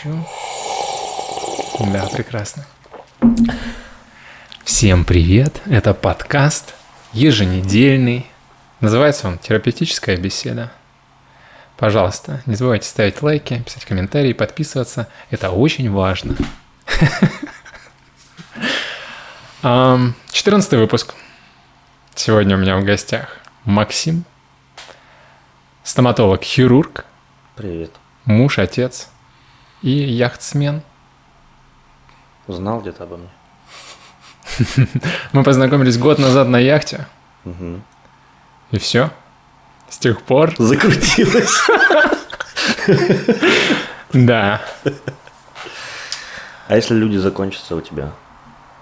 включу. Да, прекрасно. Всем привет! Это подкаст еженедельный. Называется он «Терапевтическая беседа». Пожалуйста, не забывайте ставить лайки, писать комментарии, подписываться. Это очень важно. 14 выпуск. Сегодня у меня в гостях Максим, стоматолог-хирург, Привет. муж, отец и яхтсмен. Узнал где-то обо мне? Мы познакомились год назад на яхте, и все. С тех пор, Закрутилось. да, А если люди закончатся у тебя?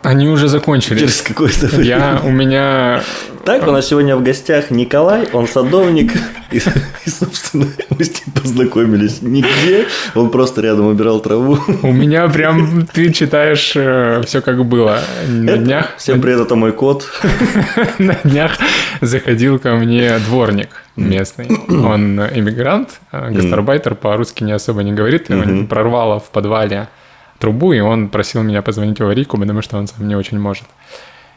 Они уже закончились. Какое-то. Я, у меня Так, у нас сегодня в гостях Николай, он садовник. И, и, собственно, мы с ним познакомились нигде. Он просто рядом убирал траву. У меня прям ты читаешь все как было. На Это- днях, Всем привет, это мой кот. на днях заходил ко мне дворник местный. Он иммигрант, э, гастарбайтер, по-русски не особо не говорит. Его прорвало в подвале трубу, и он просил меня позвонить в аварийку, потому что он сам не очень может.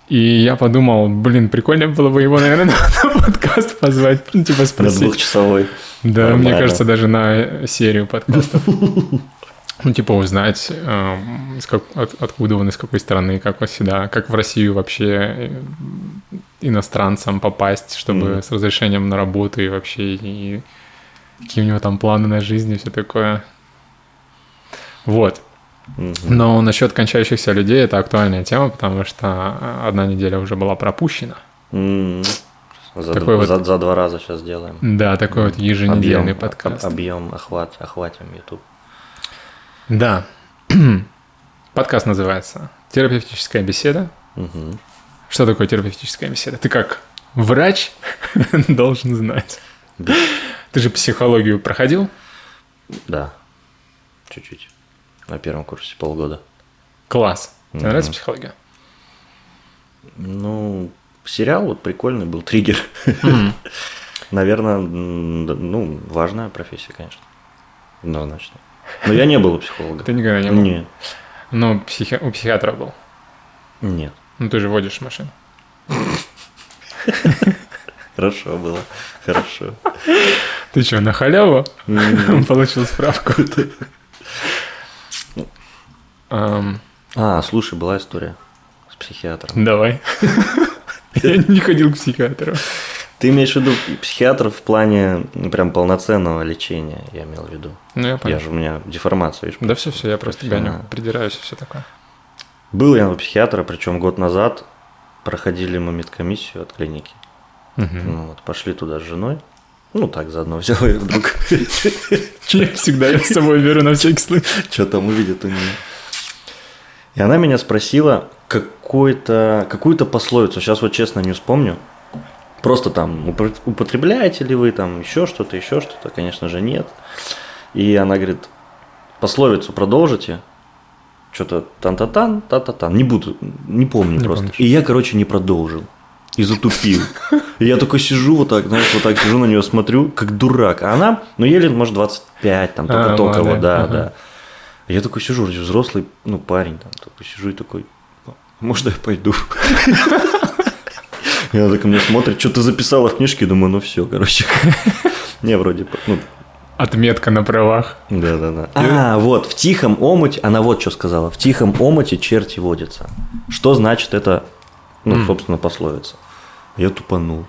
И я подумал, блин, прикольно было бы его, наверное, на подкаст позвать, ну, типа На спросить. двухчасовой. Да, мне Нормально. кажется, даже на серию подкастов. Ну, типа узнать, из как- от- откуда он, из какой страны, как сюда, как в Россию вообще э, иностранцам попасть, чтобы Мгм. с разрешением на работу и вообще, и какие у него там планы на жизнь и все такое. Вот. Но насчет кончающихся людей это актуальная тема, потому что э, одна неделя уже была пропущена. За, Такой д- вот- за- за два раза сейчас сделаем. Да, такой вот еженедельный подкаст. Объем, охват, охватим YouTube. Да. Подкаст называется «Терапевтическая беседа». Мгм. Что такое терапевтическая беседа? Ты как врач должен знать. Да. Ты же психологию проходил? Да. Чуть-чуть. На первом курсе полгода. Класс. Тебе Мгм. нравится психология? Ну, сериал вот прикольный был, триггер. М. Наверное, ну, важная профессия, конечно. Однозначно. Но я не был у психолога. Ты никогда не был? Нет. Но психи- у психиатра был. Нет. Ну, ты же водишь машину. Хорошо было. Хорошо. Ты что, на халяву получил справку? Ам, А, слушай, была история с психиатром. Давай. Я не ходил к психиатру. Ты имеешь в виду психиатр в плане ну, прям полноценного лечения, я имел в виду. Ну, я Я понял. же у меня деформация, видишь. Да все, все, я просто гоню, придираюсь и все такое. Был я у психиатра, причем год назад проходили мы медкомиссию от клиники. Ну вот, пошли туда с женой. Ну, так заодно взял ее вдруг. Я всегда я с собой беру на всякий случай. Что там увидит у нее. И она меня спросила какую-то пословицу, сейчас вот честно не вспомню. Просто там, упо- употребляете ли вы там еще что-то, еще что-то, конечно же нет. И она говорит, пословицу продолжите. Что-то тан-та-тан, та-та-тан. Не буду, не помню Не просто. помнишь. И я, короче, не продолжил. И затупил. И я такой сижу вот так, знаешь, вот так сижу на нее, смотрю, как дурак. А она, ну, ей лет, может, 25, там, А, только-только, вот, молодая, да, да. Я такой сижу, вроде взрослый, ну, парень там, такой сижу и такой, «Ну, можно я пойду? И она так ко мне смотрит, что ты записала в книжке, думаю, ну все, короче. Не, вроде, ну, Отметка на правах. да, да, да. А, вот, в тихом омуте, она вот что сказала, в тихом омуте черти водятся. Что значит это, ну, собственно, пословица? Я тупанул.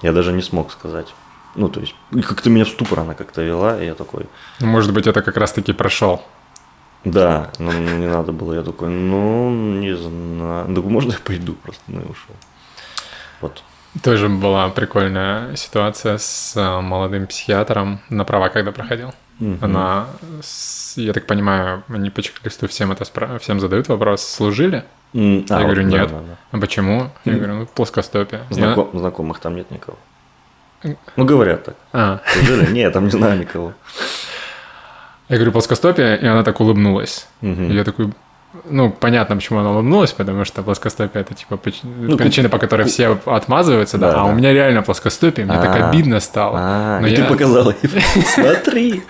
Я даже не смог сказать. Ну, то есть, как-то меня в ступор она как-то вела, и я такой, Ну, Может быть, это как раз-таки прошел. Да, но не надо было. Я такой, ну, не знаю. Ну, можно я пойду просто? Ну, и ушел. Вот. Тоже была прикольная ситуация с э, молодым психиатром на права, когда проходил. Мгм. Она, я так понимаю, они по чек-листу всем это спра- всем задают вопрос, служили? М, Я а, говорю, вот, да, нет. да, да. А почему? Я Мгм. говорю, ну, плоскостопие. Знаком- Знакомых там нет никого. Ну, говорят так. А, Служили? Нет, там не знаю никого. Я говорю, плоскостопие, и она так улыбнулась. И я такой, ну, понятно, почему она улыбнулась, потому что плоскостопие это типа прич- Ну, причина, по которой все отмазываются, да, Да, а у меня реально плоскостопие, мне так А, обидно стало. А, Но и я- ты показала ей. Смотри.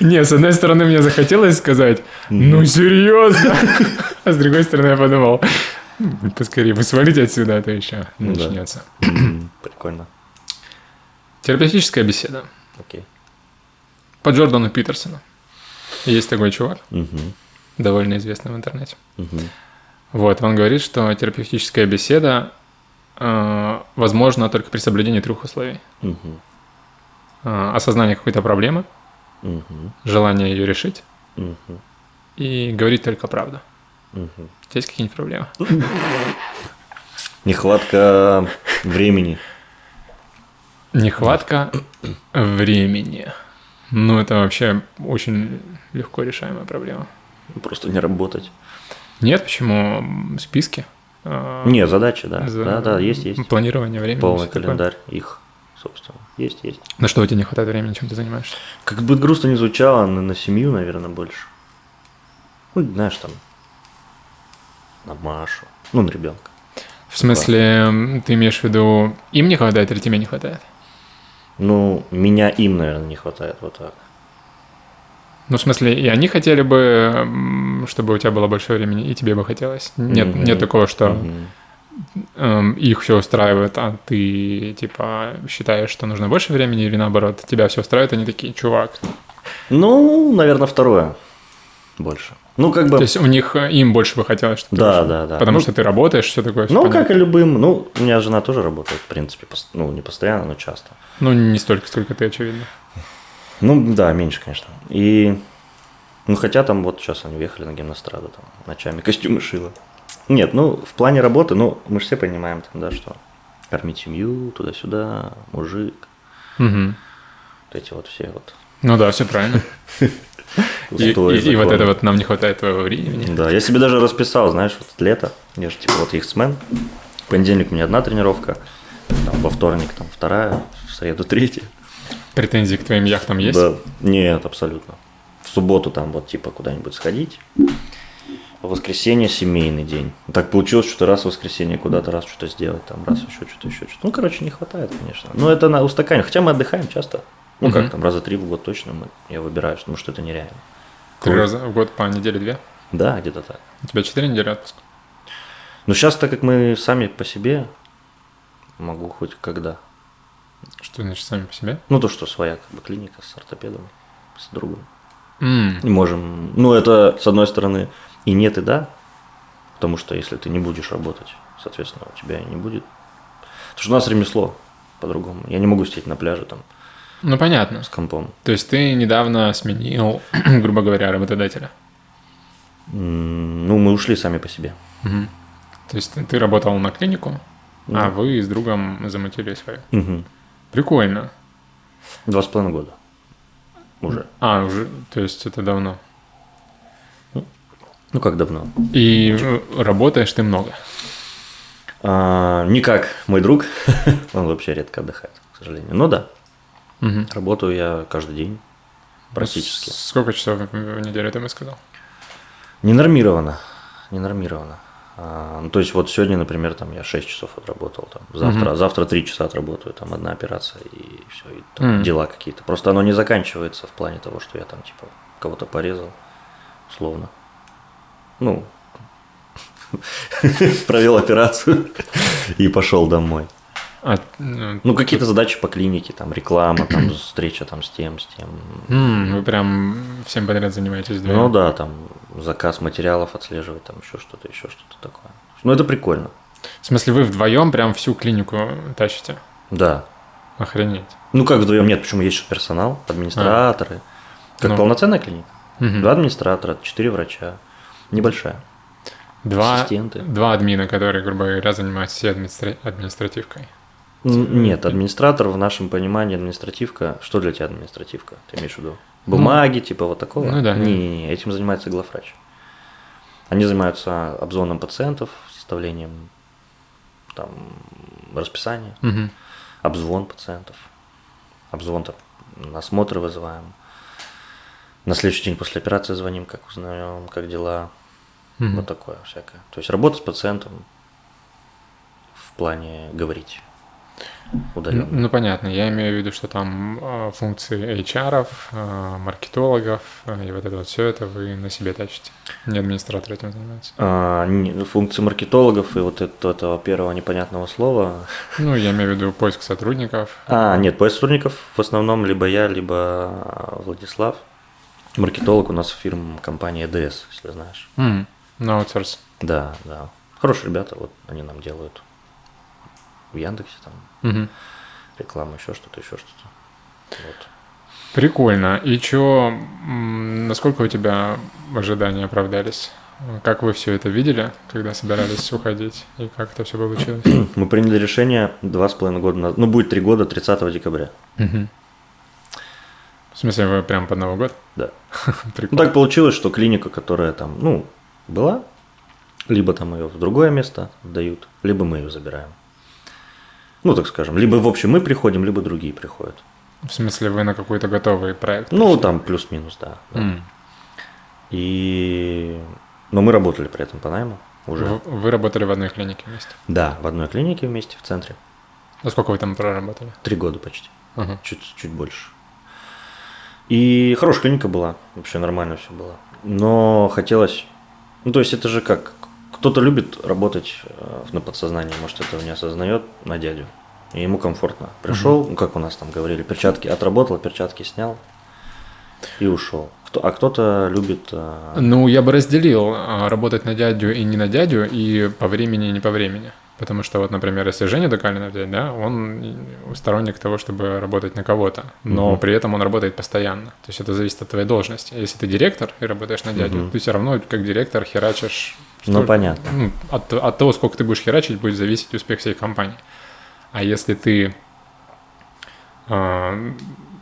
Не, с одной стороны, мне захотелось сказать, ну серьезно, а с другой стороны, я подумал, «Ну, поскорее бы свалить отсюда, а то еще Ну начнется. Прикольно. Терапевтическая беседа Окей. по Джордану Питерсону. Есть такой чувак, Мгм. довольно известный в интернете. Мгм. Вот, он говорит, что терапевтическая беседа э, возможна только при соблюдении трех условий. Мгм. Э, осознание какой-то проблемы, Мгм. желание ее решить Мгм. и говорить только правду. Мгм. У тебя есть какие-нибудь проблемы? Нехватка времени. Нехватка времени. Ну, это вообще очень легко решаемая проблема. Просто не работать. Нет, почему списки? э, Не, задачи, да. за- Да, да, есть, есть. Планирование времени. Полный всё такое. календарь их, собственно. Есть, есть. На что у тебя не хватает времени, чем ты занимаешься? Как бы грустно не звучало, на, на семью, наверное, больше. Ну, знаешь, там, на Машу, ну, на ребенка. В смысле, м, ты имеешь в виду, им не хватает или тебе не хватает? Ну, меня им, наверное, не хватает, вот так. Ну, в смысле, и они хотели бы, чтобы у тебя было больше времени, и тебе бы хотелось. Нет, Мгм. нет такого, что эм, их все устраивает, а ты, типа, считаешь, что нужно больше времени, или наоборот, тебя все устраивает, они такие, чувак. Ну, наверное, второе больше. Ну, как бы, То есть у них, э, им больше бы хотелось, чтобы ты Да, ушел. да, да. Потому Ну, что ты работаешь, все такое. всё ну, понятно. как и любым, ну, у меня жена тоже работает, в принципе, ну, не постоянно, но часто. Ну, не столько, сколько ты, очевидно. Ну, да, меньше, конечно. И, ну, хотя там вот сейчас они уехали на гимнастраду, там, ночами костюмы шила. Нет, ну, в плане работы, ну, мы же все понимаем, там, да, что кормить семью, туда-сюда, мужик, Мгм. вот эти вот все вот Ну да, все правильно. И, и- и вот это вот нам не хватает твоего времени. Да, я себе даже расписал, знаешь, вот лето, я же типа вот X-Men, в понедельник у меня одна тренировка, там, во вторник там вторая, в среду третья. Претензии к твоим яхтам есть? Да, нет, абсолютно. В субботу там вот типа куда-нибудь сходить, в воскресенье семейный день. Так получилось, что раз в воскресенье куда-то, раз что-то сделать, там, раз еще что-то, еще что-то. Ну, короче, не хватает, конечно. Но это на устаканивание. Хотя мы отдыхаем часто. Ну, Мгм. как там, раза три в год точно мы, я выбираю, потому что это нереально. Три раза в год по неделе две? Да, где-то так. У тебя четыре недели отпуска? Но сейчас, так как мы сами по себе, могу хоть когда. Что значит сами по себе? Ну, то, что своя как бы, клиника с ортопедом, с другом. М, И можем, ну, это, с одной стороны, и нет, и да, потому что если ты не будешь работать, соответственно, у тебя и не будет. Потому что у нас ремесло по-другому. Я не могу сидеть на пляже там Ну, понятно. с компом. То есть ты недавно сменил, грубо говоря, работодателя. Ну, мы ушли сами по себе. Мгм. То есть ты- ты работал на клинику, Да. а вы с другом замутили свою. Мгм. Прикольно. Два с половиной года. Уже. А, уже, то есть это давно. Ну, как давно? И работаешь ты много. А, не как мой друг. Он вообще редко отдыхает, к сожалению. Ну да, Мгм. работаю я каждый день. Практически. Сколько часов в неделю ты мне сказал? Ненормированно. Ненормированно. А, ну, то есть вот сегодня, например, там я 6 часов отработал, там, завтра, Мгм. завтра 3 часа отработаю, там одна операция и все, и там Мгм. дела какие-то. Просто оно не заканчивается в плане того, что я там типа кого-то порезал, условно. Ну, провел операцию и пошел домой. А, ну, Ну, какие-то задачи по клинике, там реклама, там встреча там с тем, с тем. вы прям всем подряд занимаетесь вдвоем? Ну да, там заказ материалов отслеживать, там еще что-то, еще что-то такое. Ну, это прикольно. В смысле, вы вдвоем прям всю клинику тащите? Да. Охренеть. Ну, как вдвоем нет, почему есть же персонал, администраторы. Как Ну. полноценная клиника. Мгм. Два администратора, четыре врача. Небольшая. Два, ассистенты. два админа, которые, грубо говоря, занимаются всей администра- административкой. Нет, администратор в нашем понимании административка. Что для тебя административка? Ты имеешь в виду? Бумаги, типа вот такого? ну да. Не-не-не, этим занимается главврач. Они занимаются обзвоном пациентов, составлением там, расписания, Мгм. обзвон пациентов. Обзвон там, на осмотры вызываем. На следующий день после операции звоним, как узнаем, как дела. mm Вот такое всякое. То есть работа с пациентом в плане говорить удаленно. Ну, понятно. Я имею в виду, что там э, функции HR, э, маркетологов э, и вот это вот все это вы на себе тащите. Не администратор этим занимается. А, не, функции маркетологов и вот это, этого первого непонятного слова. Ну, я имею в виду поиск сотрудников. А, нет, поиск сотрудников в основном либо я, либо Владислав. Маркетолог у нас фирма компания EDS, если знаешь. Mm, на аутсорс. Да, да. Хорошие ребята, вот они нам делают в Яндексе там угу. рекламу, еще что-то, еще что-то. Вот. Прикольно. И что, насколько у тебя ожидания оправдались? Как вы все это видели, когда собирались уходить, и как это все получилось? Мы приняли решение два с половиной года назад, ну будет три года, 30 декабря. Угу. В смысле, вы прям под Новый год? Да. Прикольно. Ну, так получилось, что клиника, которая там, ну, была, либо там ее в другое место дают, либо мы ее забираем. Ну, так скажем, либо в общем мы приходим, либо другие приходят. В смысле, вы на какой-то готовый проект? Ну, там плюс-минус, да. да. Mm. И... Но мы работали при этом по найму уже. Вы, вы работали в одной клинике вместе? Да, в одной клинике вместе в центре. А сколько вы там проработали? Три года почти. Uh-huh. Чуть, чуть больше. И хорошая клиника была, вообще нормально все было. Но хотелось... Ну, то есть это же как, кто-то любит работать э, на подсознании, может, этого не осознает, на дядю. И ему комфортно. Пришел, угу. ну, как у нас там говорили, перчатки отработал, перчатки снял и ушел. А кто-то любит... Э, ну, я бы разделил э, работать на дядю и не на дядю, и по времени и не по времени. Потому что вот, например, если Женя Докалина взять, да, он сторонник того, чтобы работать на кого-то, но угу. при этом он работает постоянно. То есть это зависит от твоей должности. Если ты директор и работаешь на дядю, угу. ты все равно как директор херачишь ну, понятно. Ну, от, от того, сколько ты будешь херачить, будет зависеть успех всей компании. А если ты, э,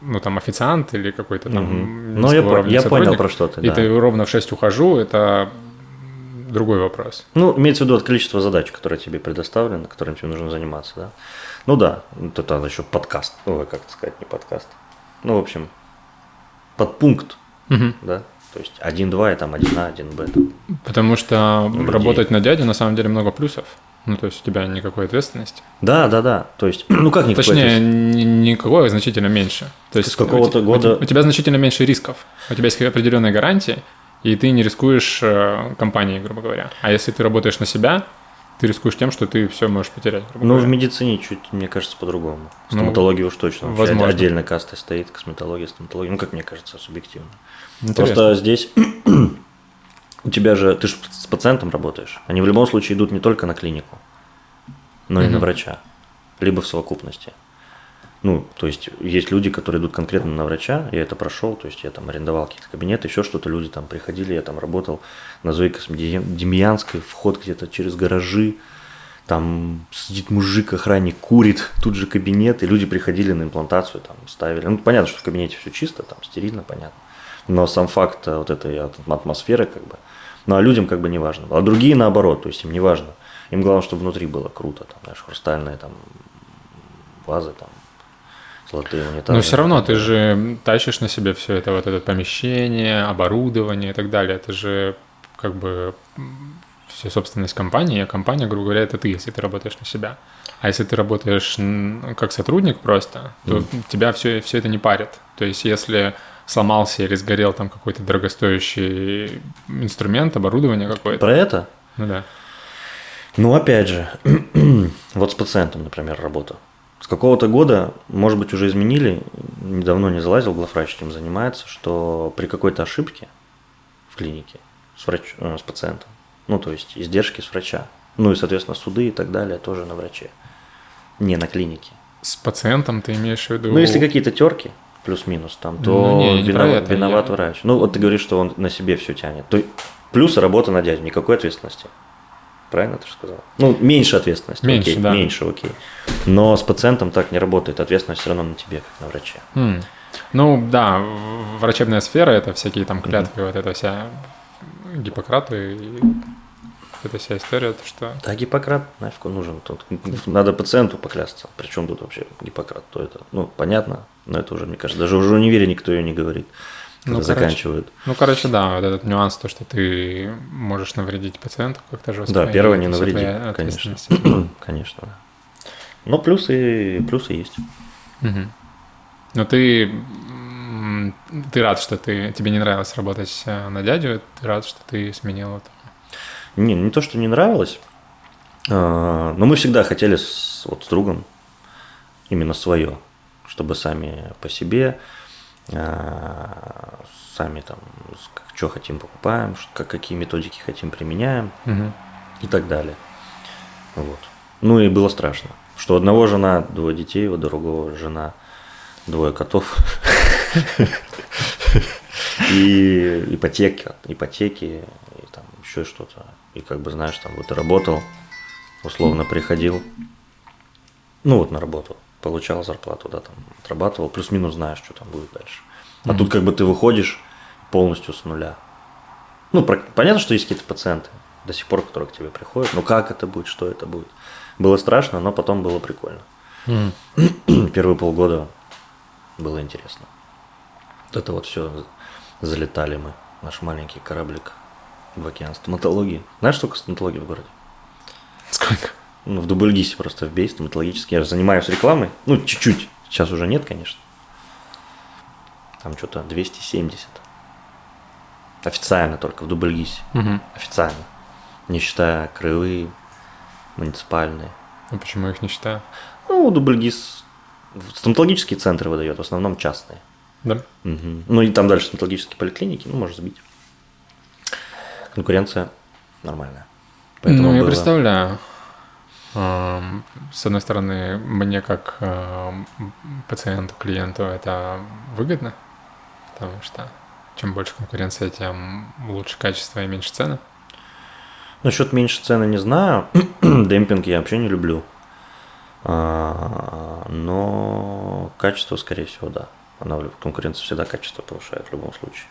ну, там, официант или какой-то там... Угу. Ну, я, я понял про что ты, И да. ты ровно в 6 ухожу, это другой вопрос. Ну, имеется в виду от количества задач, которые тебе предоставлены, которыми тебе нужно заниматься, да? Ну да, это тогда еще подкаст, ну, как сказать, не подкаст. Ну, в общем, подпункт, угу. да? То есть 1-2 и там 1А, 1Б. Потому что людей. работать на дяде на самом деле много плюсов. Ну, то есть у тебя никакой ответственности. Да, да, да. То есть, ну как никакой Точнее, никакой, а значительно меньше. То есть с какого-то у, года... У, тебя значительно меньше рисков. У тебя есть определенные гарантии, и ты не рискуешь э, компанией, грубо говоря. А если ты работаешь на себя, ты рискуешь тем, что ты все можешь потерять. Ну, в медицине чуть, мне кажется, по-другому. Стоматология ну, уж точно. Возможно. Отдельно каста стоит, косметология, стоматология. Ну, как мне кажется, субъективно. Интересно. Просто здесь у тебя же, ты же с пациентом работаешь. Они в любом случае идут не только на клинику, но и на врача. Либо в совокупности. Ну, то есть есть люди, которые идут конкретно на врача, я это прошел, то есть я там арендовал какие-то кабинеты, еще что-то, люди там приходили, я там работал на Зои Демьянской, вход где-то через гаражи, там сидит мужик, охранник, курит, тут же кабинет, и люди приходили на имплантацию, там ставили. Ну, понятно, что в кабинете все чисто, там стерильно, понятно. Но сам факт вот этой атмосферы, как бы, ну, а людям как бы не важно. А другие наоборот, то есть им не важно. Им главное, чтобы внутри было круто, там, знаешь, хрустальные там вазы, там, золотые унитазы. Но все равно ты же тащишь на себе все это, вот это помещение, оборудование и так далее. Это же как бы все собственность компании, а компания, грубо говоря, это ты, если ты работаешь на себя. А если ты работаешь как сотрудник просто, то mm. тебя все, все это не парит. То есть если сломался или сгорел там какой-то дорогостоящий инструмент, оборудование какое-то. Про это? Ну да. Ну, опять же, вот с пациентом, например, работа. С какого-то года, может быть, уже изменили, недавно не залазил, главврач этим занимается, что при какой-то ошибке в клинике с, врач, э, с пациентом, ну, то есть издержки с врача, ну и, соответственно, суды и так далее тоже на враче, не на клинике. С пациентом ты имеешь в виду? Ну, если какие-то терки, плюс-минус там, то ну, не, не виноват, это, виноват я... врач. Ну, вот ты говоришь, что он на себе все тянет. То, плюс работа на дядю, никакой ответственности. Правильно ты же сказал? Ну, меньше ответственности. Меньше, окей, да. Меньше, окей. Но с пациентом так не работает. Ответственность все равно на тебе, как на враче. Mm. Ну, да, врачебная сфера – это всякие там клятвы, mm-hmm. вот эта вся Гиппократы и эта вся история, то что... Да, Гиппократ нафиг он нужен. Тут надо пациенту поклясться. Причем тут вообще Гиппократ? То это, ну, понятно, но это уже, мне кажется, даже уже в универе никто ее не говорит. когда короче, заканчивают. Ну, короче, да, вот этот нюанс, то, что ты можешь навредить пациенту как-то жестко. Да, первое не навреди, конечно. Конечно, да. Но плюсы, плюсы есть. Мгм. Но ты, ты рад, что ты, тебе не нравилось работать э, на дядю, ты рад, что ты сменил это. Не, не то, что не нравилось, а, но мы всегда хотели с, вот с другом именно свое, чтобы сами по себе, а, сами там, что хотим покупаем, какие методики хотим применяем Мгм. и так далее. Вот. Ну и было страшно, что одного жена, двое детей, у другого жена, двое котов. И ипотеки, ипотеки, и там еще что-то. И как бы, знаешь, там вот работал, условно приходил, ну вот на работу, получал зарплату, да, там отрабатывал, плюс-минус знаешь, что там будет дальше. А тут как бы ты выходишь полностью с нуля. Ну, про- понятно, что есть какие-то пациенты до сих пор, которые к тебе приходят. Ну, как это будет, что это будет. Было страшно, но потом было прикольно. Мгм. Первые полгода было интересно. Вот это вот все залетали мы, наш маленький кораблик в океан стоматологии. Знаешь, сколько стоматологии в городе? Сколько? Ну, в Дубльгисе просто вбей стоматологический. Я же занимаюсь рекламой. Ну, чуть-чуть. Сейчас уже нет, конечно. Там что-то 270. Официально только в Дубльгисе. Мгм. Официально. Не считая краевые, муниципальные. Ну, почему их не считаю? Ну, Дубльгис стоматологические центры выдает, в основном частные. Да? Мгм. Ну и там дальше стоматологические поликлиники, ну, можешь сбить. Конкуренция нормальная. ну, я было- представляю. Ам, С одной стороны, мне как ам, пациенту, клиенту это выгодно, потому что чем больше конкуренция, тем лучше качество и меньше цены. Насчет меньше цены не знаю. Демпинг я вообще не люблю. А, но качество, скорее всего, да. Она конкуренция всегда качество повышает в любом случае.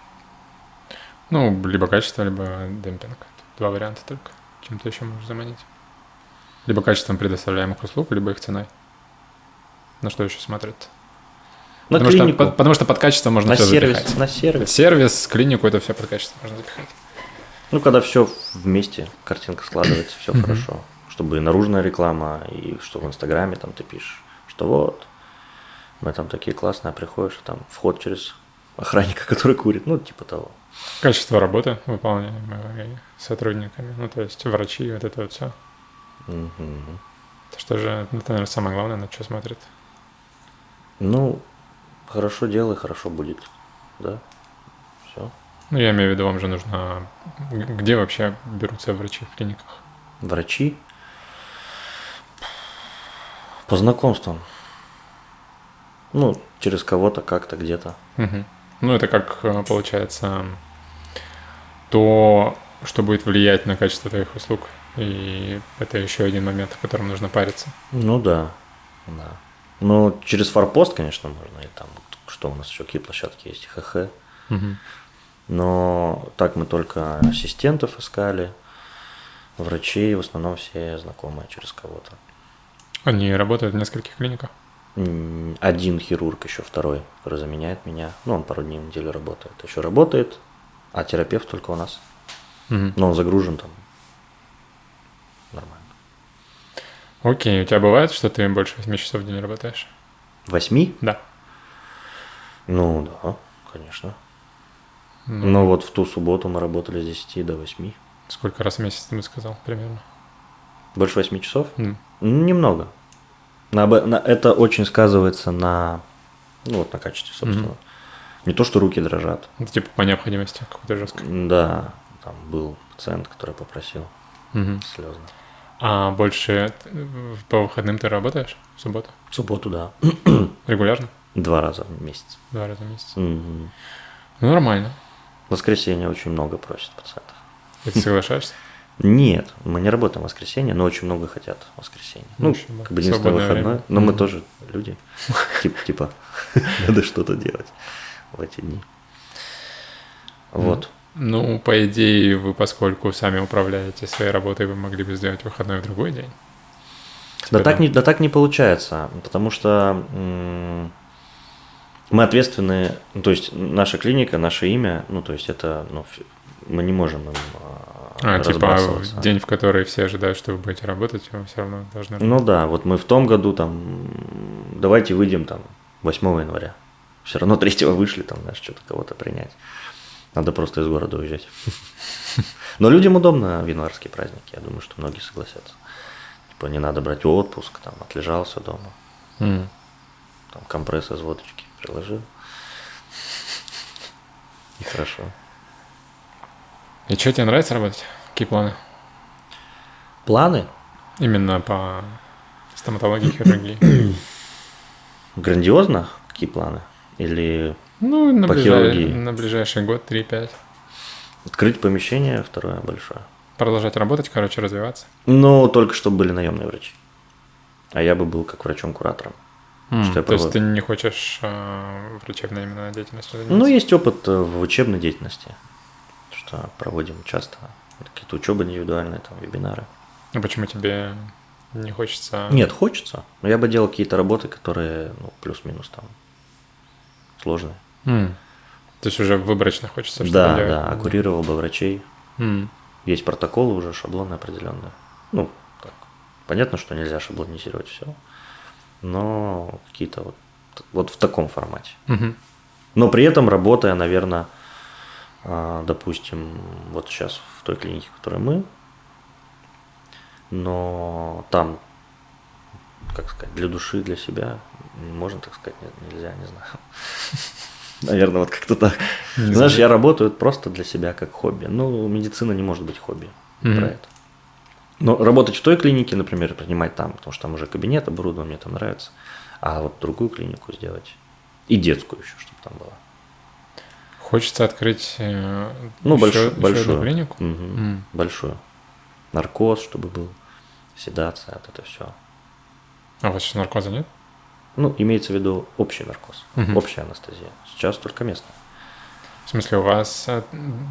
Ну, либо качество, либо демпинг. Два варианта только. Чем ты еще можешь заманить? Либо качеством предоставляемых услуг, либо их ценой. На что еще смотрят? На потому, что, клинику, по- потому что под качество можно на все сервис, запихать. на сервис. Сервис, клинику, это все под качество можно запихать. Ну, когда все вместе, картинка складывается, все хорошо. Чтобы и наружная реклама, и что в Инстаграме там ты пишешь, что вот, мы там такие классные, а приходишь, а там вход через охранника, который курит, ну, типа того. Качество работы, выполняемой сотрудниками, ну, то есть врачи, вот это вот все. Это что же, это, наверное, самое главное, на что смотрят. Ну, хорошо делай, хорошо будет, да, все. Ну, я имею в виду, вам же нужно... Где вообще берутся врачи в клиниках? Врачи по знакомствам. Ну, через кого-то, как-то, где-то. Мгм. Ну, это как э, получается то, что будет влиять на качество твоих услуг. И это еще один момент, о котором нужно париться. Ну да, да. Ну, через форпост, конечно, можно. И там, что у нас еще, какие площадки есть, ХХ. Мгм. Но так мы только ассистентов искали, врачей, в основном все знакомые через кого-то. Они работают в нескольких клиниках. Один хирург, еще второй, который заменяет меня. Ну, он пару дней в неделю работает. Еще работает, а терапевт только у нас. Мгм. Но он загружен там. Нормально. Окей, у тебя бывает, что ты больше 8 часов в день работаешь? Восьми? Да. Ну, да, конечно. Ну, Но вот в ту субботу мы работали с 10 до 8. Сколько раз в месяц ты бы сказал примерно? Больше 8 часов? Ну, Немного. На, на- это очень сказывается на, ну, вот на качестве, собственно. Мгм. Не то, что руки дрожат. Это типа по необходимости какой-то жесткой. Да, там был пациент, который попросил Мгм. слезно. А больше э, по выходным ты работаешь? В субботу? В субботу, да. Регулярно? Два раза в месяц. Два раза в месяц? Мгм. Ну, нормально. В воскресенье очень много просят пациентов. И ты соглашаешься? Нет, мы не работаем в воскресенье, но очень много хотят в воскресенье. Ну, много. как бы единственное Свободное выходное. время. Но мы Мгм. тоже люди. Типа, типа, надо что-то делать в эти дни. Вот. Ну, по идее, вы, поскольку сами управляете своей работой, вы могли бы сделать выходной в другой день. Да так, не, да так не получается, потому что м, Мы ответственны, ну, то есть наша клиника, наше имя, ну, то есть это, ну, мы не можем им а, А, типа день, в который все ожидают, что вы будете работать, вы все равно должны... Ну да, вот мы в том году там, давайте выйдем там 8 января. Все равно 3 вышли, там, знаешь, что-то кого-то принять. Надо просто из города уезжать. Но людям удобно в январские праздники, я думаю, что многие согласятся. Типа не надо брать отпуск, там, отлежался дома, М. там, компресс из водочки приложил. И хорошо. И что, тебе нравится работать? Какие планы? Планы? Именно по стоматологии, хирургии. Грандиозно? Какие планы? Или Ну, на, По ближай- хирургии. на ближайший год, 3-5. открыть помещение, второе большое. Продолжать работать, короче, развиваться. Ну, только чтобы были наемные врачи. А я бы был как врачом-куратором. Что я То есть ты не хочешь а, врачебной именно деятельностью заниматься? Ну, есть опыт э, в учебной деятельности, что проводим часто какие-то учебы индивидуальные, там, вебинары. А почему тебе не хочется... Нет, хочется. Но я бы делал какие-то работы, которые, ну, плюс-минус там сложные. М. То есть уже выборочно хочется что-то да, делать? да, оккурировал бы врачей. М. Есть протоколы уже, шаблоны определенные. Ну, так. Понятно, что нельзя шаблонизировать все, но какие-то вот, вот в таком формате. Мгм. Но при этом работая, наверное, допустим, вот сейчас в той клинике, в которой мы, но там, как сказать, для души, для себя, можно так сказать, нет, нельзя, не знаю. Наверное, вот как-то так. Не Знаешь, знаю. я работаю просто для себя как хобби. Ну, медицина не может быть хобби. Мгм. Про это. Но работать в той клинике, например, принимать там, потому что там уже кабинет оборудован, мне там нравится. А вот другую клинику сделать. И детскую еще, чтобы там была. Хочется открыть э, Ну, еще- большую, еще большую. клинику? Мгм. М. Большую. Наркоз, чтобы был. Седация, вот это все. А у вас сейчас наркоза нет? Ну, имеется в виду общий наркоз, Мгм. общая анестезия. Сейчас только местная. В смысле, у вас, э,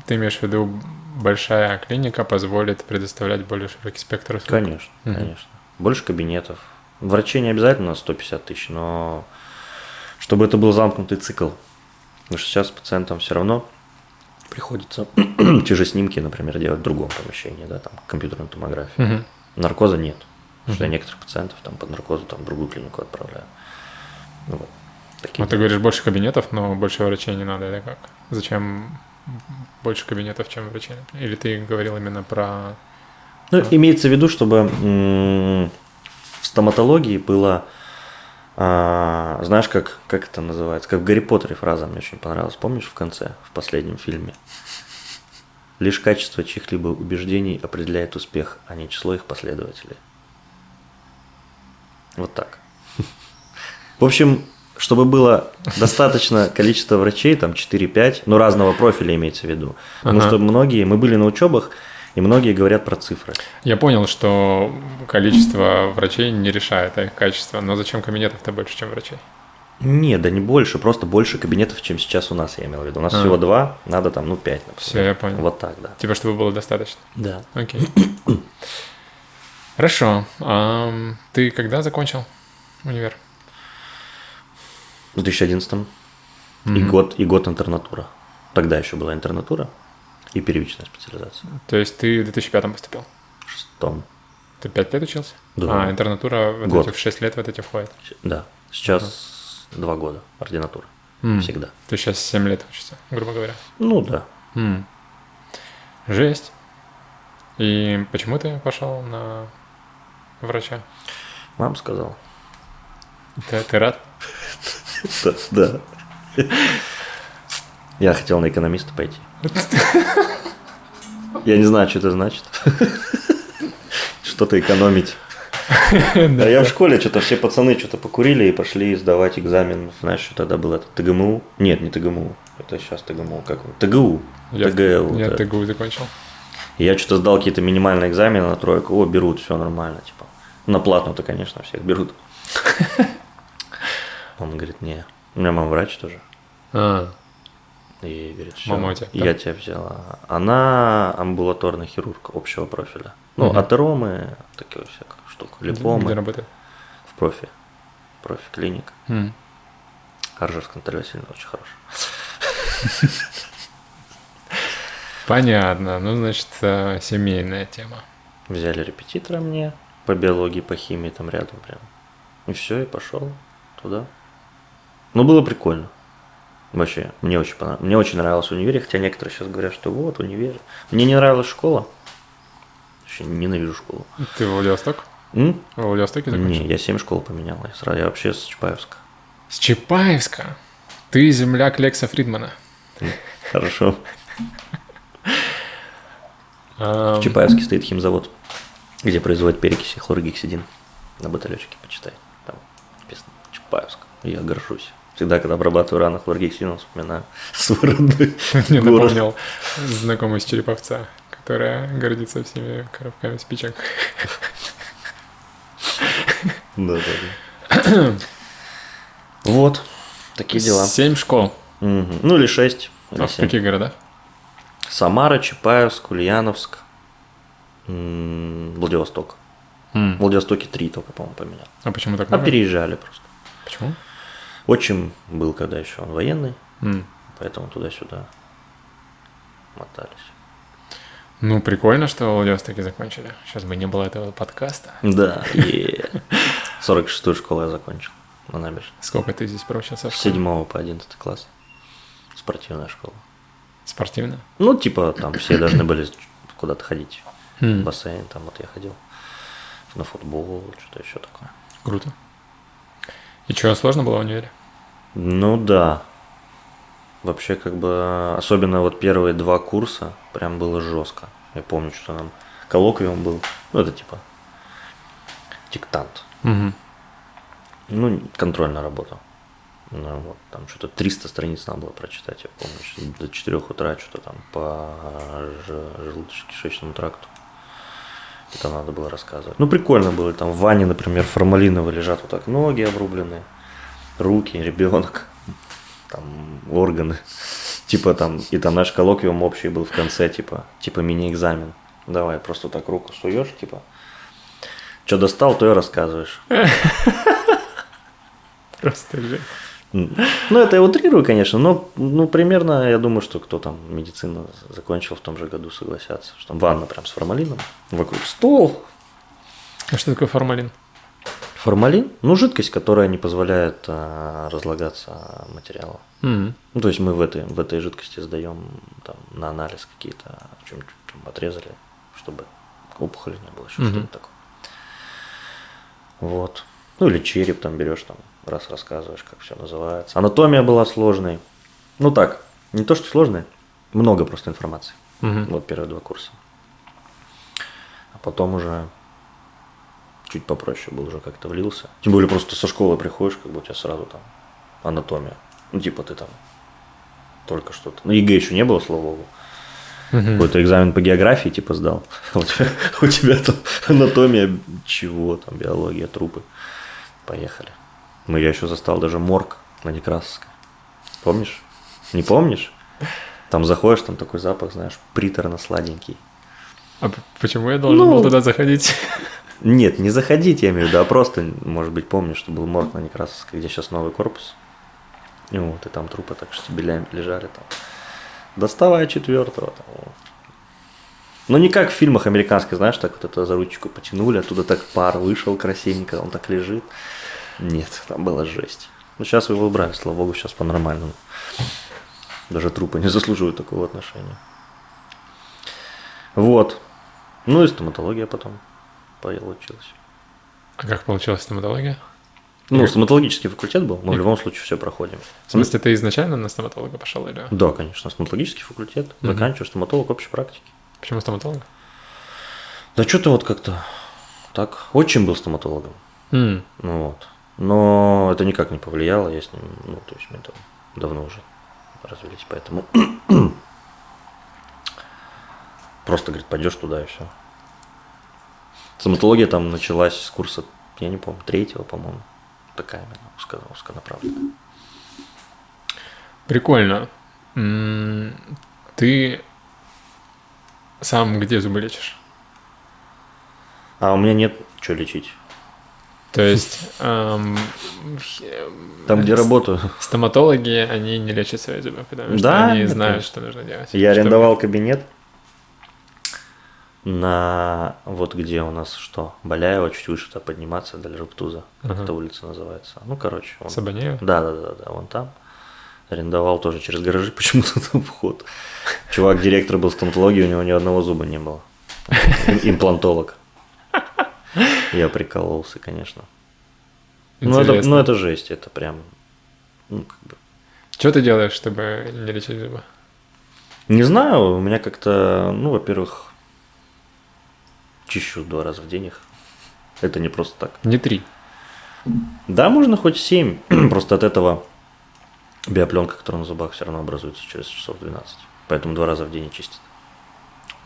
ты имеешь в виду, большая клиника позволит предоставлять более широкий спектр услуг? Конечно, Мгм. конечно. Больше кабинетов. Врачей не обязательно 150 тысяч, но чтобы это был замкнутый цикл. Потому что сейчас пациентам все равно приходится те же снимки, например, делать в другом помещении, да, там компьютерную томографию. Мгм. Наркоза нет. Потому что я некоторых пациентов там под наркозу там, в другую клинику отправляю. Вот. Такие Вот ты говоришь, больше кабинетов, но больше врачей не надо, это как? Зачем больше кабинетов, чем врачей? Или ты говорил именно про... Ну, имеется в виду, чтобы в стоматологии было, а, знаешь, как, как это называется, как в Гарри Поттере фраза мне очень понравилась. Помнишь в конце, в последнем фильме? Лишь качество чьих-либо убеждений определяет успех, а не число их последователей. Вот так. В общем, чтобы было достаточно количество врачей, там 4-5, но разного профиля имеется в виду. Потому Ага. что многие, мы были на учебах, и многие говорят про цифры. Я понял, что количество врачей не решает их качество, но зачем кабинетов-то больше, чем врачей? Не, да не больше, просто больше кабинетов, чем сейчас у нас, я имел в виду. У нас А. всего два, надо там, ну, пять, например. Все, я понял. Вот так, да. Типа, чтобы было достаточно. Да. Окей. Хорошо. Ам, ты когда закончил универ? В 2011 и Мгм. год, и год интернатура. Тогда еще была интернатура и первичная специализация. То есть ты в 2005 поступил? В шестом. Ты 5 лет учился? Да. А, интернатура вот Год. эти в 6 лет вот эти входит. Да. Сейчас два года ординатура. М. Всегда. Ты сейчас 7 лет учишься, грубо говоря. Ну да. М. Жесть. И почему ты пошел на врача? Мам сказал. Ты, ты рад? Да. Я хотел на экономиста пойти. Я не знаю, что это значит. Что-то экономить. А я в школе что-то все пацаны что-то покурили и пошли сдавать экзамен. Знаешь, что тогда был это ТГМУ? Нет, не ТГМУ. Это сейчас ТГМУ. Как он? ТГУ. Я, ТГУ. я да. ТГУ закончил. И я что-то сдал какие-то минимальные экзамены на тройку. О, берут, все нормально. Типа. На платную-то, конечно, всех берут. Он говорит, не. У меня мама врач тоже. А, И говорит, все, Мама тебя я тебя взяла. Она амбулаторный хирург общего профиля. Ну, Мгм. атеромы, такие всякую штуку. где Липомы работает? в профи. Профи клиника. М. Ржевск Наталья Васильевна очень хорошая. Понятно. Ну, значит, э, семейная тема. Взяли репетитора мне по биологии, по химии там рядом прям. И все, и пошел туда. Ну, было прикольно. Вообще, мне очень понравилось. Мне очень нравилось в универе, хотя некоторые сейчас говорят, что вот, универ. Мне не нравилась школа. Вообще ненавижу школу. Ты в Владивосток? М? В Владивостоке закончил? Не, я семь школ поменял. Я, сразу, я вообще с Чапаевска. С Чапаевска. Ты земляк Лекса Фридмана. Хорошо. В Чапаевске стоит химзавод, где производят перекиси хлоргексидин. На баталечке почитай. Там написано Чапаевск. Я горжусь. Всегда, когда обрабатываю раны хлоргексидином, вспоминаю свой родной Мне напомнил знакомый из Череповца, которая гордится всеми коробками спичек. Да, да, да. Вот, такие дела. Семь школ. Ну или шесть. или А в каких городах? Самара, Чапаевск, Ульяновск, Владивосток. М. В Владивостоке три только, по-моему, поменял. А почему так А много? переезжали просто. Почему? Отчим был, когда еще он военный, М. поэтому туда-сюда мотались. Ну, прикольно, что в Владивостоке закончили. Сейчас бы не было этого подкаста. Да, и 46-ю школу я закончил на набережной. Сколько ты здесь проучился? С школе? 7 по 11 класс. Спортивная школа. Спортивно? Ну, типа, там все должны были куда-то ходить. В бассейн, там вот я ходил. На футбол, что-то еще такое. Круто. И что, сложно было в универе? Ну да. Вообще, как бы, особенно вот первые два курса, прям было жестко. Я помню, что нам коллоквиум был. Ну, это типа диктант. Угу. Ну, контрольная работа. Ну, вот, там что-то 300 страниц надо было прочитать, я помню, до 4 утра что-то там по желудочно-кишечному тракту. Это надо было рассказывать. Ну, прикольно было. Там в ванне, например, формалиново лежат вот так ноги обрубленные, руки, ребенок, там органы. Типа там, и там наш коллоквиум общий был в конце, типа, типа мини-экзамен. Давай, просто так руку суешь, типа, что достал, то и рассказываешь. Просто жесть. Ну, это я утрирую, конечно, но ну, примерно, я думаю, что кто там медицину закончил в том же году, согласятся, что там ванна прям с формалином, вокруг стол. А что такое формалин? Формалин, ну, жидкость, которая не позволяет а, разлагаться материалу. М. Ну, то есть мы в этой, в этой жидкости сдаем там, на анализ какие-то, чем-нибудь там отрезали, чтобы опухоли не было, еще Мгм. что-то такое. Вот. Ну, или череп там берешь, там, раз рассказываешь, как все называется. Анатомия была сложной. Ну так, не то, что сложная, много просто информации. Мгм. Вот первые два курса. А потом уже чуть попроще был, уже как-то влился. Тем более просто со школы приходишь, как бы у тебя сразу там анатомия. Ну, типа ты там только что-то. Ну, ЕГЭ еще не было, слава богу. Мгм. Какой-то экзамен по географии, типа, сдал. У тебя, у тебя там анатомия чего, там, биология, трупы. Поехали. Ну, я еще застал даже морг на Некрасовской. Помнишь? Не помнишь? Там заходишь, там такой запах, знаешь, приторно-сладенький. А почему я должен Ну, был туда заходить? Нет, не заходить, я имею в виду, а просто, может быть, помнишь, что был морг на Некрасовской, где сейчас новый корпус. И вот, и там трупы так штабелями лежали там. Доставай четвертого. Там, вот. Ну, не как в фильмах американских, знаешь, так вот это за ручку потянули, оттуда так пар вышел красивенько, он так лежит. Нет, там была жесть. Ну, сейчас его убрали, слава богу, сейчас по-нормальному. Даже трупы не заслуживают такого отношения. Вот. Ну и стоматология потом получилась. А как получилась стоматология? Ну, стоматологический факультет был, мы в любом случае все проходим. В смысле, ты изначально на стоматолога пошел или? Да, конечно, стоматологический факультет, Мгм. заканчиваю стоматолог общей практики. Почему стоматолога? Да что-то вот как-то так. Очень был стоматологом. М. Ну вот. Но это никак не повлияло, я с ним, ну, то есть мы там давно уже развелись, поэтому просто, говорит, пойдешь туда и все. Стоматология там началась с курса, я не помню, третьего, по-моему. Такая именно узко, узконаправленная. Прикольно. Ты сам где зубы лечишь? А у меня нет что лечить. То есть эм, Там, где работаю. стоматологи, они не лечат свои зубы, потому что Да, они это знают, что нужно делать. Я Чтобы- арендовал кабинет на вот где у нас что, Боляева, чуть выше туда подниматься, далее Руптуза, как Ага. эта улица называется. Ну, короче. вон- Сабанеева? Да, да, да, да, вон там. Арендовал тоже через гаражи, почему-то там вход. Чувак, директор был стоматологии, у него ни одного зуба не было. Им- Имплантолог. Я прикололся, конечно. Ну это, ну, это жесть, это прям... ну, как бы. Что ты делаешь, чтобы не лечить зубы? Не знаю, у меня как-то, ну, во-первых, чищу два раза в день их. Это не просто так. Не три. Да, можно хоть 7, просто от этого биопленка, которая на зубах, все равно образуется через часов 12. Поэтому два раза в день и чистят.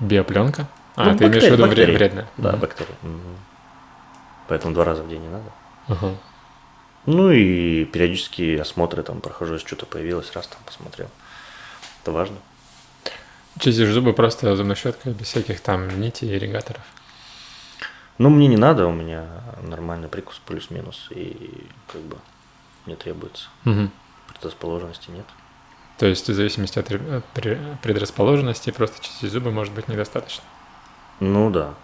Биопленка? А, Ну, ты имеешь в бактерии- виду бактерии. вредно? Да, Мгм. бактерии. Мгм. Поэтому два раза в день не надо. Ага. Ну и периодически осмотры там прохожу, если что-то появилось, раз там посмотрел. Это важно. Чистишь зубы просто зубной щеткой, без всяких там нитей, ирригаторов. Ну, мне не надо, у меня нормальный прикус плюс-минус, и как бы не требуется. Мгм. Предрасположенности нет. То есть в зависимости от ре- от пре- предрасположенности просто чистить зубы может быть недостаточно. Ну да.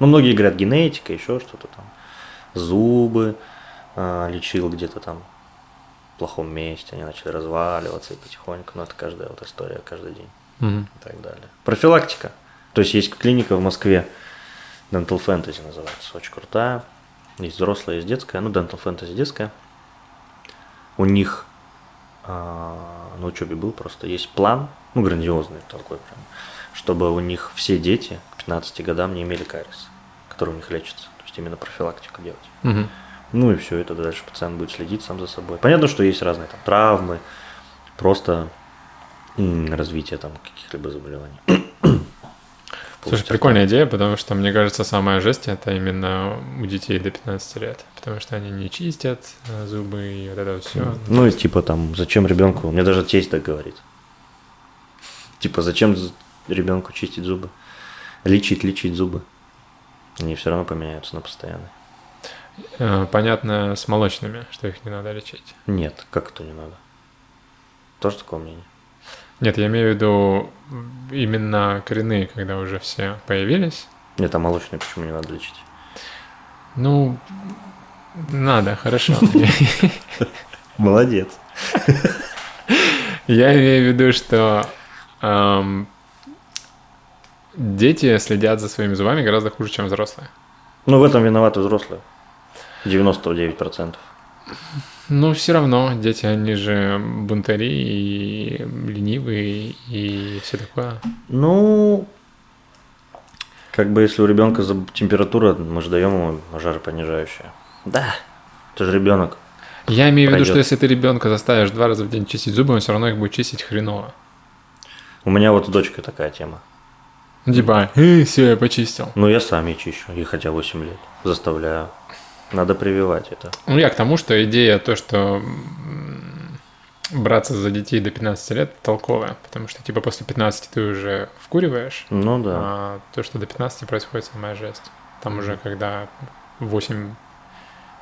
Ну, многие говорят, генетика, еще что-то там. Зубы а, лечил где-то там в плохом месте, они начали разваливаться и потихоньку. Ну, это каждая вот история, каждый день Мгм. и так далее. Профилактика. То есть есть клиника в Москве, Dental Fantasy называется, очень крутая. Есть взрослая, есть детская. Ну, Dental Fantasy детская. У них а, на учебе был просто есть план, ну, грандиозный такой прям, чтобы у них все дети к 15 годам не имели кариес, который у них лечится. Есть именно профилактику делать. Мгм. Ну и все, это дальше пациент будет следить сам за собой. Понятно, что есть разные там травмы, просто м, развитие там каких-либо заболеваний. Слушай, прикольная идея, потому что, мне кажется, самая жесть это именно у детей до 15 лет. Потому что они не чистят э, зубы и вот это вот все. Ну и типа там, зачем ребенку, мне даже тесть так говорит. Типа, зачем ребенку чистить зубы? Лечить, лечить зубы. Они все равно поменяются на постоянно. Э, Понятно с молочными, что их не надо лечить. Нет, как это не надо? Тоже такое мнение. Нет, я имею в виду именно коренные, когда уже все появились. Нет, а молочные почему не надо лечить? Ну, надо, хорошо. Молодец. Я имею в виду, что эм, дети следят за своими зубами гораздо хуже, чем взрослые. Ну, в этом виноваты взрослые. 99%. Ну, все равно, дети, они же бунтари и ленивые и все такое. Ну, как бы если у ребенка температура, мы же даем ему жаропонижающее. Да, это же ребенок. Я имею в виду, что если ты ребенка заставишь два раза в день чистить зубы, он все равно их будет чистить хреново. У меня вот с дочкой такая тема. Ну, Типа, все, я почистил. Ну, я сам ей чищу, ей хотя 8 лет. Заставляю. Надо прививать это. Ну, я к тому, что идея то, что браться за детей до 15 лет толковая, потому что, типа, после 15 ты уже вкуриваешь, Ну да. а то, что до 15 происходит самая жесть. Там уже, когда 8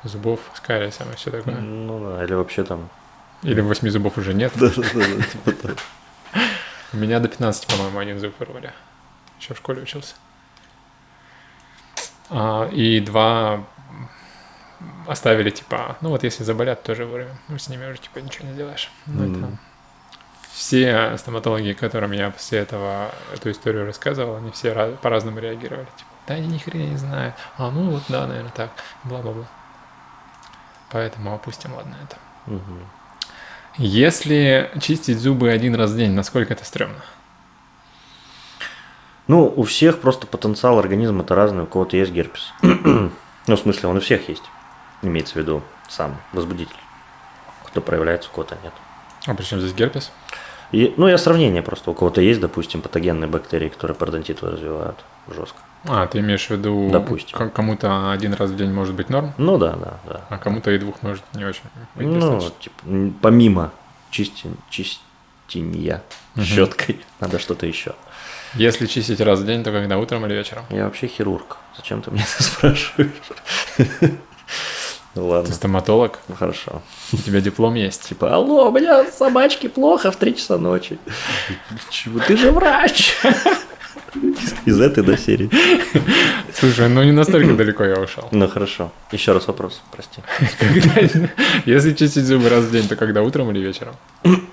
зубов с кариесом и все такое. Ну да, или вообще там. Или 8 зубов уже нет. Да-да-да, типа. У меня до 15, по-моему, один зуб вырвали. Еще в школе учился. А, и два оставили, типа, ну вот если заболят, тоже вырвем. Ну, с ними уже, типа, ничего не сделаешь. Ну, это-. Все стоматологи, которым я после этого эту историю рассказывал, они все ra- по-разному реагировали. Типа, да они ни хрена не знают. А, ну вот, да, наверное, так. Бла-бла-бла. Поэтому опустим, ладно, это. Мгм. Если чистить зубы один раз в день, насколько это стрёмно? Ну, у всех просто потенциал организма это разный, у кого-то есть герпес. ну, в смысле, он у всех есть. Имеется в виду сам возбудитель. Кто проявляется, у кого-то нет. А при чем здесь герпес? И, ну, я сравнение просто. У кого-то есть, допустим, патогенные бактерии, которые пародонтит развивают жестко. А, ты имеешь в виду, Допустим. кому-то один раз в день может быть норм, Ну да, да, да. а кому-то и двух может не очень быть Ну, достаточно. типа, помимо чистин, чистинья Мгм. щеткой, надо что-то еще. Если чистить раз в день, то когда утром или вечером? Я вообще хирург. Зачем ты меня это спрашиваешь? Ну ладно. Ты стоматолог, Ну хорошо. у тебя диплом есть. Типа, алло, у меня собачке плохо в 3 часа ночи. Чего? Ты же врач. Из этой до серии. Слушай, ну не настолько далеко я ушел. Ну хорошо. Еще раз вопрос, прости. Если чистить зубы раз в день, то когда утром или вечером?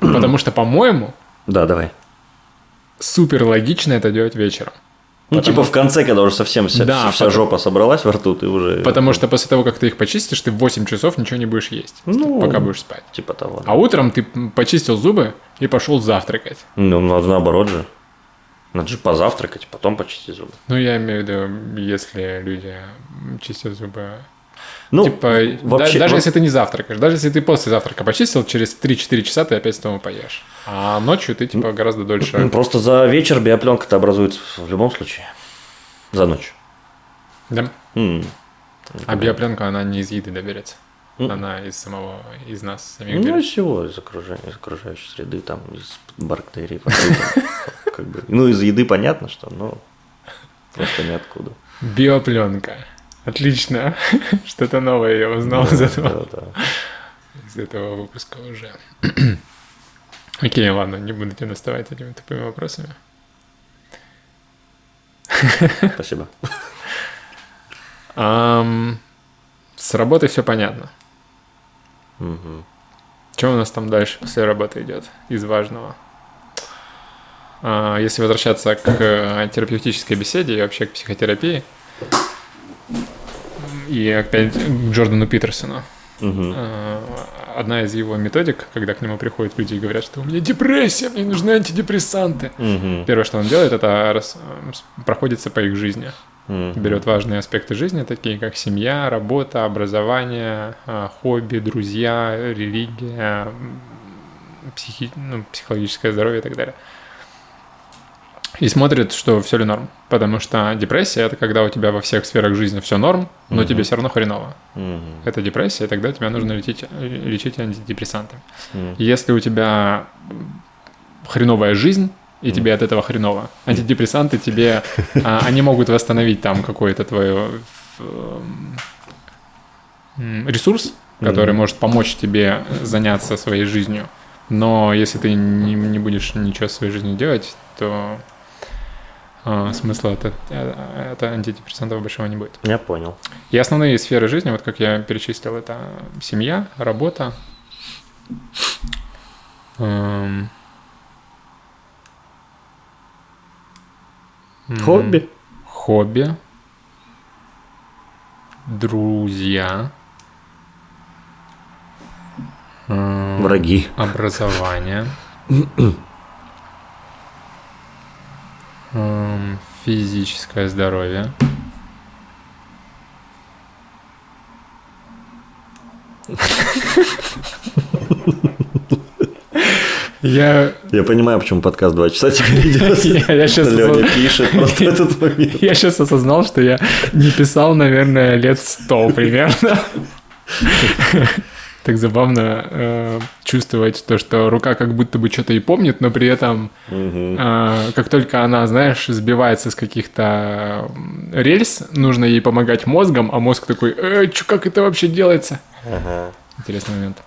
Потому что, по-моему, Да, давай. Супер логично это делать вечером. Ну, Потому- типа в конце, когда уже совсем вся, Да, вся потому- жопа собралась во рту, ты уже... Потому что после того, как ты их почистишь, ты 8 часов ничего не будешь есть, Ну, пока будешь спать. Типа того. А утром ты почистил зубы и пошел завтракать. Ну, надо наоборот же. Надо же позавтракать, потом почистить зубы. Ну, я имею в виду, если люди чистят зубы. Ну, типа, да- вообще- даже во- если ты не завтракаешь, даже если ты после завтрака почистил, через 3-4 часа ты опять снова поешь. А ночью ты, типа, гораздо дольше... Просто за вечер биопленка-то образуется в любом случае. За ночь. Да? А биопленка, она не из еды доберется. Она из самого, из нас самих Ну, из всего, из окружения, из окружающей среды, там, из бактерий. как бы. Ну, из еды понятно, что, но просто ниоткуда. Биопленка. Отлично. Что-то новое я узнал из этого, Да, да. из этого выпуска уже. Окей, ладно, не буду тебя доставать этими тупыми вопросами. Спасибо. С работой все понятно. Мгм. Что у нас там дальше после работы идет из важного? А, Если возвращаться к э, терапевтической беседе и вообще к психотерапии, и опять к Джордану Питерсону. А, Одна из его методик, когда к нему приходят люди и говорят, что у меня депрессия, мне нужны антидепрессанты. Мгм. Первое, что он делает, это рас- проходится по их жизни. Мгм. берет важные аспекты жизни, такие как семья, работа, образование, а, хобби, друзья, религия, психи- ну, психологическое здоровье и так далее. И смотрит, что все ли норм. Потому что депрессия это когда у тебя во всех сферах жизни все норм, но Мгм. тебе все равно хреново. Мгм. Это депрессия, и тогда тебя нужно лечить, лечить антидепрессантами. Мгм. Если у тебя хреновая жизнь, и тебе от этого хреново, антидепрессанты тебе, а, они могут восстановить там какой-то твой м, ресурс, который может помочь тебе заняться своей жизнью. Но если ты не, не будешь ничего в своей жизни делать, то а, смысла от, э, от антидепрессантов большого не будет. Я понял. И основные сферы жизни, вот как я перечислил, это семья, работа, эм, Хобби. хобби, друзья, эм, Враги. образование, физическое здоровье. Я, Я понимаю, почему подкаст два часа теперь идет. я, я сейчас Леня пишет просто этот момент. Я сейчас осознал, что я не писал, наверное, лет сто примерно. Так забавно э, чувствовать то, что рука как будто бы что-то и помнит, но при этом, э, как только она, знаешь, сбивается с каких-то рельс, нужно ей помогать мозгом, а мозг такой, э, чё, как это вообще делается? Ага. Интересный момент.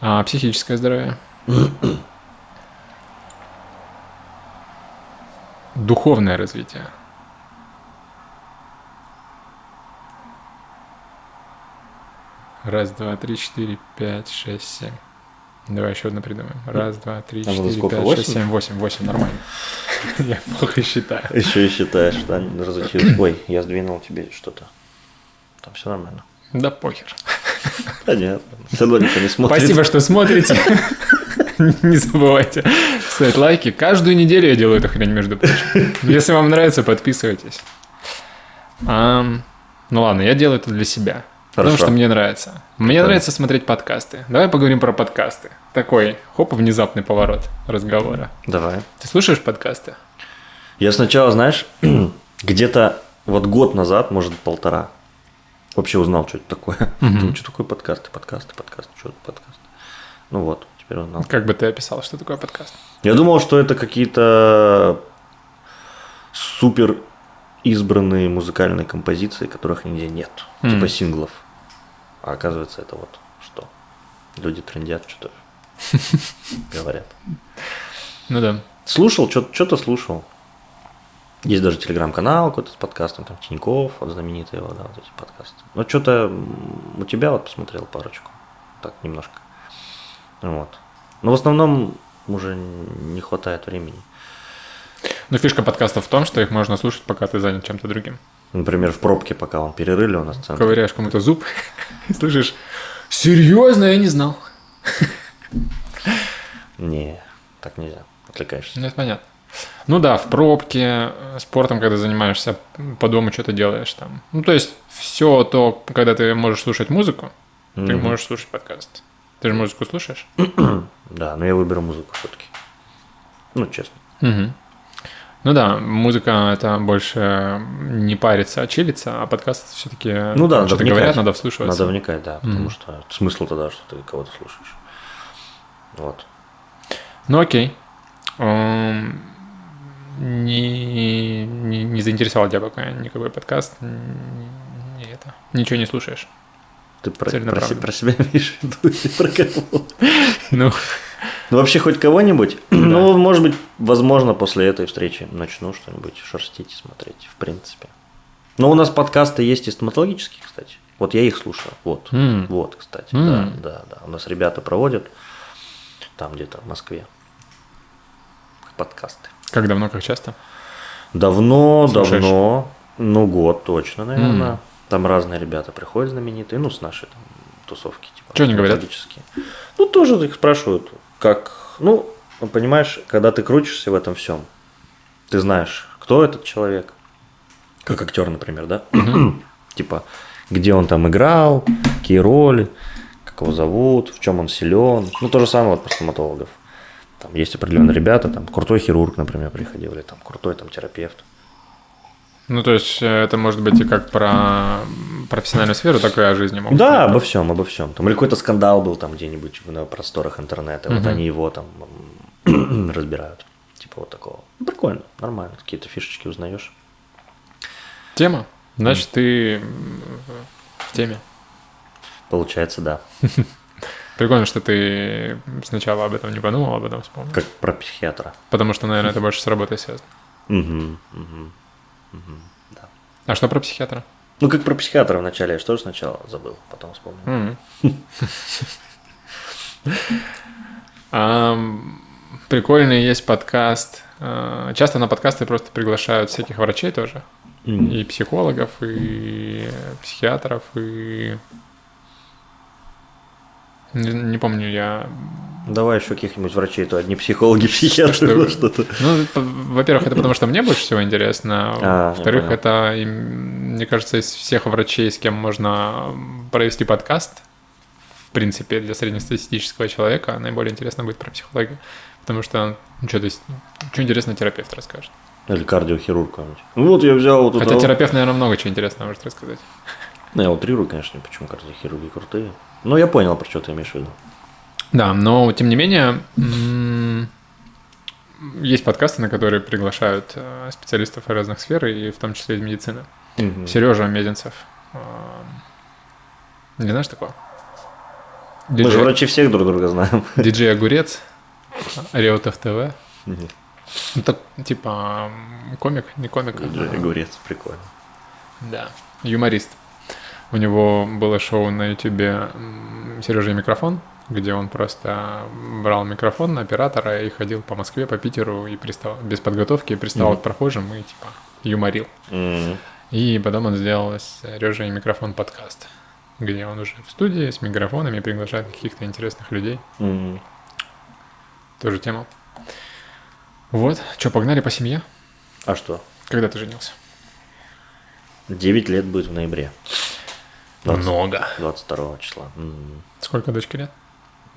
А психическое здоровье? Духовное развитие. Раз, два, три, четыре, пять, шесть, семь. Давай еще одно придумаем. Раз, два, три, надо четыре, сколько, пять, восемь? шесть, семь, восемь. Восемь, нормально. Я плохо считаю. Еще и считаешь, да, разучился. Ой, я сдвинул тебе что-то. Там все нормально. Да похер. Понятно. Все равно никто не смотрит. Спасибо, что смотрите. Не забывайте ставить лайки. Каждую неделю я делаю эту хрень, между прочим. Если вам нравится, подписывайтесь. Ну ладно, я делаю это для себя. Потому Хорошо. что мне нравится. Мне нравится смотреть подкасты. Давай поговорим про подкасты. Такой, хоп, внезапный поворот разговора. Давай. Ты слушаешь подкасты? Я сначала, знаешь, где-то вот год назад, может, полтора, вообще узнал, что это такое. Думаю, что такое подкасты, подкасты, подкасты, что это подкасты. Ну вот, теперь узнал. Как бы ты описал, что такое подкаст? Я думал, что это какие-то супер избранные музыкальные композиции, которых нигде нет. Мгм. Типа синглов. А оказывается, это вот что? Люди трендят, что-то говорят. Ну да. Слушал, что-то слушал. Есть даже телеграм-канал какой-то с подкастом, там Тиньков, вот знаменитый его, да, вот эти подкасты. Но что-то у тебя вот посмотрел парочку, так немножко. Вот. Но в основном уже не хватает времени. Ну, фишка подкастов в том, что их можно слушать, пока ты занят чем-то другим. Например, в пробке, пока он перерыли у нас центр. Ковыряешь кому-то зуб, слышишь, серьезно, я не знал. Не, так нельзя, отвлекаешься. Ну, это понятно. Ну да, в пробке, спортом, когда занимаешься, по дому что-то делаешь там. Ну, то есть, все то, когда ты можешь слушать музыку, ты можешь слушать подкаст. Ты же музыку слушаешь? Да, но я выберу музыку все-таки. Ну, честно. Мгм. Ну да, музыка это больше не париться, а чилиться, а подкаст все-таки Ну да, что-то вникать. говорят, надо вслушиваться. Надо вникать, да, потому Мгм. что смысл тогда, что ты кого-то слушаешь. Вот. Ну окей. Эм, Не, не, не заинтересовал тебя пока никакой подкаст. Н- Не это. Ничего не слушаешь. Ты про, про, про себя имеешь в виду про кого? Ну, Ну, вообще хоть кого-нибудь? Ну, может быть, возможно, после этой встречи начну что-нибудь шерстить и смотреть, в принципе. Но у нас подкасты есть и стоматологические, кстати. Вот я их слушаю. Вот. М. Вот, кстати. М. Да, да, да. У нас ребята проводят там где-то в Москве подкасты. как давно, как часто? Давно, Слушаешь? давно. Ну, год точно, наверное. М. Там разные ребята приходят знаменитые, ну, с нашей там, тусовки. Типа, Чё они говорят? Ну, тоже их спрашивают, как... Ну, понимаешь, когда ты крутишься в этом всем, ты знаешь, кто этот человек. Как актер, например, да? типа, где он там играл, какие роли, как его зовут, в чем он силен. Ну, то же самое вот про стоматологов. Там есть определенные ребята, там крутой хирург, например, приходил, или там крутой там терапевт. Ну, то есть, э, это может быть и как про профессиональную сферу, так и о жизни могут Да, быть. обо всем, обо всем. Там или какой-то скандал был там где-нибудь на просторах интернета, вот Мгм. они его там разбирают. Типа вот такого. Ну, Прикольно, нормально. Какие-то фишечки узнаешь. Тема? Значит, ты м, в теме. Получается, да. Прикольно, что ты сначала об этом не подумал, об этом вспомнил. Как про психиатра. Потому что, наверное, это больше с работой связано. Мгм, мгм, мгм, да. А что про психиатра? Ну, как про психиатра вначале, я же тоже сначала забыл, потом вспомнил. Прикольный есть подкаст. А, Часто на подкасты просто приглашают всяких врачей тоже. И психологов, и психиатров, и... Не помню, я... Давай еще каких-нибудь врачей, то одни психологи, психиатры, что-то. Ну, во-первых, это потому что мне больше всего интересно. А, Во-вторых, это, мне кажется, из всех врачей, с кем можно провести подкаст, в принципе, для среднестатистического человека, наиболее интересно будет про психологию. Потому что, ну, что, то есть, что интересно терапевт расскажет. Или кардиохирург какой-нибудь. Ну, Вот я взял вот Хотя терапевт, наверное, много чего интересного может рассказать. Ну, я утрирую, конечно, почему кардиохирурги крутые. Но я понял, про что ты имеешь в виду. Да, но тем не менее, есть подкасты, на которые приглашают э, специалистов разных сфер, и в том числе из медицины. Мгм. Сережа Мезенцев. Эм, Не знаешь такого? Мы же Диджей, врачи всех друг друга знаем. диджей Огурец, Реутов ТВ. Ну, так, типа, комик, не комик. Диджей Огурец, прикольно. Да, юморист. У него было шоу на ютубе Сережа и микрофон, где он просто брал микрофон на оператора и ходил по Москве, по Питеру и пристал без подготовки, приставал Мгм. к прохожим и типа юморил. М. И потом он сделал с Сережей и микрофон подкаст, где он уже в студии с микрофонами приглашает каких-то интересных людей. М. Тоже тема. Вот, что, погнали по семье? А что? Когда ты женился? 9 лет будет в ноябре. 20 Много. 22 числа. М. Сколько дочке лет?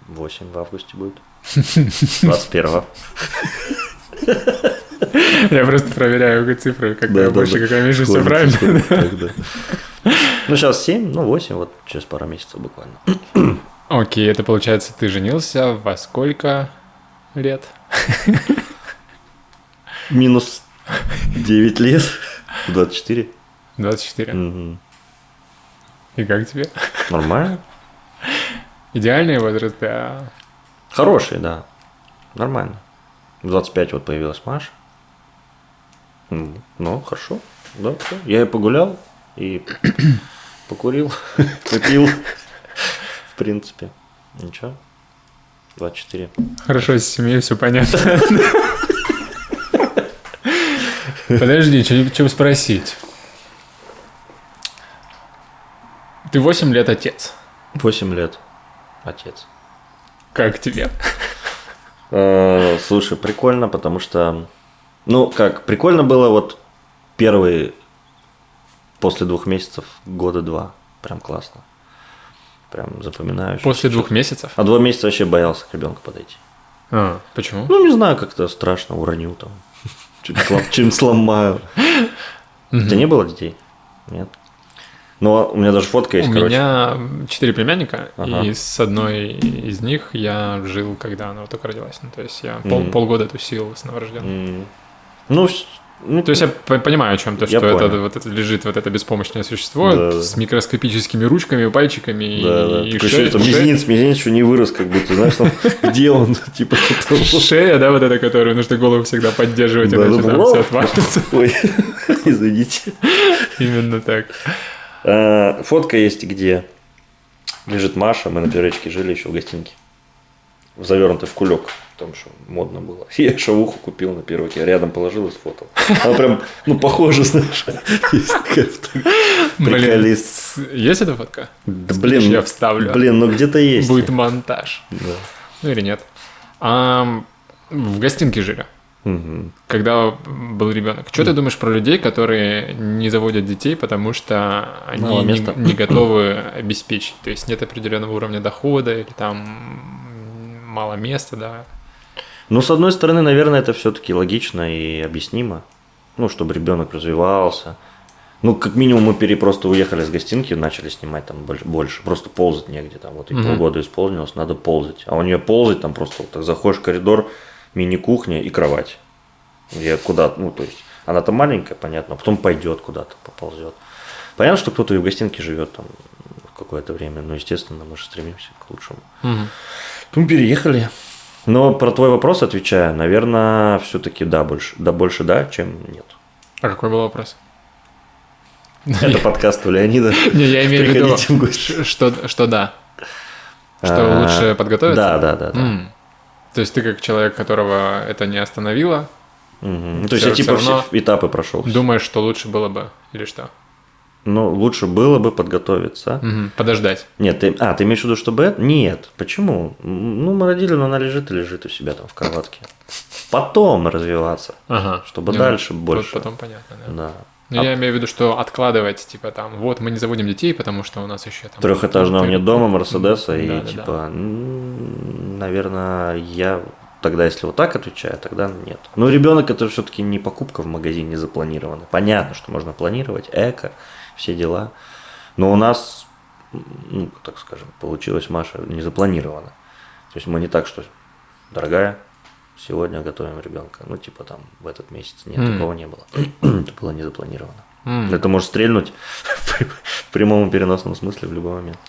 8 в августе будет. 21 Я просто проверяю цифры, какая больше, какая меньше, все правильно. Ну, сейчас 7, ну 8, вот через пару месяцев буквально. Окей, это получается, ты женился во сколько лет? Минус 9 лет. 24. 24. Мгм. И как тебе? Нормально. Идеальный возраст, да. Хороший, да. Нормально. В 25 вот появилась Маша. Ну, хорошо. Да, всё. я и погулял, и покурил, попил. В принципе. Ничего. 24. Хорошо, с семьей все понятно. Подожди, что спросить? Ты 8 лет отец. 8 лет. Отец. Как тебе? Э, Слушай, прикольно, потому что... Ну, как, прикольно было вот первые после двух месяцев года два. Прям классно. Прям запоминаю. После двух месяцев? А два месяца вообще боялся к ребенку подойти. А, почему? Ну, не знаю, как-то страшно, уронил там. Что-нибудь сломаю. У тебя не было детей? Нет. Ну, у меня даже фотка есть, У короче. меня четыре племянника, Ага. и с одной из них я жил, когда она вот только родилась. Ну, то есть я пол- Мгм. полгода тусил с новорожденным. М. Ну, ну, То есть я понимаю, о чем то, что это вот это лежит вот это беспомощное существо Да, да. с микроскопическими ручками, пальчиками да, да. и, Такой ше- ещё это ше- мизинец, мизинец еще не вырос, как будто, знаешь, там, где он, типа, шея, да, вот эта, которую нужно голову всегда поддерживать, Да, иначе да, там да. все отвалится. Ой, извините. Именно так. А, Фотка есть, где лежит Маша, мы на Пиречке жили еще в гостинике. Завернутый в кулек, там что модно было. Я шавуху купил на первоке, рядом положил и сфотал. Она прям, ну, похоже, знаешь. Приколист. Есть эта фотка? Да, блин, Я вставлю. Блин, ну где-то есть. Будет монтаж. Да. Ну или нет. А, в гостинке жили. Мгм. когда был ребенок. Что ты думаешь про людей, которые не заводят детей, потому что они Мало не, места. не готовы обеспечить? То есть нет определенного уровня дохода или там мало места, да? Ну, с одной стороны, наверное, это все-таки логично и объяснимо. Ну, чтобы ребенок развивался. Ну, как минимум, мы пере просто уехали с гостинки, начали снимать там больше. Просто ползать негде. Там вот и Мгм. полгода исполнилось, надо ползать. А у нее ползать там просто вот так заходишь в коридор, мини-кухня и кровать. Я куда ну, то есть, она там маленькая, понятно, а потом пойдет куда-то, поползет. Понятно, что кто-то и в гостинке живет там какое-то время, но, естественно, мы же стремимся к лучшему. Мгм. Ну, переехали. Но про твой вопрос отвечаю, наверное, все-таки да, больше, да, больше да, чем нет. А какой был вопрос? Это подкаст у Леонида. Не, я имею в виду, что, что да. Что А, лучше подготовиться? Да, да, да. То есть ты как человек, которого это не остановило. Ну, То есть я типа все этапы прошел. думаешь, что лучше было бы или что? Ну, лучше было бы подготовиться. Мгм. Подождать. Нет, ты, а, ты имеешь в виду, чтобы это? Нет. Почему? Ну, мы родили, но она лежит и лежит у себя там в кроватке. Потом развиваться. Ага. Чтобы Ну, дальше вот больше. Потом понятно, да. Да. Ну, А я имею в виду, что откладывать, типа, там, вот, мы не заводим детей, потому что у нас еще там... Трехэтажного мне дома, Мерседеса, и типа, наверное, я тогда, если вот так отвечаю, тогда нет. Ну, ребенок это все-таки не покупка в магазине запланирована. Понятно, что можно планировать, эко, все дела. Но у нас, ну, так скажем, получилось Маша не запланировано. То есть мы не так, что, дорогая, сегодня готовим ребенка. Ну, типа там в этот месяц. Нет, М. такого не было. это было не запланировано. М. Это может стрельнуть в прямом и переносном смысле в любой момент.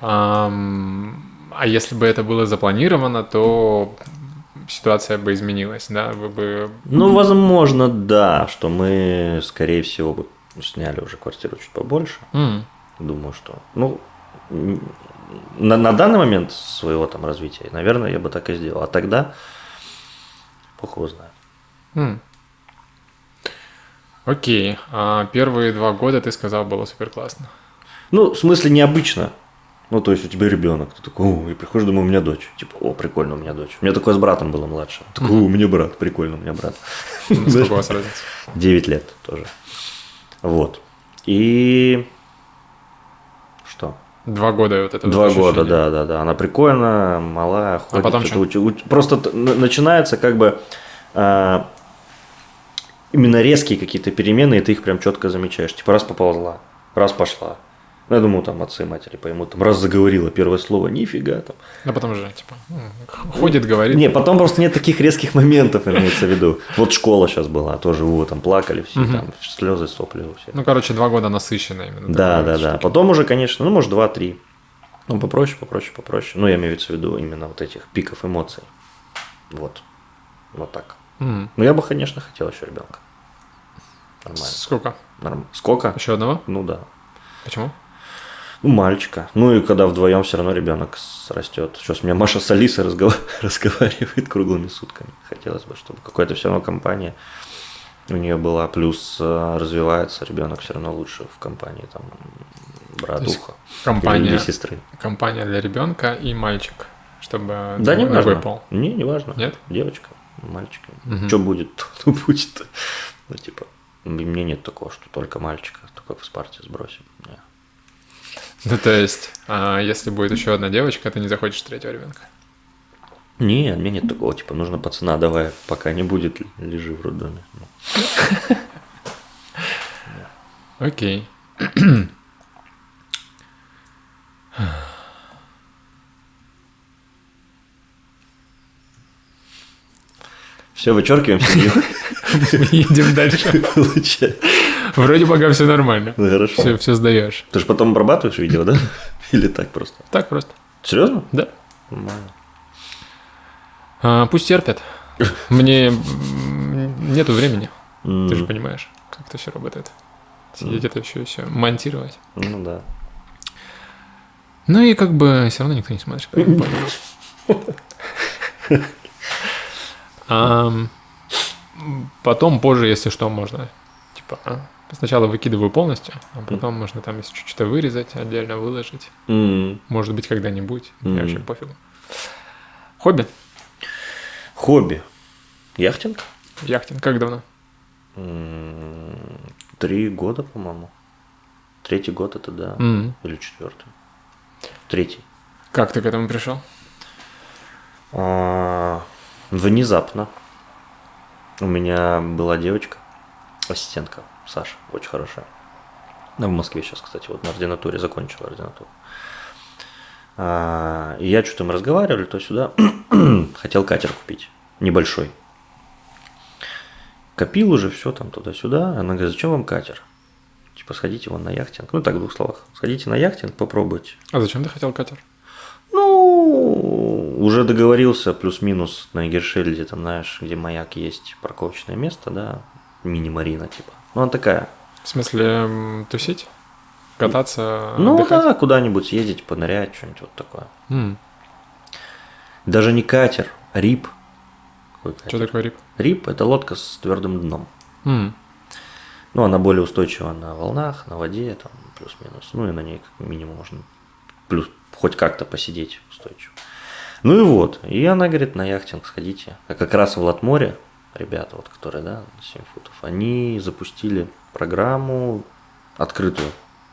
Ам, А если бы это было запланировано, то ситуация бы изменилась, да? Вы бы... Ну, возможно, да, что мы, скорее всего, бы сняли уже квартиру чуть побольше. М. Думаю, что, ну, на, на данный момент своего там развития, наверное, я бы так и сделал. А тогда, бог его знает. М. Окей. А первые два года, ты сказал, было супер классно. Ну, в смысле, необычно. Ну, то есть у тебя ребенок, ты такой, о, и приходишь, думаю, у меня дочь. Типа, о, прикольно, у меня дочь. У меня такое с братом было младше. Такой, о, у меня брат, прикольно, у меня брат. Сколько у вас разница? 9 лет тоже. Вот. И? Два года вот это вот Два года, ощущение. да, да, да. Она прикольная, малая, ходит. потом это уч- уч- Просто начинается как бы а, именно резкие какие-то перемены, и ты их прям четко замечаешь. Типа раз поползла, раз пошла, Ну, я думаю, там отцы и матери поймут. Там раз заговорила первое слово, нифига там. Ну, потом же, типа, ходит, говорит. Не, потом просто нет таких резких моментов, имеется в виду. Вот школа сейчас была, тоже вы там плакали все, там слезы, сопли у всех. Ну, короче, два года насыщенно именно. Да, да, да. Потом уже, конечно, ну, может, два-три. Ну, попроще, попроще, попроще. Ну, я имею в виду именно вот этих пиков эмоций. Вот. Вот так. Ну, я бы, конечно, хотел еще ребенка. Нормально. Сколько? Норм- Сколько? Еще одного? Ну да. Почему? Ну, мальчика. Ну и когда вдвоем все равно ребенок растет. Сейчас у меня Маша с Алисой разгова- разговаривает круглыми сутками. Хотелось бы, чтобы какая-то все равно компания у нее была. Плюс э, развивается ребенок все равно лучше в компании там братуха Компания, или сестры. компания для ребенка и мальчик, чтобы Да, не важно. пол. Не, не важно. Нет? Девочка, мальчик. Мгм. Что будет, то будет. Ну, типа, мне нет такого, что только мальчика, только в спарте сбросим. Ну, то есть, а если будет еще одна девочка, ты не захочешь третьего ребенка. Не, мне нет такого, типа, нужно пацана, давай, пока не будет, лежи в роддоме. Окей. Все, вычеркиваем семью. Едем дальше. Вроде пока все нормально. Ну, хорошо. Все, все сдаешь. Ты же потом обрабатываешь видео, да? Или так просто? Так просто. Серьезно? Да. Нормально. А, пусть терпят. Мне нету времени. Ты же понимаешь, как это все работает. Сидеть это еще все монтировать. Ну да. Ну и как бы все равно никто не смотрит. Потом, позже, если что, можно. Типа, а, сначала выкидываю полностью, а потом можно там, если чуть-чуть вырезать, отдельно выложить. Может быть, когда-нибудь. Мне Мгм. вообще пофигу. Хобби? Хобби. Яхтинг? Яхтинг. Как давно? Три года, по-моему. Третий год это да. М. Или четвертый. Третий. Как ты к этому пришел? А, Внезапно. У меня была девочка, ассистентка Саша, очень хорошая. Она в Москве сейчас, кстати, вот на ординатуре закончила ординатуру. А, И я что-то мы разговаривали, то сюда. Хотел катер купить, небольшой. Копил уже все там туда-сюда. Она говорит, зачем вам катер? Типа, сходите вон на яхтинг. Ну, так в двух словах. Сходите на яхтинг, попробуйте. А зачем ты хотел катер? Ну, уже договорился плюс-минус на Егершельде, там, знаешь, где маяк есть, парковочное место, да, мини-марина, типа. Ну, она такая. В смысле, м, тусить? Кататься? ну, отдыхать? да, куда-нибудь съездить, понырять, что-нибудь вот такое. М, Даже не катер, а рип. Катер? Что такое рип? Рип – это лодка с твердым дном. М, Ну, она более устойчива на волнах, на воде, там, плюс-минус. Ну, и на ней как минимум можно плюс хоть как-то посидеть устойчиво. Ну и вот. И она говорит, на яхтинг сходите. А как раз в Латморе, ребята, вот, которые, да, 7 футов, они запустили программу открытую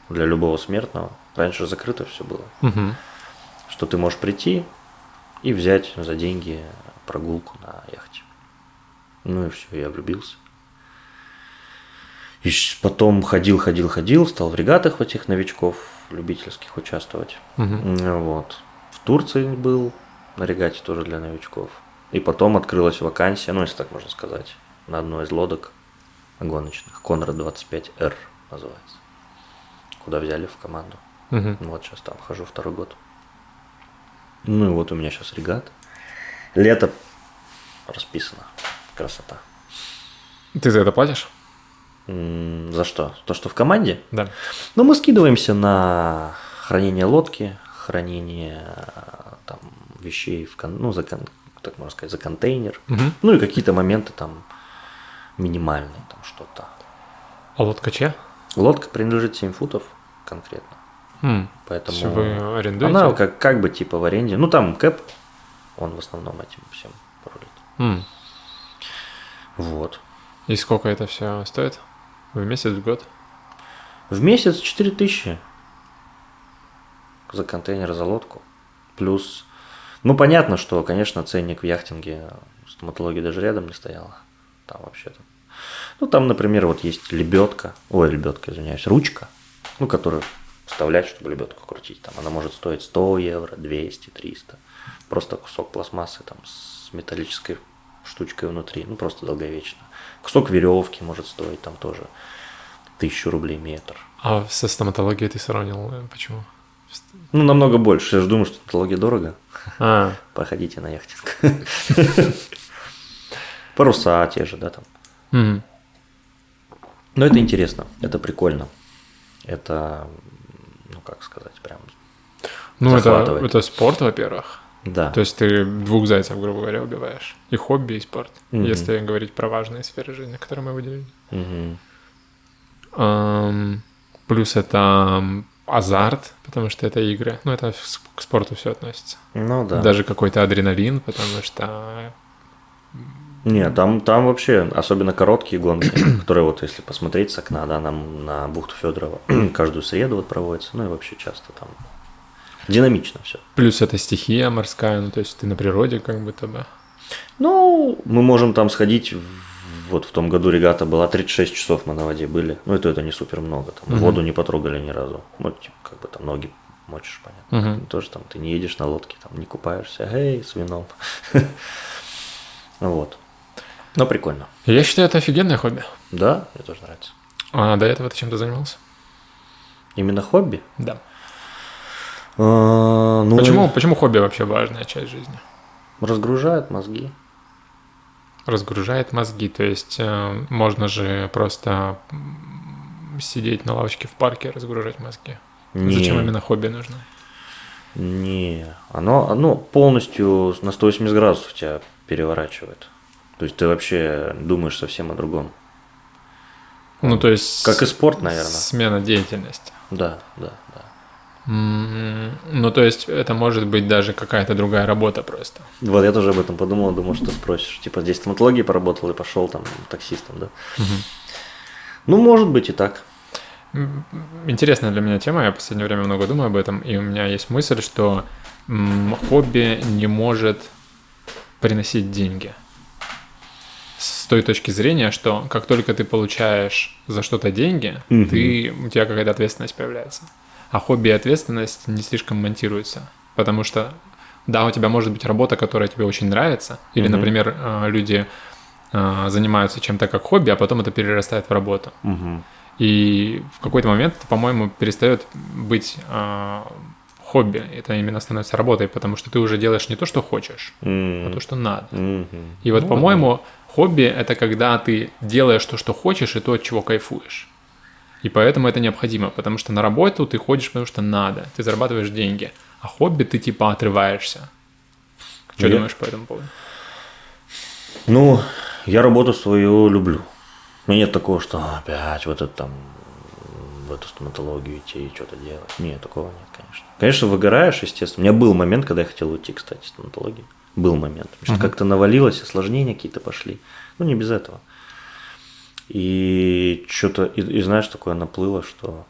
для любого смертного. Раньше закрыто все было. мгм. Что ты можешь прийти и взять за деньги прогулку на яхте. Ну и все, я влюбился. И потом ходил, ходил, ходил, стал в регатах в этих новичков любительских участвовать. Ну Вот. В Турции был на регате тоже для новичков. И потом открылась вакансия, ну, если так можно сказать, на одной из лодок гоночных. Конрад 25R называется. Куда взяли в команду. Мгм. Вот сейчас там хожу второй год. Ну и вот у меня сейчас регат. Лето расписано. Красота. Ты за это платишь? М, За что? То, что в команде? Да. Ну, мы скидываемся на хранение лодки, хранение э, там вещей в кон- ну, за кон- так можно сказать, за контейнер. Мгм. Ну и какие-то моменты там минимальные, там что-то. А лодка чья? Лодка принадлежит 7 футов конкретно. М, Поэтому всё вы арендуете? она как, как бы типа в аренде. Ну там Кэп, он в основном этим всем рулит. М. Вот. И сколько это все стоит? В месяц, в год? В месяц 4000 за контейнер, за лодку. Плюс, ну понятно, что, конечно, ценник в яхтинге стоматологии даже рядом не стояла. Там вообще-то. Ну там, например, вот есть лебедка, ой, лебедка, извиняюсь, ручка, ну, которую вставлять, чтобы лебедку крутить. Там она может стоить 100 евро, 200, 300. Просто кусок пластмассы там с металлической штучкой внутри, ну просто долговечно. Кусок веревки может стоить там тоже тысячу рублей метр. А со стоматологией ты сравнил э, почему? Ну, намного больше. Я же думаю, что стоматология дорого. А, Походите на яхтинг. Паруса те же, да, там. Но это интересно, это прикольно. Это, ну как сказать, прям, ну это, это спорт, во-первых. да. То есть ты двух зайцев, грубо говоря, убиваешь. И хобби, и спорт. Мгм. Если говорить про важные сферы жизни, которые мы выделили. Мгм. Ам, плюс это азарт, потому что это игры. Ну, это к спорту все относится. Ну да. Даже какой-то адреналин, потому что... Нет, там, там вообще, особенно короткие гонки, которые вот если посмотреть с окна, да, на, на бухту Федорова, каждую среду вот проводится, ну и вообще часто там динамично все. Плюс это стихия морская, ну, то есть ты на природе как будто бы. Ну, мы можем там сходить, в- вот в том году регата была 36 часов мы на воде были, ну это, это не супер много, там Мгм. воду не потрогали ни разу, ну типа как бы там ноги мочишь, понятно. Мгм. Тоже там ты не едешь на лодке, там не купаешься, эй, с вином. Вот. Но прикольно. Я считаю, это офигенное хобби. Да, мне тоже нравится. А до этого ты чем-то занимался? Именно хобби? Да. А, ну, Почему, почему хобби вообще важная часть жизни? Разгружает мозги. Разгружает мозги, то есть э, можно же просто сидеть на лавочке в парке, разгружать мозги. Не, Зачем именно хобби нужно? Не, оно, оно полностью на 180 градусов тебя переворачивает. То есть ты вообще думаешь совсем о другом. Ну, то есть... Как и спорт, наверное. Смена деятельности. Да, да, да. Ну, то есть это может быть даже какая-то другая работа просто. Вот я тоже об этом подумал, думал, что спросишь. Типа здесь стоматологии поработал и пошел там таксистом, да? Ну, может быть и так. Интересная для меня тема, я в последнее время много думаю об этом, и у меня есть мысль, что хобби не может приносить деньги. С той точки зрения, что как только ты получаешь за что-то деньги, Мгм. ты, у тебя какая-то ответственность появляется. А хобби и ответственность не слишком монтируются. Потому что, да, у тебя может быть работа, которая тебе очень нравится, или, Мгм. например, э, люди э, занимаются чем-то как хобби, а потом это перерастает в работу. Мгм. И в какой-то момент это, по-моему, перестает быть а, хобби. Это именно становится работой, потому что ты уже делаешь не то, что хочешь, а М. то, что надо. Мгм. И вот, Ну, по-моему, хобби это когда ты делаешь то, что хочешь, и то, от чего кайфуешь. И поэтому это необходимо, потому что на работу ты ходишь, потому что надо, ты зарабатываешь деньги, а хобби ты типа отрываешься. Что Я- думаешь по этому поводу? Ну, я работу свою люблю. У меня нет такого, что опять вот это там в эту стоматологию идти и что-то делать. Нет, такого нет, конечно. Конечно, выгораешь, естественно. У меня был момент, когда я хотел уйти, кстати, из стоматологии. Был момент. Потому что как-то навалилось, осложнения какие-то пошли. Ну, не без этого. И что-то, и, и знаешь, такое наплыло, что,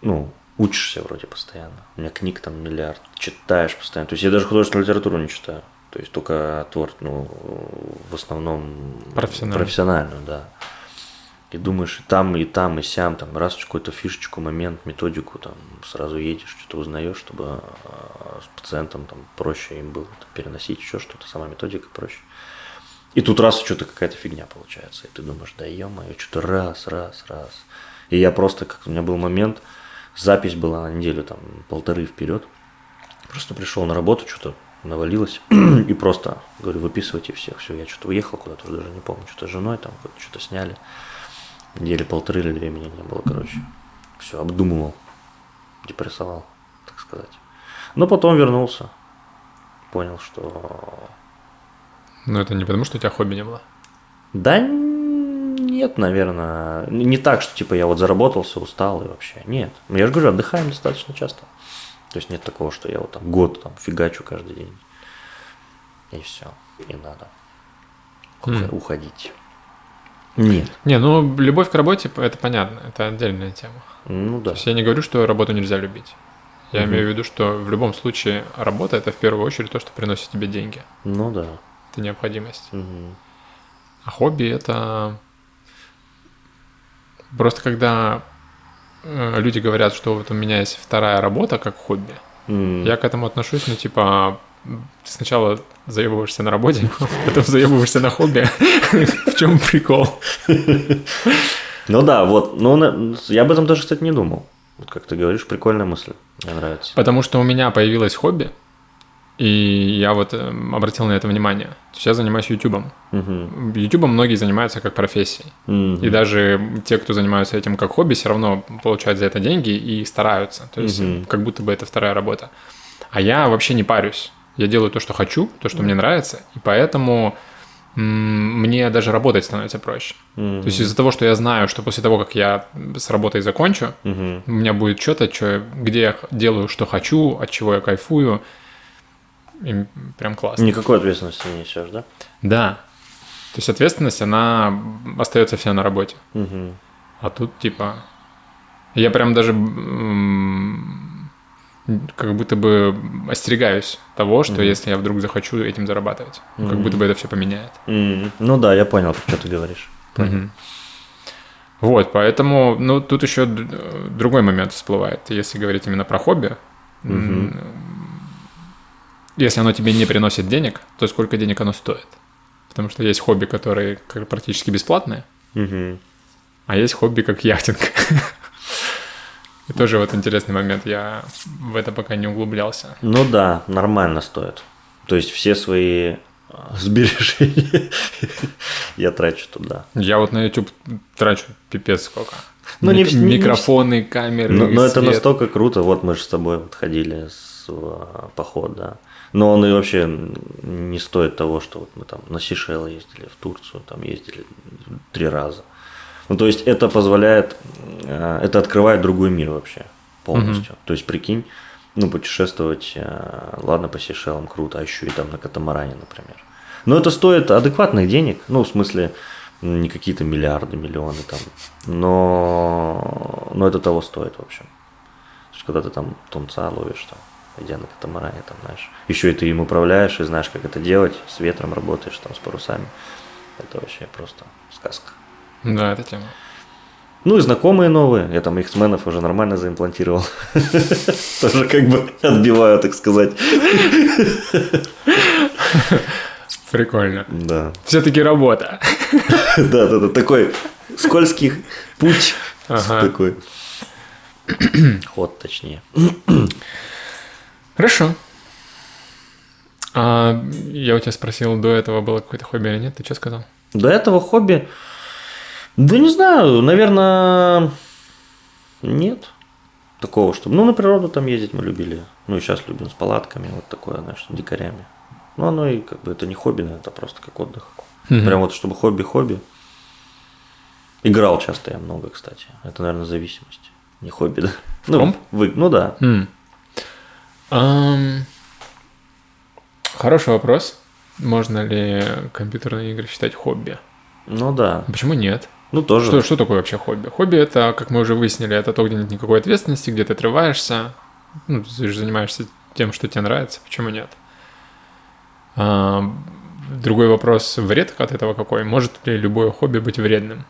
ну, учишься вроде постоянно. У меня книг там миллиард, читаешь постоянно. То есть я даже художественную литературу не читаю. То есть только твор, ну, в основном Профессиональную. профессиональную, да. И думаешь, и там, и там, и сям, там, раз какую-то фишечку, момент, методику, там, сразу едешь, что-то узнаешь, чтобы а, с пациентом там проще им было переносить еще что-то, сама методика проще. И тут раз что-то какая-то фигня получается, и ты думаешь, да ё-моё, что-то раз, раз, раз. И я просто, как у меня был момент, запись была на неделю, там, полторы вперед, просто пришел на работу, что-то навалилось, и просто, говорю, выписывайте всех, все, я что-то уехал куда-то, уже даже не помню, что-то с женой там, что-то сняли, недели полторы или две меня не было, короче, все, обдумывал, депрессовал, так сказать. Но потом вернулся, понял, что Но это не потому, что у тебя хобби не было. Да нет, наверное. Не так, что типа я вот заработался, устал и вообще. Нет. Ну, Я же говорю, отдыхаем достаточно часто. То есть нет такого, что я вот там год там фигачу каждый день. И все. И надо М. уходить. Нет. Не, ну любовь к работе это понятно, это отдельная тема. Ну да. То есть я не говорю, что работу нельзя любить. Я Мгм. имею в виду, что в любом случае работа это в первую очередь то, что приносит тебе деньги. Ну да. Это необходимость. Мгм. А хобби это просто когда э, люди говорят, что вот у меня есть вторая работа как хобби. М. Я к этому отношусь, ну, типа, ты сначала заебываешься на работе, потом заебываешься на хобби. В чем прикол? Ну да, вот. На- я об этом даже, кстати, не думал. Вот как ты говоришь, прикольная мысль. Мне нравится. Потому что у меня появилось хобби, и я вот эм, обратил на это внимание. То есть я занимаюсь ютубом. Ютубом многие занимаются как профессией. Мгм. И даже те, кто занимаются этим как хобби, все равно получают за это деньги и стараются. То есть Мгм. как будто бы это вторая работа. А я вообще не парюсь. Я делаю то, что хочу, то, что мне нравится, и поэтому мне даже работать становится проще. Мгм. То есть из-за того, что я знаю, что после того, как я с работой закончу, Мгм. у меня будет что-то, что, где я делаю, что хочу, от чего я кайфую. И прям классно. Никакой ответственности не несешь, да? Да. То есть ответственность, она остается вся на работе. Мгм. А тут типа... Я прям даже как будто бы остерегаюсь того, что если я вдруг захочу этим зарабатывать, ну, как будто бы это все поменяет. М. Ну да, я понял, что ты говоришь. Мгм. Вот, поэтому, ну, тут еще другой момент всплывает, если говорить именно про хобби. М, Если оно тебе не приносит денег, то сколько денег оно стоит? Потому что есть хобби, которые практически бесплатные, Мгм. а есть хобби как яхтинг. И тоже вот интересный момент, я в это пока не углублялся. Ну да, нормально стоит. То есть все свои а, сбережения я трачу туда. Я вот на YouTube трачу пипец сколько. Ну, не Мик- вс- не- Микрофоны, камеры, Но, но это свет. настолько круто. Вот мы же с тобой вот ходили с, а, поход, да. Но он и вообще не стоит того, что вот мы там на Сейшелы ездили, в Турцию там ездили три раза. Ну, то есть это позволяет, э, это открывает другой мир вообще полностью. То есть прикинь, ну, путешествовать, э, ладно, по Сейшелам круто, а еще и там на катамаране, например. Но это стоит адекватных денег, ну, в смысле, не какие-то миллиарды, миллионы там, но, но это того стоит, в общем. То есть, когда ты там тунца ловишь, там, идя на катамаране, там, знаешь, еще и ты им управляешь, и знаешь, как это делать, с ветром работаешь, там, с парусами. Это вообще просто сказка. Да, это тема. Ну и знакомые новые, я там X-менов уже нормально заимплантировал. Тоже как бы отбиваю, так сказать. Прикольно. Да. Все-таки работа. Да, да, да, такой скользкий путь. Такой. Ход, точнее. Хорошо. А, я у тебя спросил, до этого было какое-то хобби или нет? Ты что сказал? До этого хобби, да не знаю, наверное, нет такого, чтобы, ну, на природу там ездить мы любили, ну, и сейчас любим с палатками, вот такое, знаешь, дикарями. Ну, оно и как бы это не хобби, наверное, это просто как отдых. Мгм. Прям вот чтобы хобби-хобби. Играл часто я много, кстати. Это, наверное, зависимость. Не хобби, да? Ну, комп? вы, ну да. М. Ам, Хороший вопрос. Можно ли компьютерные игры считать хобби? Ну да. Почему нет? Ну тоже. Что, что такое вообще хобби? Хобби это, как мы уже выяснили, это то, где нет никакой ответственности, где ты отрываешься, ну, ты же занимаешься тем, что тебе нравится, почему нет? А, другой вопрос, вред от этого какой? Может ли любое хобби быть вредным?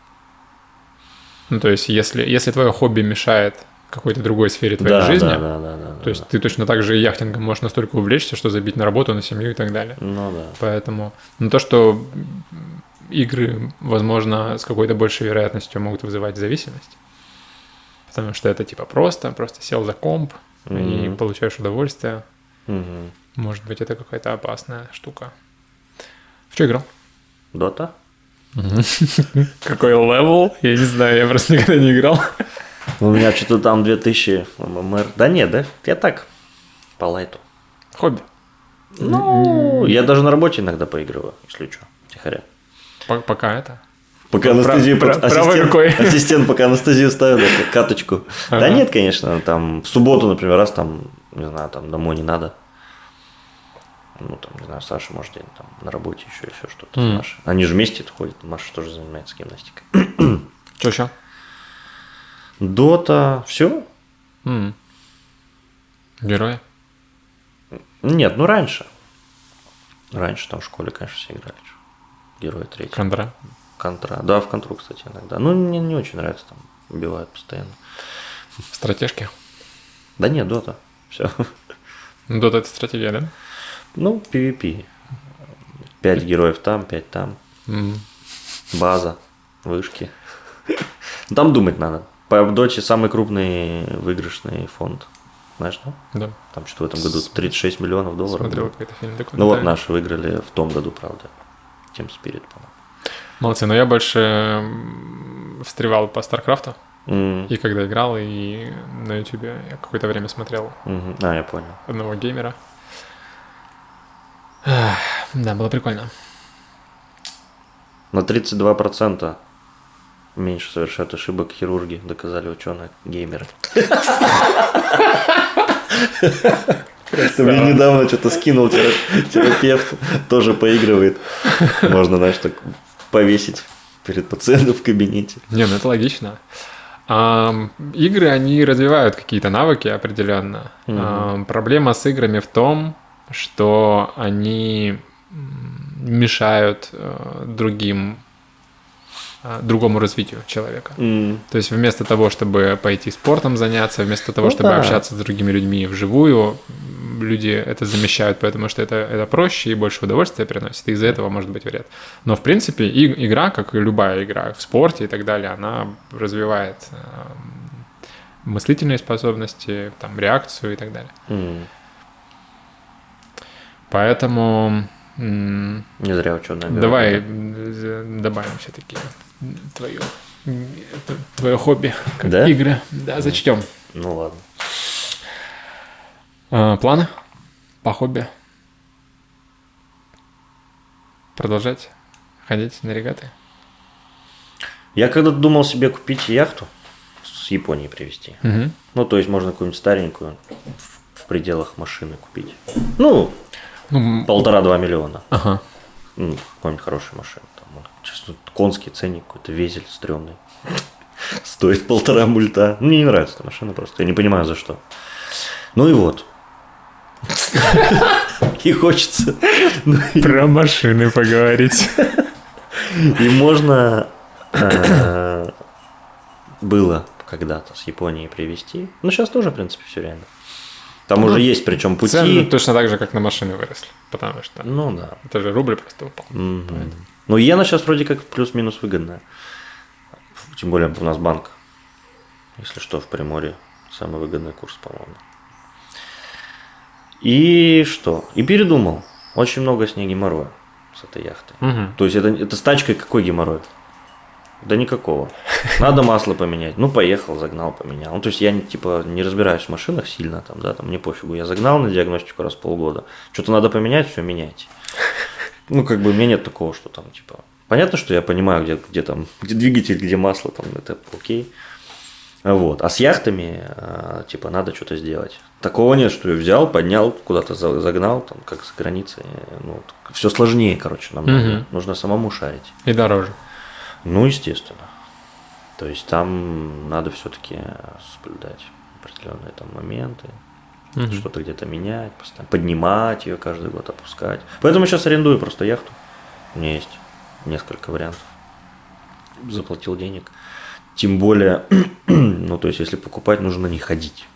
Ну, то есть, если, если твое хобби мешает какой-то другой сфере твоей да, жизни, Да, да, да, да, то есть ты точно так же и яхтингом можешь настолько увлечься, что забить на работу, на семью и так далее. Ну да. Поэтому, ну то, что игры, возможно, с какой-то большей вероятностью могут вызывать зависимость, потому что это типа просто, просто сел за комп и Мгм. получаешь удовольствие. Мгм. Может быть, это какая-то опасная штука. В что играл? Dota? Какой level? Я не знаю, я просто никогда не играл. У меня что-то там 2000 MMR. Да нет, да? Я так, по лайту. Хобби. Ну, я даже на работе иногда поигрываю, если что, тихоря. По- Пока это. Пока анестезию... правой ассистент, рукой. ассистент пока анестезию ставит, да, каточку. Да нет, конечно, там в субботу, например, раз там, не знаю, там домой не надо. Ну, там, не знаю, Саша, может, день там на работе еще, еще что-то. Машей. Они же вместе ходят, Маша тоже занимается гимнастикой. Что еще? Дота, все? Герои? Нет, ну раньше. Раньше там в школе, конечно, все играли. Герои третий. Кондра? Контра. Да, в контру, кстати, иногда. Ну, мне не очень нравится, там убивают постоянно. Стратежки. Да нет, дота. Все. Ну, Dota это стратегия, да? Ну, PvP. Пять героев там, пять там. М. База, вышки. Там думать надо. По доте самый крупный выигрышный фонд. Знаешь, да? Да. Там что в этом году 36 миллионов долларов. Смотрел какой-то фильм Ну документальный. вот наши выиграли в том году, правда. Team Spirit, по-моему. Молодцы, но я больше встревал по Старкрафту. М, И когда играл, и на Ютубе я какое-то время смотрел мгм. А, я понял. одного геймера. Да, было прикольно. На 32% меньше совершают ошибок хирурги, доказали ученые геймеры. Ты мне недавно что-то скинул тера- терапевт, тоже поигрывает. Можно, знаешь, так повесить перед пациентом в кабинете. Не, ну это логично. Игры, они развивают какие-то навыки определенно. Проблема с играми в том, что они мешают э, другим, другому развитию человека. М, То есть вместо того, чтобы пойти спортом заняться, вместо того, Ну чтобы да. общаться с другими людьми вживую, люди это замещают, потому что это, это проще и больше удовольствия приносит, и из-за этого может быть вред. Но, в принципе, и- игра, как и любая игра в спорте и так далее, она развивает эм, мыслительные способности, там, реакцию и так далее. м. Поэтому Не зря ученые говорят. давай добавим все-таки твое, твое хобби, как Да? игры. Да, зачтем. Ну ладно. А, планы по хобби? Продолжать ходить на регаты? Я когда думал себе купить яхту, с Японии привезти. Мгм. Ну, то есть можно какую-нибудь старенькую в, в пределах машины купить. Ну, Ну, полтора-два миллиона. ага. Ну, какой-нибудь хорошей машины. Там, вот, честно, конский ценник, какой-то везель стрёмный. Стоит полтора мульта. Ну, Мне не нравится эта машина просто. Я не понимаю, за что. Ну и вот. И хочется. Ну, Про машины поговорить. И можно э, было когда-то с Японии привезти. Ну, сейчас тоже, в принципе, все реально. Там уже есть, причем Цены пути. точно так же, как на машины выросли. Потому что Ну да. это же рубль просто упал. Мгм. Ну, иена сейчас вроде как плюс-минус выгодная. Тем более у нас банк. Если что, в Приморье самый выгодный курс, по-моему. И что? И передумал. Очень много с ней геморроя с этой яхтой. Мгм. То есть это, это с тачкой какой геморрой? Да никакого. Надо масло поменять. Ну, поехал, загнал, поменял. Ну, то есть я не- типа не разбираюсь в машинах сильно, там, да, там мне пофигу. Я загнал на диагностику раз в полгода. Что-то надо поменять, все меняйте. Ну, как бы у меня нет такого, что там, типа. Понятно, что я понимаю, где, где там, где двигатель, где масло, там, это окей. Вот. А с яхтами, а, типа, надо что-то сделать. Такого нет, что я взял, поднял, куда-то за- загнал, там, как за границей. Ну, все сложнее, короче, нам Мгм. нужно самому шарить. И дороже. Ну, естественно. То есть там надо все-таки соблюдать определенные там моменты, Мгм. что-то где-то менять, постоянно, поднимать ее каждый год, опускать. Поэтому сейчас арендую просто яхту. У меня есть несколько вариантов. Заплатил денег. Тем более, ну, то есть, если покупать, нужно ней ходить.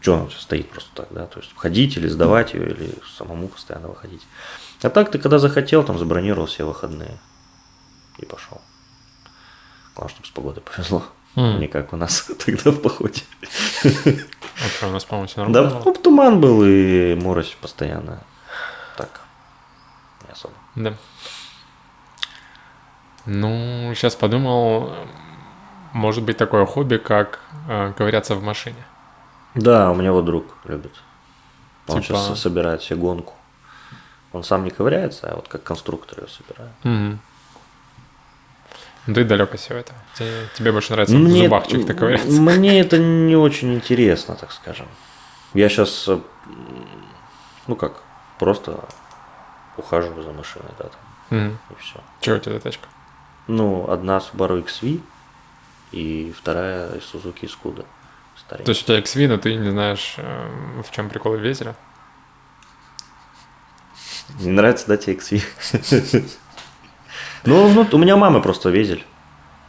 Что она стоит просто так, да? То есть, ходить или сдавать ее, или самому постоянно выходить. А так ты, когда захотел, там, забронировал все выходные и пошел. Главное, чтобы с погодой повезло. М. Не как у нас тогда в походе. Вот что, у нас, по-моему, все Да, нормально. было. ну, туман был и морось постоянно. Так, не особо. Да. Ну, сейчас подумал, может быть такое хобби, как э, ковыряться в машине. Да, у меня вот друг любит. Он Типа- сейчас собирает себе гонку. Он сам не ковыряется, а вот как конструктор ее собирает. Мгм. Ну, ты далек от всего этого. Тебе, тебе больше нравится в зубах чем-то ковыряться. мне это не очень интересно, так скажем. Я сейчас, ну как, просто ухаживаю за машиной, да, там, Мгм. и все. Чего у тебя за тачка? Ну, одна Subaru XV и вторая Suzuki. То Старенькая. есть у тебя XV, но ты не знаешь, э, в чем прикол везеля? Не нравится, да, тебе XV? Ну, внут- у меня мама просто везель.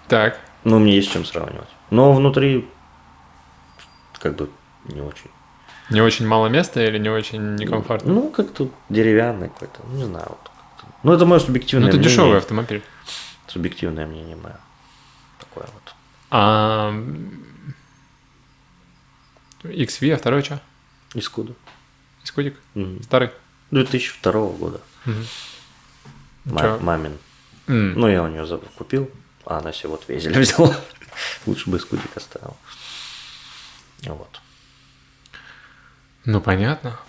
Так. Ну, мне есть с чем сравнивать. Но внутри как бы не очень. Не очень мало места или не очень некомфортно? Ну, как-то деревянный какой-то, не знаю. Вот ну, это мое Ну, субъективное это мнение. дешевый автомобиль. Субъективное мнение мое. Такое вот. А XV, а второй что? Искуда. Искудик? Мгм. Старый? 2002 года. Мгм. Ма- мамин. Ну, я у нее забыл, купил, а она себе вот везель взяла. Лучше бы искудик оставил. Вот. Ну, понятно.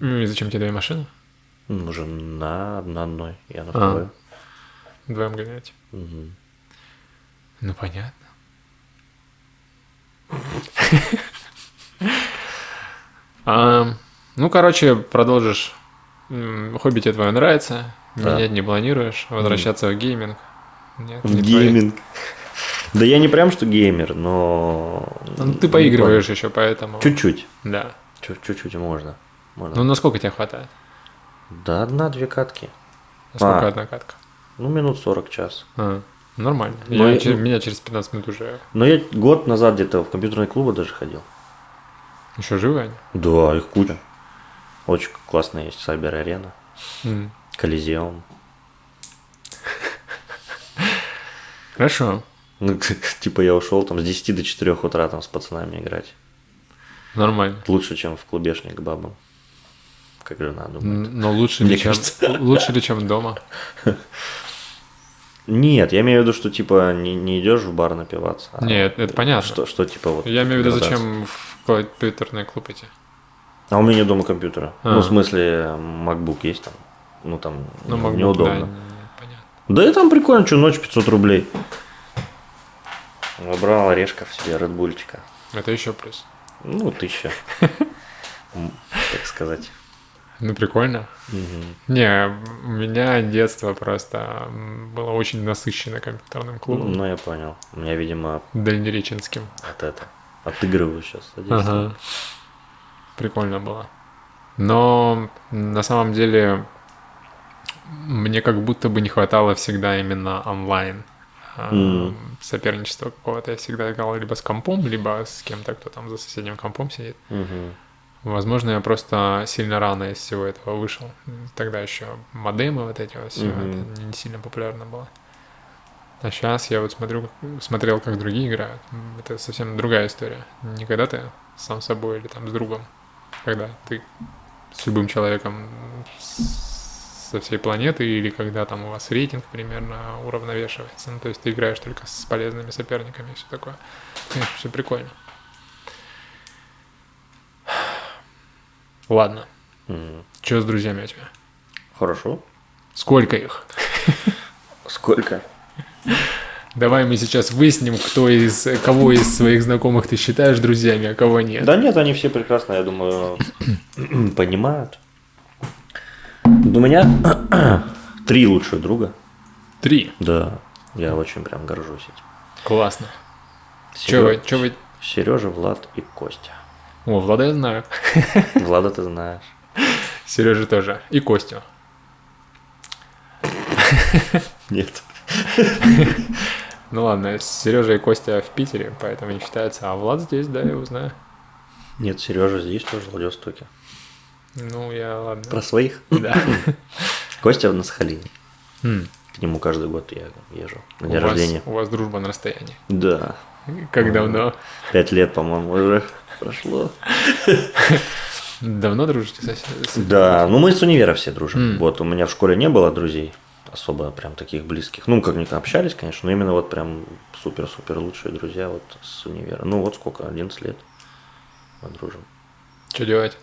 Ну, и зачем тебе две машины? Ну, Уже на, одной, я на А. второй. Вдвоем гоняете? Мгм. Ну, понятно. А, ну, короче, продолжишь. Хобби тебе твое нравится, Да. менять не планируешь, возвращаться в гейминг. Нет, В не гейминг. Да я не прям что геймер, но... Ну, ты поигрываешь еще, поэтому. Чуть-чуть. Да. Чуть- Чуть-чуть можно. можно. Ну, насколько тебе хватает? Да, одна-две катки. Насколько А. одна катка? Ну, минут 40 час. А, нормально. Ну, Я и- че- меня через 15 минут уже Но я год назад где-то в компьютерные клубы даже ходил. еще живы они. Да, их куча. Очень классная есть Сайбер Арена, М. Колизеум. Хорошо. Ну, типа я ушел там с 10 до 4 утра там с пацанами играть. Нормально. Лучше, чем в клубешник к бабам. Как жена думает. М, Но лучше Мне ли, чем, лучше ли, чем дома? Нет, я имею в виду, что типа не, не идешь в бар напиваться. а Нет, это понятно. Что, что типа вот. Я имею в виду, зачем в компьютерный клуб идти? А у меня нет дома компьютера. А. Ну, в смысле, MacBook есть там. Ну, там Ну, не- MacBook, неудобно. да. Да и там прикольно, что ночь 500 рублей. Набрал орешков себе, редбульчика. Это еще плюс. Ну, тысяча. Так сказать. Ну, прикольно. Не, у меня детство просто было очень насыщено компьютерным клубом. Ну, я понял. У меня, видимо, Дальнереченским. от это. Отыгрываю сейчас. Ага. Прикольно было. Но на самом деле мне как будто бы не хватало всегда именно онлайн Мгм. соперничества какого-то. Я всегда играл либо с компом, либо с кем-то, кто там за соседним компом сидит. Мгм. Возможно, я просто сильно рано из всего этого вышел. Тогда еще модемы вот эти вот все, Мгм. это не сильно популярно было. А сейчас я вот смотрю, смотрел, как другие играют. Это совсем другая история. Не когда ты сам собой или там с другом, когда ты с любым человеком со всей планеты, или когда там у вас рейтинг примерно уравновешивается. Ну, то есть ты играешь только с полезными соперниками и все такое. Конечно, все прикольно. Ладно. Мгм. Что с друзьями у тебя? Хорошо. Сколько их? Сколько? Давай мы сейчас выясним, кто из кого из своих знакомых ты считаешь друзьями, а кого нет. Да нет, они все прекрасно, я думаю, понимают. У меня три лучших друга. Три. Да, я очень прям горжусь этим. Классно. Че вы, вы? Сережа, Влад и Костя. О, Влада я знаю. Влада ты знаешь. Сережа тоже. И Костю. Нет. Ну ладно, Сережа и Костя в Питере, поэтому не считается. А Влад здесь, да, я его знаю. Нет, Сережа здесь тоже, в Владивостоке. Ну, я ладно. Про своих? Да. Костя на Сахалине. М. К нему каждый год я езжу на день рождения. У вас дружба на расстоянии. Да. Как давно? Пять лет, по-моему, уже прошло. Давно дружите с- Да, ну мы с универа все дружим. М. Вот у меня в школе не было друзей особо прям таких близких. Ну, как никогда общались, конечно, но именно вот прям супер-супер лучшие друзья вот с универа. Ну, вот сколько, 11 лет мы дружим. Что делать?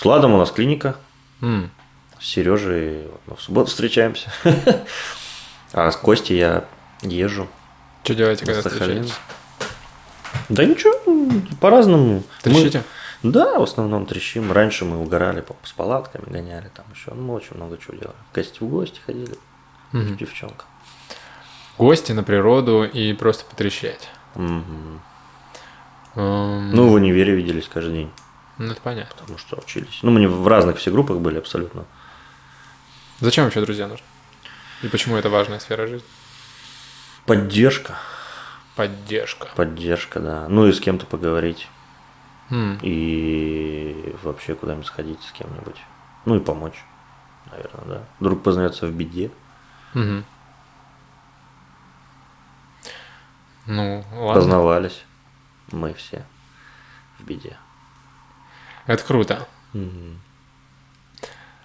С Ладом у нас клиника, М. с Сережей в субботу встречаемся. А с Костей я езжу. Что делаете, когда встречаетесь? Да ничего, по-разному. Мы- Трещите? Да, в основном трещим. Раньше мы угорали с палатками, гоняли там еще. Ну, мы очень много чего делали. В гости в гости ходили, с девчонкой. Гости на природу и просто потрещать. Мгм. Эм, Ну, в универе виделись каждый день, ну, это понятно. потому что учились. Ну, мы не в разных все группах были абсолютно. Зачем вообще друзья нужны? И почему это важная сфера жизни? Поддержка. Поддержка. поддержка, да. Ну и с кем-то поговорить. М, И вообще куда-нибудь сходить с кем-нибудь. Ну и помочь, наверное, да. Друг познается в беде. мгм. Ну, ладно. Познавались мы все в беде. Это круто.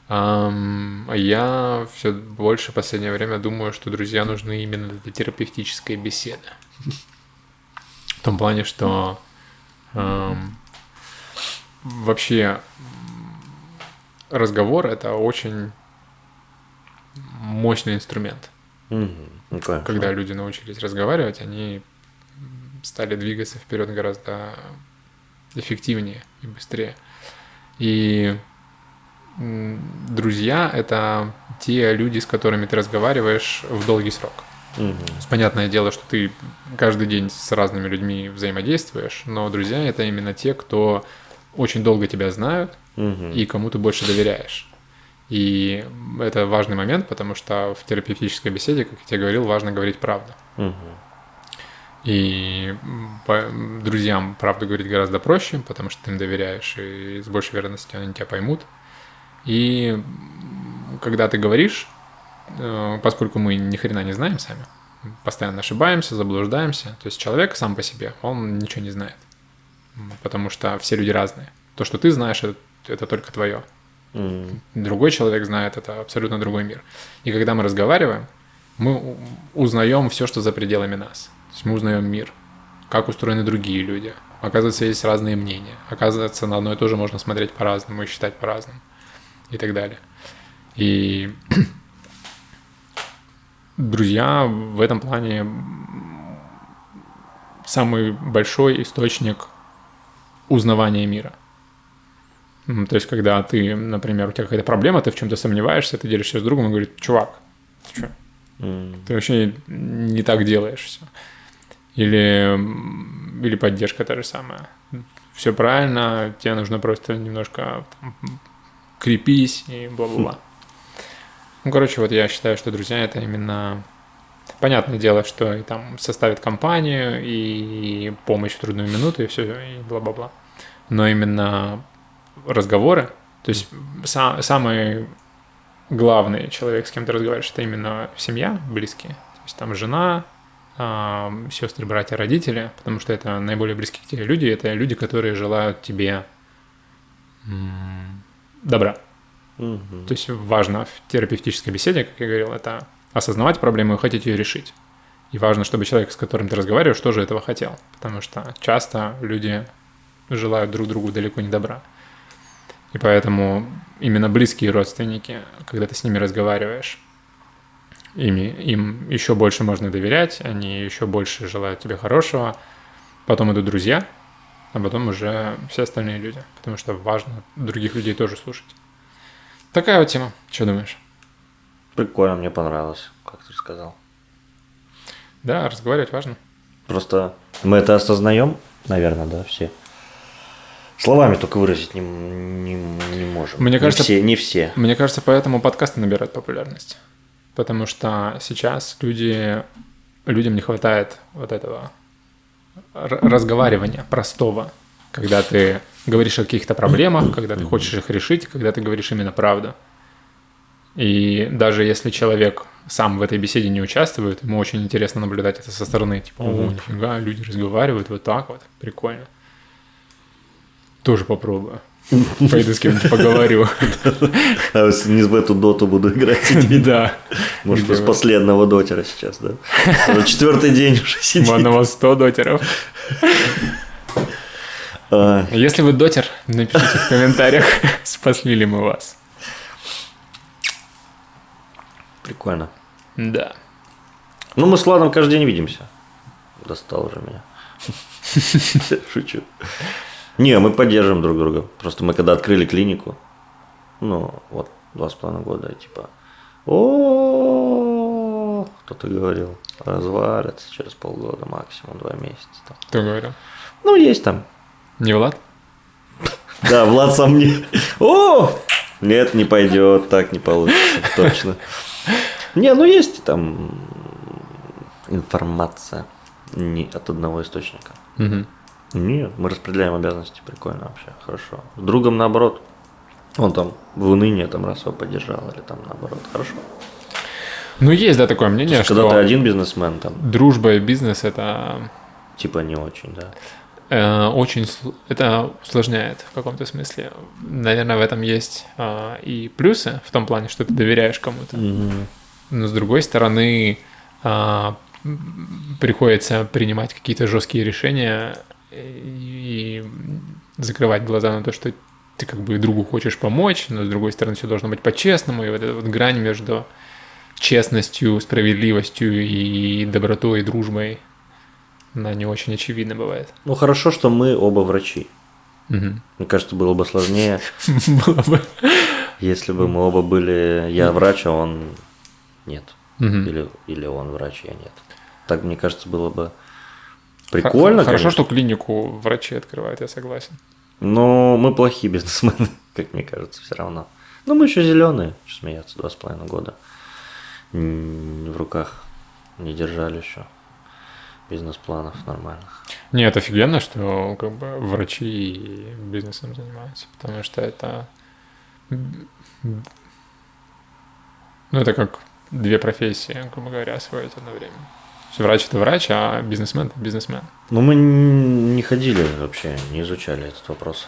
Ам, а я все больше в последнее время думаю, что друзья нужны именно для терапевтической беседы. В том плане, что ам, вообще разговор это очень мощный инструмент. Конечно. Когда люди научились разговаривать, они стали двигаться вперед гораздо эффективнее и быстрее. И друзья — это те люди, с которыми ты разговариваешь в долгий срок. Есть, Понятное дело, что ты каждый день с разными людьми взаимодействуешь, но друзья — это именно те, кто очень долго тебя знают Мгм. и кому ты больше доверяешь. И это важный момент, потому что в терапевтической беседе, как я тебе говорил, важно говорить правду. Мгм. И по- друзьям правду говорить гораздо проще, потому что ты им доверяешь, и с большей вероятностью они тебя поймут. И когда ты говоришь, э, поскольку мы ни хрена не знаем сами, постоянно ошибаемся, заблуждаемся, то есть человек сам по себе, он ничего не знает, потому что все люди разные. То, что ты знаешь, это, это только твое. Мгм. Другой человек знает, это абсолютно другой мир. И когда мы разговариваем, мы узнаем все, что за пределами нас. Есть мы узнаем мир, как устроены другие люди. Оказывается, есть разные мнения. Оказывается, на одно и то же можно смотреть по-разному и считать по-разному. И так далее. И друзья в этом плане самый большой источник узнавания мира. То есть, когда ты, например, у тебя какая-то проблема, ты в чем-то сомневаешься, ты делишься с другом и говорит, чувак, ты что, Мгм. ты вообще не так делаешь все. Или, или поддержка та же самая. Все правильно, тебе нужно просто немножко там, крепись и бла-бла-бла. Ну, короче, вот я считаю, что друзья это именно... Понятное дело, что и там составит компанию, и помощь в трудную минуту, и все, и бла-бла-бла. Но именно разговоры, то есть са- самый главный человек, с кем ты разговариваешь, это именно семья, близкие. То есть там жена, сестры, братья, родители, потому что это наиболее близкие к тебе люди, это люди, которые желают тебе добра. Мгм. То есть важно в терапевтической беседе, как я говорил, это осознавать проблему и хотеть ее решить. И важно, чтобы человек, с которым ты разговариваешь, тоже этого хотел. Потому что часто люди желают друг другу далеко не добра. И поэтому именно близкие родственники, когда ты с ними разговариваешь, ими, им еще больше можно доверять, они еще больше желают тебе хорошего. Потом идут друзья, а потом уже все остальные люди. Потому что важно других людей тоже слушать. Такая вот тема. Что думаешь? Прикольно, мне понравилось, как ты сказал. Да, разговаривать важно. Просто мы это осознаем, наверное, да, все. Словами только выразить не, не, не можем. Мне Не кажется- все, не все. Мне кажется, поэтому подкасты набирают популярность. Потому что сейчас люди, людям не хватает вот этого разговаривания простого, когда ты говоришь о каких-то проблемах, когда ты хочешь их решить, когда ты говоришь именно правду. И даже если человек сам в этой беседе не участвует, ему очень интересно наблюдать это со стороны. Типа, о, нифига, люди разговаривают вот так вот, прикольно. Тоже попробую. Пойду с кем-нибудь поговорю. А не в эту доту буду играть. Да. Может, вы? последнего дотера сейчас, да? Четвертый день уже сидит. одного 100 дотеров. А, Если вы дотер, напишите в комментариях, спасли ли мы вас. Прикольно. Да. Ну, мы с Ладом каждый день видимся. Достал уже меня. Шучу. Не, мы поддерживаем друг друга. Просто мы когда открыли клинику, ну, вот, два с половиной года, типа, о кто-то говорил, развалится через полгода, максимум два месяца. там. Кто говорил? Ну, есть там. Не Влад? Да, Влад сам не... О! Нет, не пойдет, так не получится, точно. Не, ну есть там информация. Не от одного источника. Мгм. Нет, мы распределяем обязанности, прикольно вообще, хорошо. С другом наоборот. Он там в уныние там раз его поддержал, или там наоборот, хорошо. Ну, есть, да, такое мнение, Когда что ты один бизнесмен, там, дружба и бизнес – это типа не очень, да. э, очень это усложняет в каком-то смысле. Наверное, в этом есть а, и плюсы в том плане, что ты доверяешь кому-то. Но с другой стороны, а, приходится принимать какие-то жесткие решения и закрывать глаза на то, что ты как бы другу хочешь помочь, но с другой стороны все должно быть по-честному, и вот эта вот грань между честностью, справедливостью и добротой и дружбой, она не очень очевидна бывает. Ну хорошо, что мы оба врачи. Мгм. Мне кажется, было бы сложнее, Было бы. если бы мы оба были, я врач, а он нет. Или, или он врач, я нет. Так, мне кажется, было бы прикольно, Хорошо, конечно. что клинику врачи открывают, я согласен. Но мы плохие бизнесмены, как мне кажется, все равно. Но мы еще зеленые, смеяться, два с половиной года. В руках не держали еще бизнес-планов нормальных. Нет, офигенно, что как бы врачи и бизнесом занимаются, потому что это... Ну, это как две профессии, грубо говоря, освоить одно время. То есть Врач – это врач, а бизнесмен – это бизнесмен. Но мы не ходили вообще, не изучали этот вопрос.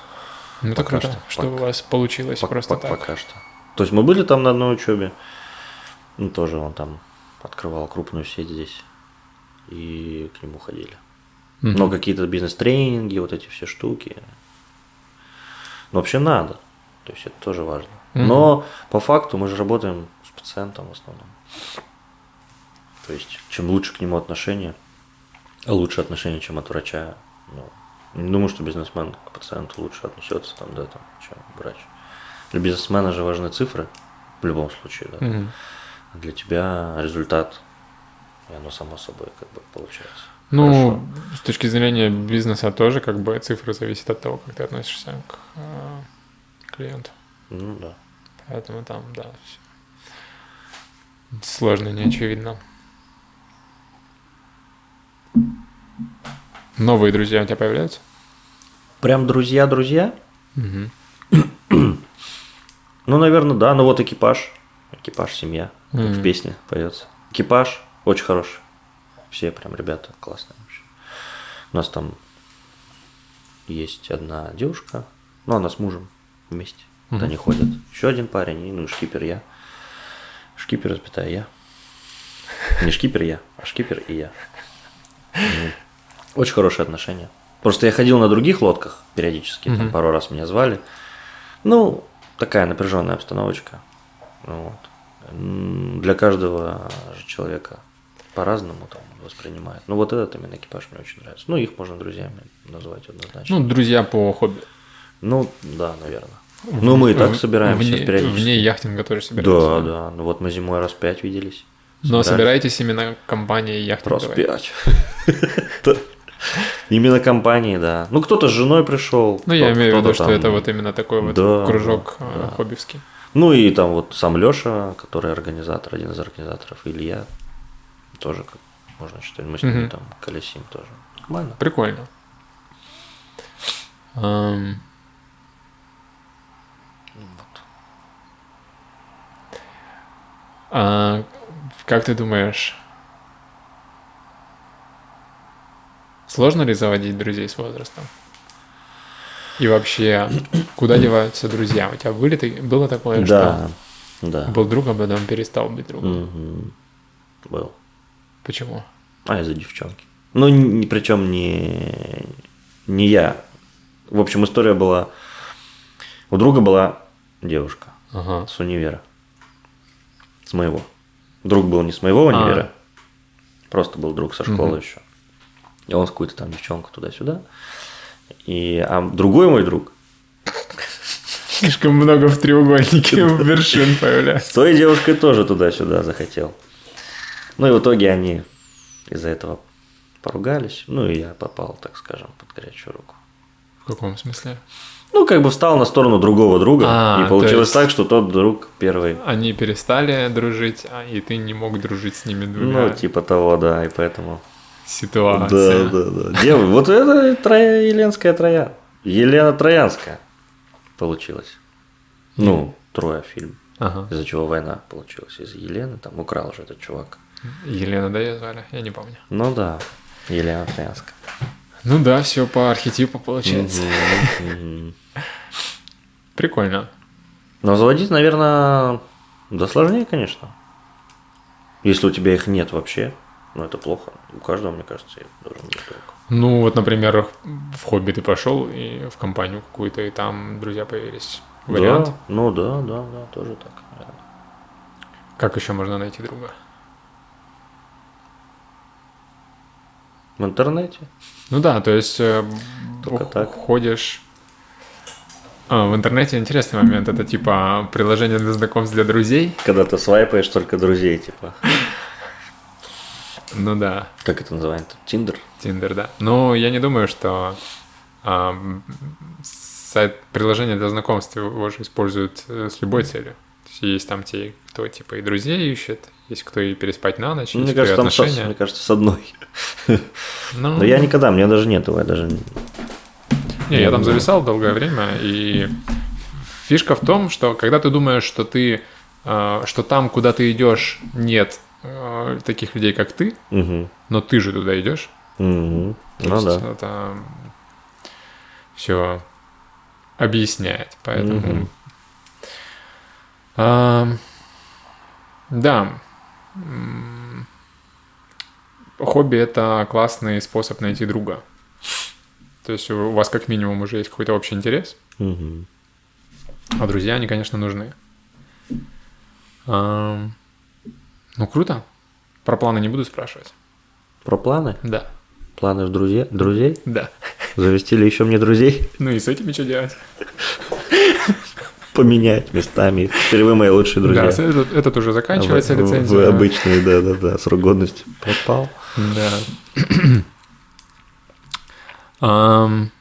Ну, Пока круто, что, что, пока- у вас получилось Пок- просто пок- так. Пока что. То есть мы были там на одной учебе. Ну, тоже он там открывал крупную сеть здесь. И к нему ходили. Мгм. Но какие-то бизнес-тренинги, вот эти все штуки. Ну, вообще надо. То есть это тоже важно. Мгм. Но по факту мы же работаем с пациентом в основном. То есть, чем лучше к нему отношение, лучше отношение, чем от врача. Ну, не думаю, что бизнесмен к пациенту лучше отнесется там, да, там, чем врач. Для бизнесмена же важны цифры в любом случае, да. А для тебя результат, и оно само собой как бы получается. Ну, Хорошо. с точки зрения бизнеса тоже как бы цифры зависят от того, как ты относишься к э, клиенту. Ну да. Поэтому там, да, всё сложно, не очевидно. Новые друзья у тебя появляются? Прям друзья-друзья? Мгм. Ну, наверное, да. Ну вот экипаж. Экипаж, семья. Как в песне поется. Экипаж очень хороший. Все прям ребята классные вообще. У нас там есть одна девушка, ну, она с мужем вместе. Вот Мгм. они ходят. Еще один парень, и, ну, и шкипер я. Шкипер, запятая я. Не шкипер я, а шкипер и я. Очень хорошие отношения. Просто я ходил на других лодках периодически, там пару раз меня звали. Ну, такая напряженная обстановочка. Ну Вот. Для каждого человека по-разному там воспринимает. Ну, вот этот именно экипаж мне очень нравится. Ну, их можно друзьями называть однозначно. Ну, друзья по хобби. Ну, да, наверное. Ну, мы и так собираемся вне, периодически. Вне яхтинга тоже собираемся. Да, да. Ну, вот мы зимой раз пять виделись. Но собираетесь именно компанией Раз яхтинговой? пять. Именно компании, да. Ну, кто-то с женой пришел. Ну, я имею в виду, что это вот именно такой вот кружок да. хоббивский. Ну, и там вот сам Леша, который организатор, один из организаторов, Илья, тоже, как можно считать, мы с Мгм. там колесим тоже. Нормально. Прикольно. А как ты думаешь, сложно ли заводить друзей с возрастом? И вообще, куда деваются друзья? У тебя были, было такое, Да, да. что был друг, а потом перестал быть другом? Мгм. Был. Почему? А, из-за девчонки. Ну, ни, причем не, не я. В общем, история была... У друга была девушка Ага. с универа. С моего. Друг был не с моего А. универа. Просто был друг со школы Мгм. еще. И он с какую-то там девчонку туда-сюда. И, а другой мой друг Слишком много в треугольнике вершин появляется. с той девушкой тоже туда-сюда захотел. Ну и в итоге они из-за этого поругались. Ну и я попал, так скажем, под горячую руку. В каком смысле? Ну, как бы встал на сторону другого друга, А, и получилось так, что тот друг первый. Они перестали дружить, а и ты не мог дружить с ними двумя. Ну, типа того, да, и поэтому ситуация. Да, да, да. Девы, вот это троя, Еленская троя. Елена Троянская получилась. Ну, Троя фильм. Ага. Из-за чего война получилась. Из-за Елены там украл же этот чувак. Елена, да, ее звали? Я не помню. Ну да, Елена Троянская. Ну да, все по архетипу получается. Прикольно. Но заводить, наверное, да сложнее, конечно. Если у тебя их нет вообще, ну это плохо. У каждого, мне кажется, должен быть только. Ну, вот, например, в хобби ты пошел и в компанию какую-то, и там друзья появились. Вариант. Да, ну да, да, да, тоже так. наверное. Как еще можно найти друга? В интернете. Ну да, то есть э, Только так. ходишь. А, в интернете интересный момент. Это типа приложение для знакомств для друзей. Когда ты свайпаешь только друзей, типа. Ну да, Как это называется? Тиндер? Тиндер, да. Но я не думаю, что а, сайт приложение для знакомств его же используют э, с любой целью. Есть там те, кто типа и друзей ищет, есть кто и переспать на ночь, Ну, есть мне кажется, там отношения. мне кажется, с одной. Ну, Но я никогда, мне даже нет его, я даже... не- я там зависал долгое время, и фишка в том, что когда ты думаешь, что ты, э, что там, куда ты идешь, нет э, таких людей, как ты, Мгм. но ты же туда идешь. То Ну есть да. Это все объясняет, поэтому. Мгм. А, да. Хобби это классный способ найти друга. То есть у вас как минимум уже есть какой-то общий интерес, Мгм. а друзья, они, конечно, нужны. Ам, Ну, круто. Про планы не буду спрашивать. Про планы? Да, Планы в друзья? друзей? да. Завести ли еще мне друзей? Ну и с этими что делать? Поменять местами. Теперь вы мои лучшие друзья. Да, этот, этот уже заканчивается Вы- лицензия. Вы обычные, да-да-да, срок годности пропал. Да.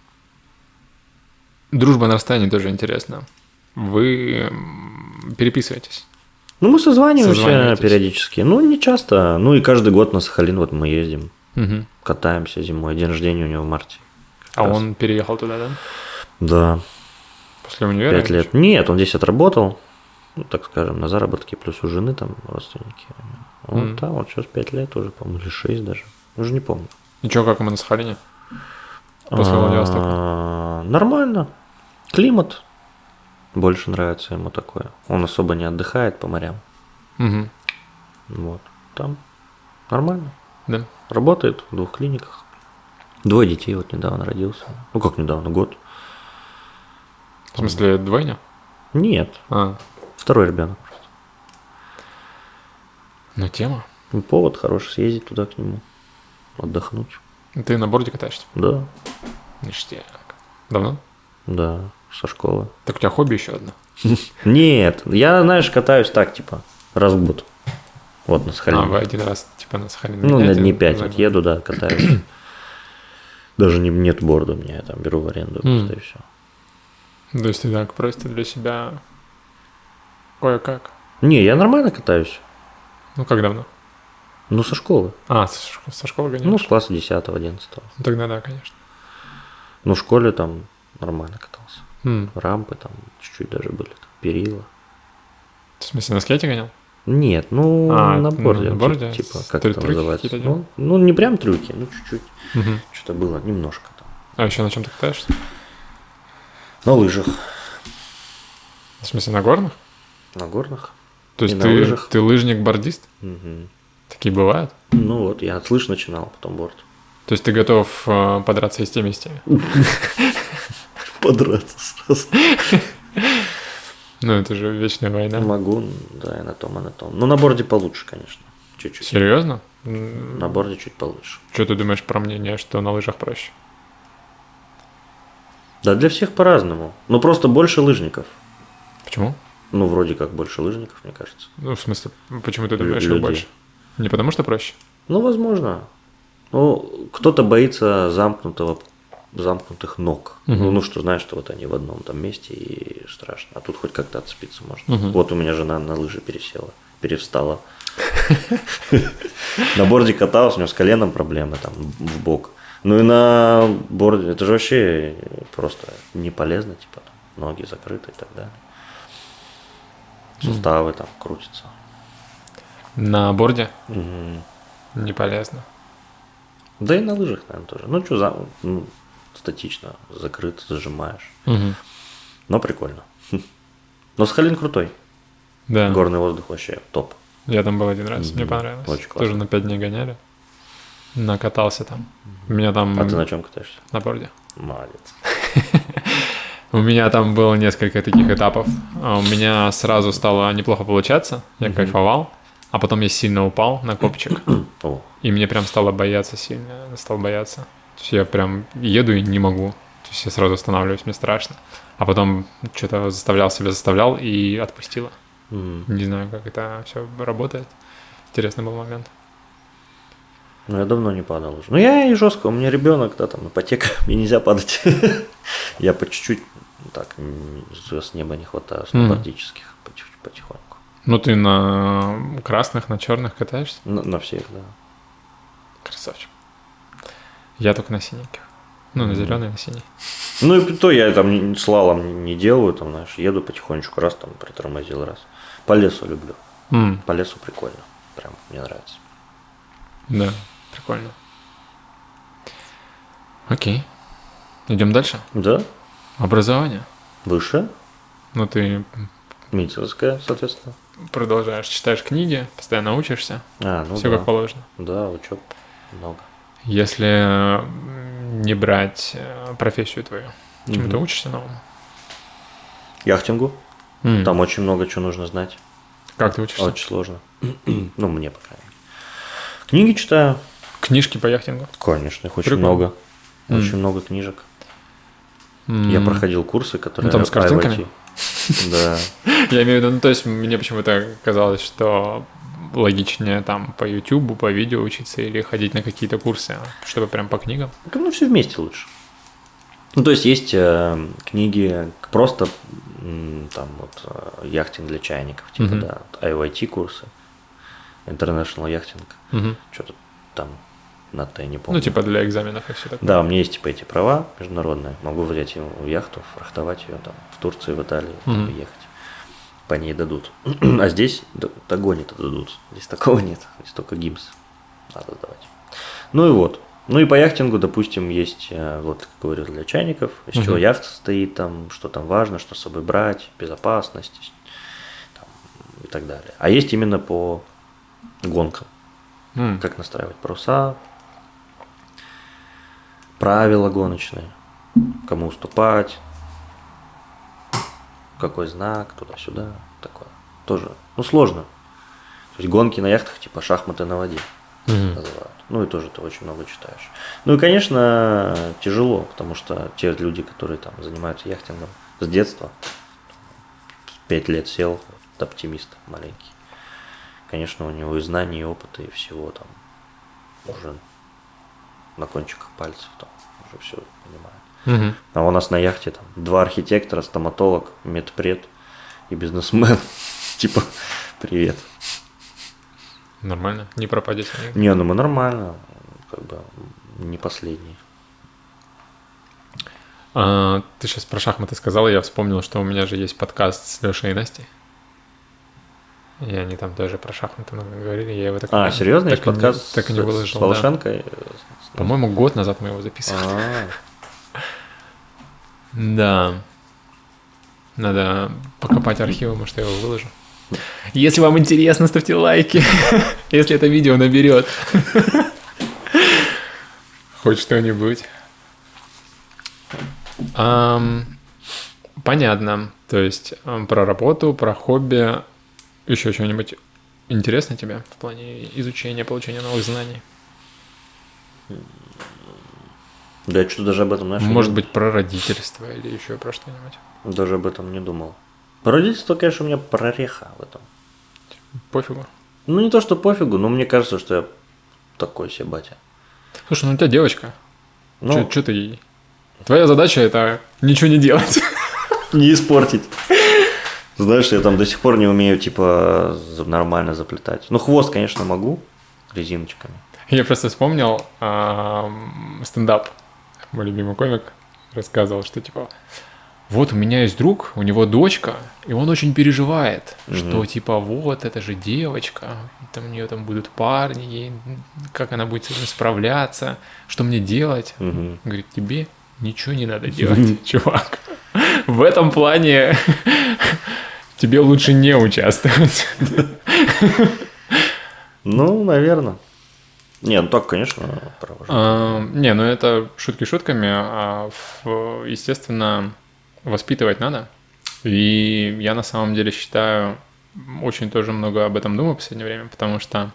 Дружба на расстоянии тоже интересно. Вы переписываетесь. Ну, мы созваниваемся Созваниваетесь. периодически. Ну, не часто. Ну, и каждый год на Сахалин вот мы ездим. Мгм. Катаемся зимой. День рождения у него в марте. А раз. он переехал туда, да? Да, После универа? пять лет. Нет, он здесь отработал, ну, так скажем, на заработки, плюс у жены там родственники. Вот Мгм. там вот сейчас пять лет уже, по-моему, или шесть даже. Уже не помню. Ничего, как ему на Сахалине? После Владивостока. А, Нормально. Климат больше нравится ему такое. Он особо не отдыхает по морям. Вот. Там нормально. Да. Работает в двух клиниках. Двое детей вот недавно родился. Ну как недавно, год. В смысле, двойня? Нет, А, второй ребенок. ну тема. Ну, Повод хороший съездить туда к нему. Отдохнуть. Ты на борде катаешься? Да, Ништяк. Давно? да, со школы. Так у тебя хобби еще одно. Нет, я, знаешь, катаюсь так, типа, раз в год. Вот на Сахалине. А, вы один раз, типа, на Сахалин Ну, на дни 5 за вот еду, да, катаюсь. Даже не, нет борда у меня, я там беру в аренду просто и все. То есть ты так просто для себя кое-как. Не, я нормально катаюсь. Ну, как давно? Ну, со школы. А, со, шк- со школы гоняешь? Ну, с класса 10-11. Ну, тогда да, конечно. Ну, в школе там нормально катался. М, Рампы там чуть-чуть даже были, там, перила. В смысле, на скейте гонял? Нет, ну, А, на ну, борде. на борде? Типа, С- как трю- это называется? Ну, ну, не прям трюки, ну, чуть-чуть. Мгм. Что-то было, немножко там. А еще на чем ты катаешься? На лыжах. В смысле, на горных? На горных. То есть ты, лыжах. ты лыжник-бордист? Мгм. Такие бывают? Ну, вот, я от лыж начинал, потом борт. То есть ты готов э, подраться и с теми, и с теми? Подраться сразу. Ну, это же вечная война. Могу, да, и на том, и на том. Ну, на борде получше, конечно. Чуть-чуть. Серьезно? На борде чуть получше. Что ты думаешь про мнение, что на лыжах проще? Да, для всех по-разному. Ну, просто больше лыжников. Почему? Ну, вроде как больше лыжников, мне кажется. Ну, в смысле, почему ты думаешь, что больше? Не потому что проще? Ну, возможно. Ну, кто-то боится замкнутого, замкнутых ног. Мгм. Ну, ну, что знаешь, что вот они в одном там месте и страшно. А тут хоть как-то отцепиться можно. Мгм. Вот у меня жена на лыжи пересела. перевстала. На борде катался, у него с коленом проблемы там в бок. Ну и на борде, это же вообще просто не полезно, типа там, ноги закрыты и так далее. Суставы там крутятся. На борде Мгм. не полезно. Да и на лыжах, наверное, тоже. Ну, что, за... ну, статично, закрыт, зажимаешь. Но прикольно. Но Сахалин крутой. Да. Горный воздух вообще топ. Я там был один раз, мне Мгм. понравилось. Очень классно. Тоже на пять дней гоняли. Накатался там. У меня там А ты на чем катаешься? на борде. Молодец. У меня там было несколько таких этапов. А У меня сразу стало неплохо получаться, я кайфовал, а потом я сильно упал на копчик, и мне прям стало бояться сильно, стал бояться. То есть я прям еду и не могу. То есть я сразу останавливаюсь, мне страшно. А потом что-то заставлял себя, заставлял и отпустило. м. Не знаю, как это все работает. Интересный был момент. Ну, я давно не падал уже. Ну, я и жестко, у меня ребенок, да, там ипотека, мне нельзя падать. Я по чуть-чуть, ну, так, звезд с неба не хватаю, сноубордических, потих- потихоньку. Ну ты на красных, на черных катаешься? На, на всех, да. Красавчик. Я только на синеньких. Ну, на зеленый, на синий. Ну, и то я там слалом не делаю, там, знаешь, еду потихонечку, раз там притормозил, раз. По лесу люблю. По лесу прикольно. Прям мне нравится. да, прикольно. Окей. Идем дальше. Да, Образование. выше, Ну, ты медицинская, соответственно. продолжаешь, читаешь книги, постоянно учишься. А, ну все да. как положено. Да, учеб много. Если не брать э, профессию твою, чему ты Мгм. учишься новому? Яхтингу. М, Там очень много чего нужно знать. Как ты учишься? Очень сложно. ну, мне, по крайней мере. Книги читаю. Книжки по яхтингу? Конечно, их очень Прикольно. много. М. Очень много книжек. Я М, проходил курсы, которые... Ну, там с картинками? Да. Я имею в виду, ну, то есть мне почему-то казалось, что логичнее там по YouTube, по видео учиться или ходить на какие-то курсы, чтобы прям по книгам. Ну, все вместе лучше. Ну, то есть есть э, книги просто там вот э, яхтинг для чайников, типа, Мгм. да, IoT курсы, International яхтинг, Мгм. что-то там на Т, не помню. Ну, типа для экзаменов и все такое. Да, у меня есть типа эти права международные. Могу взять ее в яхту, фрахтовать ее там в Турции, в Италии, и ехать. По ней дадут. а здесь д- догонит и дадут. Здесь такого нет. Здесь только гимс надо сдавать. Ну и вот. Ну и по яхтингу, допустим, есть, э, вот, как говорил, для чайников, из чего Мгм. яхта состоит, там, что там важно, что с собой брать, безопасность там, и так далее. А есть именно по гонкам М, как настраивать паруса, правила гоночные, кому уступать, какой знак, туда-сюда, такое. Тоже, ну, сложно. То есть гонки на яхтах типа шахматы на воде мгм. называют. Ну и тоже ты очень много читаешь. Ну и, конечно, тяжело, потому что те люди, которые там занимаются яхтингом с детства, пять лет сел, вот, оптимист маленький. Конечно, у него и знаний, и опыта, и всего там уже на кончиках пальцев там уже все понимает. Мгм. А у нас на яхте там два архитектора, стоматолог, медпред и бизнесмен. Типа, привет. Нормально, не пропадете. Не, ну мы нормально, как бы не последний. А, ты сейчас про шахматы сказал, я вспомнил, что у меня же есть подкаст с Лешей и Настей. И они там тоже про шахматы много говорили. Я его так А, серьезно, так есть и не- подкаст так и не выложил. с да. По-моему, год назад мы его записывали. А, Да. Надо покопать архивы, может, я его выложу. Если вам интересно, ставьте лайки. Если это видео наберет. Хоть что-нибудь. Понятно. То есть про работу, про хобби, еще что-нибудь интересно тебе в плане изучения, получения новых знаний? Да я что-то даже об этом, знаешь, Может быть, про родительство или еще про что-нибудь? даже об этом не думал. Про родительство, конечно, у меня прореха в этом. Пофигу. Ну, не то, что пофигу, но мне кажется, что я такой себе батя. Слушай, ну у тебя девочка. Ну, Что ты ей? Твоя задача это ничего не делать. не испортить. Знаешь, я там до сих пор не умею, типа, нормально заплетать. Ну, хвост, конечно, могу резиночками. Я просто вспомнил ам, стендап. Мой любимый комик рассказывал, что типа вот у меня есть друг, у него дочка, и он очень переживает, что типа вот это же девочка, там у нее там будут парни, ей, как она будет с этим справляться, что мне делать? Мгм. Говорит, тебе ничего не надо делать, чувак. В этом плане тебе лучше не участвовать. Ну, наверное. Не, ну так, конечно, провожу. А, Не, ну это шутки шутками, а в- естественно, воспитывать надо. И я на самом деле считаю, очень тоже много об этом думаю в последнее время, потому что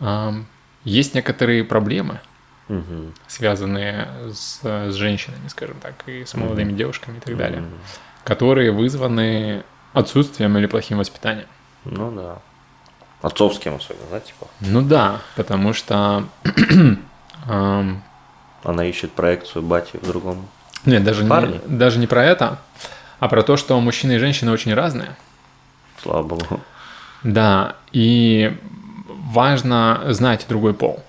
ам, есть некоторые проблемы, Мгм. связанные с, с женщинами, скажем так, и с молодыми девушками и так далее, которые вызваны отсутствием или плохим воспитанием. Ну да. Отцовским особенно, да, типа. Ну да, потому что Она ищет проекцию бати в другом. Нет, даже не, Парни. даже не про это, а про то, что мужчины и женщины очень разные. Слава богу. Да, и важно знать другой пол.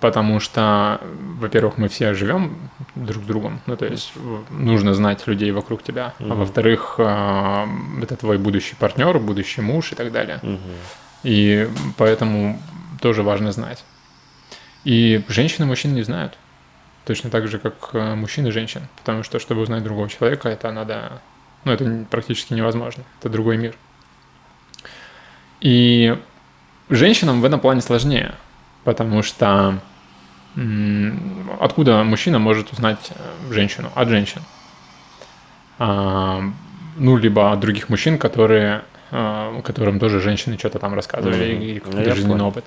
Потому что, во-первых, мы все живем друг с другом, ну то есть нужно знать людей вокруг тебя, а во-вторых, э, это твой будущий партнер, будущий муж и так далее. Мгм. И поэтому тоже важно знать. И женщины и мужчины не знают. Точно так же, как э, мужчины и женщин. Потому что, чтобы узнать другого человека, это надо... Ну, это практически невозможно. Это другой мир. И женщинам в этом плане сложнее. Потому что откуда мужчина может узнать э, женщину? От женщин. А, ну, либо от других мужчин, которые, которым тоже женщины что-то там рассказывали, Мгм. или Ну, какой-то я жизненный опыт.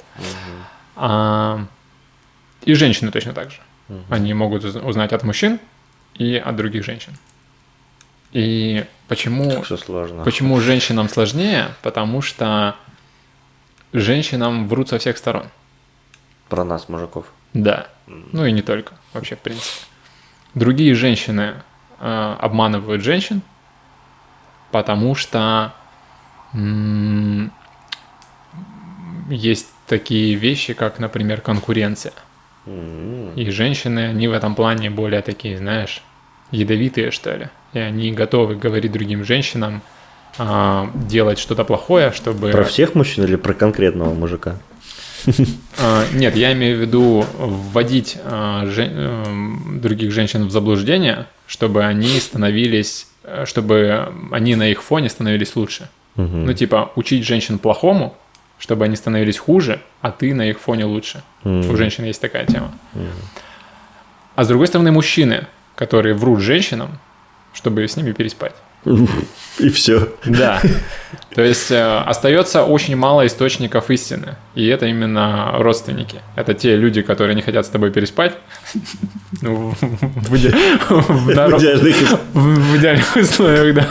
А, и женщины точно так же. Они могут уз- узнать от мужчин и от других женщин. И почему, Все сложно. почему женщинам сложнее? Потому что женщинам врут со всех сторон. Про нас, мужиков. Да. Ну и не только, вообще, в принципе. Другие женщины э, обманывают женщин, потому что есть такие вещи, как, например, конкуренция. И женщины, они в этом плане более такие, знаешь, ядовитые, что ли. И они готовы говорить другим женщинам, а, делать что-то плохое, чтобы... Про всех мужчин или про конкретного мужика? А, Нет, я имею в виду вводить а, жен- эм, других женщин в заблуждение, чтобы они становились, э, чтобы они на их фоне становились лучше. Мгм. Ну, типа, учить женщин плохому, чтобы они становились хуже, а ты на их фоне лучше. Мгм. У женщин есть такая тема. А с другой стороны, мужчины, которые врут женщинам, чтобы с ними переспать. И все. Да. То есть э, остается очень мало источников истины. И это именно родственники. Это те люди, которые не хотят с тобой переспать. Ну, в идеальных условиях, да.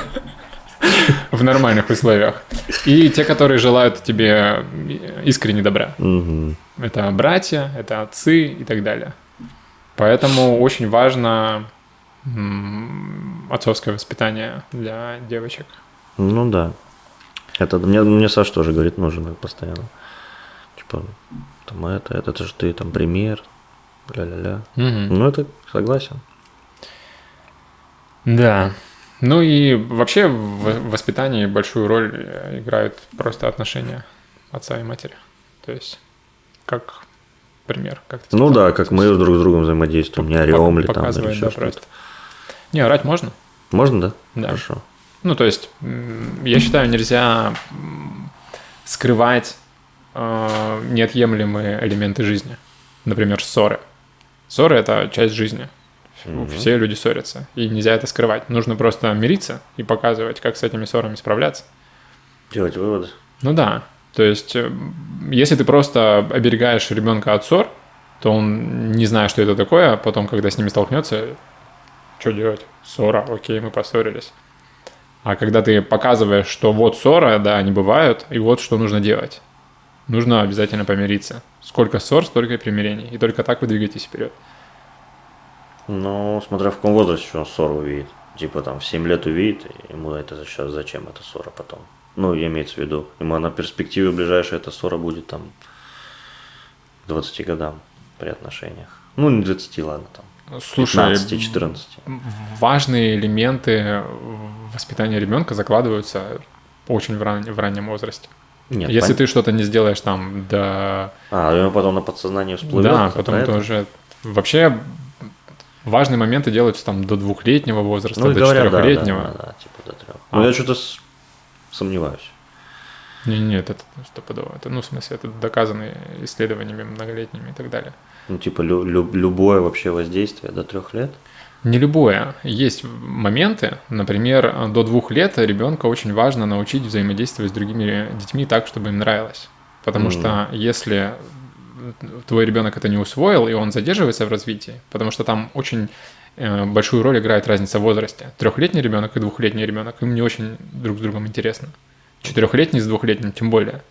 В нормальных условиях. И те, которые желают тебе искренне добра. Это братья, это отцы и так далее. Поэтому очень важно отцовское воспитание для девочек. Ну да. Это мне, мне Саша тоже говорит, нужен постоянно. Типа, там это, это, это же ты там пример. Ля-ля-ля. Мгм. Ну, это согласен. Да. Ну и вообще в воспитании большую роль э, играют просто отношения отца и матери. То есть как пример. Как Ну сказал. да, как мы друг с другом взаимодействуем, не орем ли там или еще да, что-то. Не, орать можно. Можно, да? Да. Хорошо. Ну, то есть, я считаю, нельзя скрывать э, неотъемлемые элементы жизни. Например, ссоры. Ссоры – это часть жизни. Все люди ссорятся, и нельзя это скрывать. Нужно просто мириться и показывать, как с этими ссорами справляться. Делать выводы. Ну да, то есть, э, если ты просто оберегаешь ребенка от ссор, то он, не зная, что это такое, а потом, когда с ними столкнется, что делать? Ссора, окей, мы поссорились. А когда ты показываешь, что вот ссора, да, они бывают, и вот что нужно делать. Нужно обязательно помириться. Сколько ссор, столько и примирений. И только так вы двигаетесь вперед. Ну, смотря в каком возрасте он ссору увидит. Типа там в 7 лет увидит, ему это сейчас зачем эта ссора потом. Ну, имеется в виду. Ему на перспективе ближайшая эта ссора будет там к 20 годам при отношениях. Ну, не 20, ладно, там. Слушай, 15-14. важные элементы воспитания ребенка закладываются очень в, ран... в раннем возрасте. Нет, Если пон- ты что-то не сделаешь там до... А, ему потом на подсознание всплывет. да, это потом это? тоже... Вообще важные моменты делаются там до двухлетнего возраста, Ну, до говорят, да, да, четырехлетнего. да, да, типа до трех. А. Ну, я что-то с- сомневаюсь. Не, нет, это стопудово. Это, ну, в смысле, это доказано исследованиями многолетними и так далее. Ну, типа лю- лю- любое вообще воздействие до трех лет. Не любое. Есть моменты, например, до двух лет ребенка очень важно научить взаимодействовать с другими детьми так, чтобы им нравилось. Потому Мгм. что если твой ребенок это не усвоил, и он задерживается в развитии, потому что там очень э, большую роль играет разница в возрасте. Трехлетний ребенок и двухлетний ребенок, им не очень друг с другом интересно. Четырехлетний с двухлетним тем более.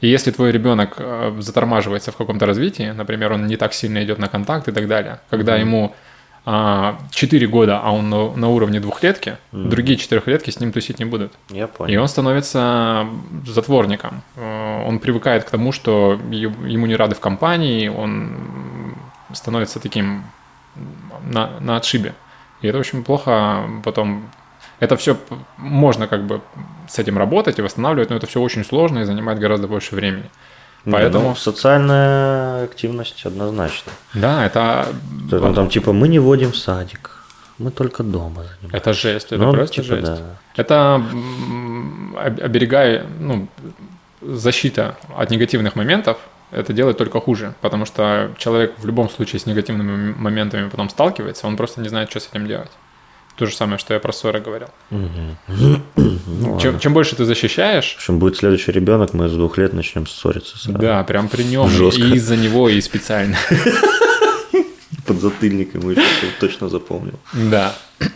И если твой ребенок э, затормаживается в каком-то развитии, например, он не так сильно идет на контакт и так далее, когда ему а, 4 года, а он на, на уровне двухлетки, Мгм. другие четырехлетки с ним тусить не будут. Я понял. И он становится затворником. Э, Он привыкает к тому, что ему не рады в компании, он становится таким на, на отшибе. И это очень плохо потом. Это все можно как бы с этим работать и восстанавливать, но это все очень сложно и занимает гораздо больше времени. Не, поэтому- ну, социальная активность однозначно. Да, это, То есть, ну, там типа мы не водим в садик, мы только дома занимаемся. это жесть, это Ну, просто типа, жесть. да. Это оберегая, ну, защита от негативных моментов, это делает только хуже, потому что человек в любом случае с негативными моментами потом сталкивается, он просто не знает, что с этим делать. То же самое, что я про ссоры говорил. Ну, чем, чем больше ты защищаешь, В общем, будет следующий ребенок, мы с двух лет начнем ссориться сразу. да, прям при нем, Жестко. и из-за него, и специально. Под затыльником еще точно запомнил. Да.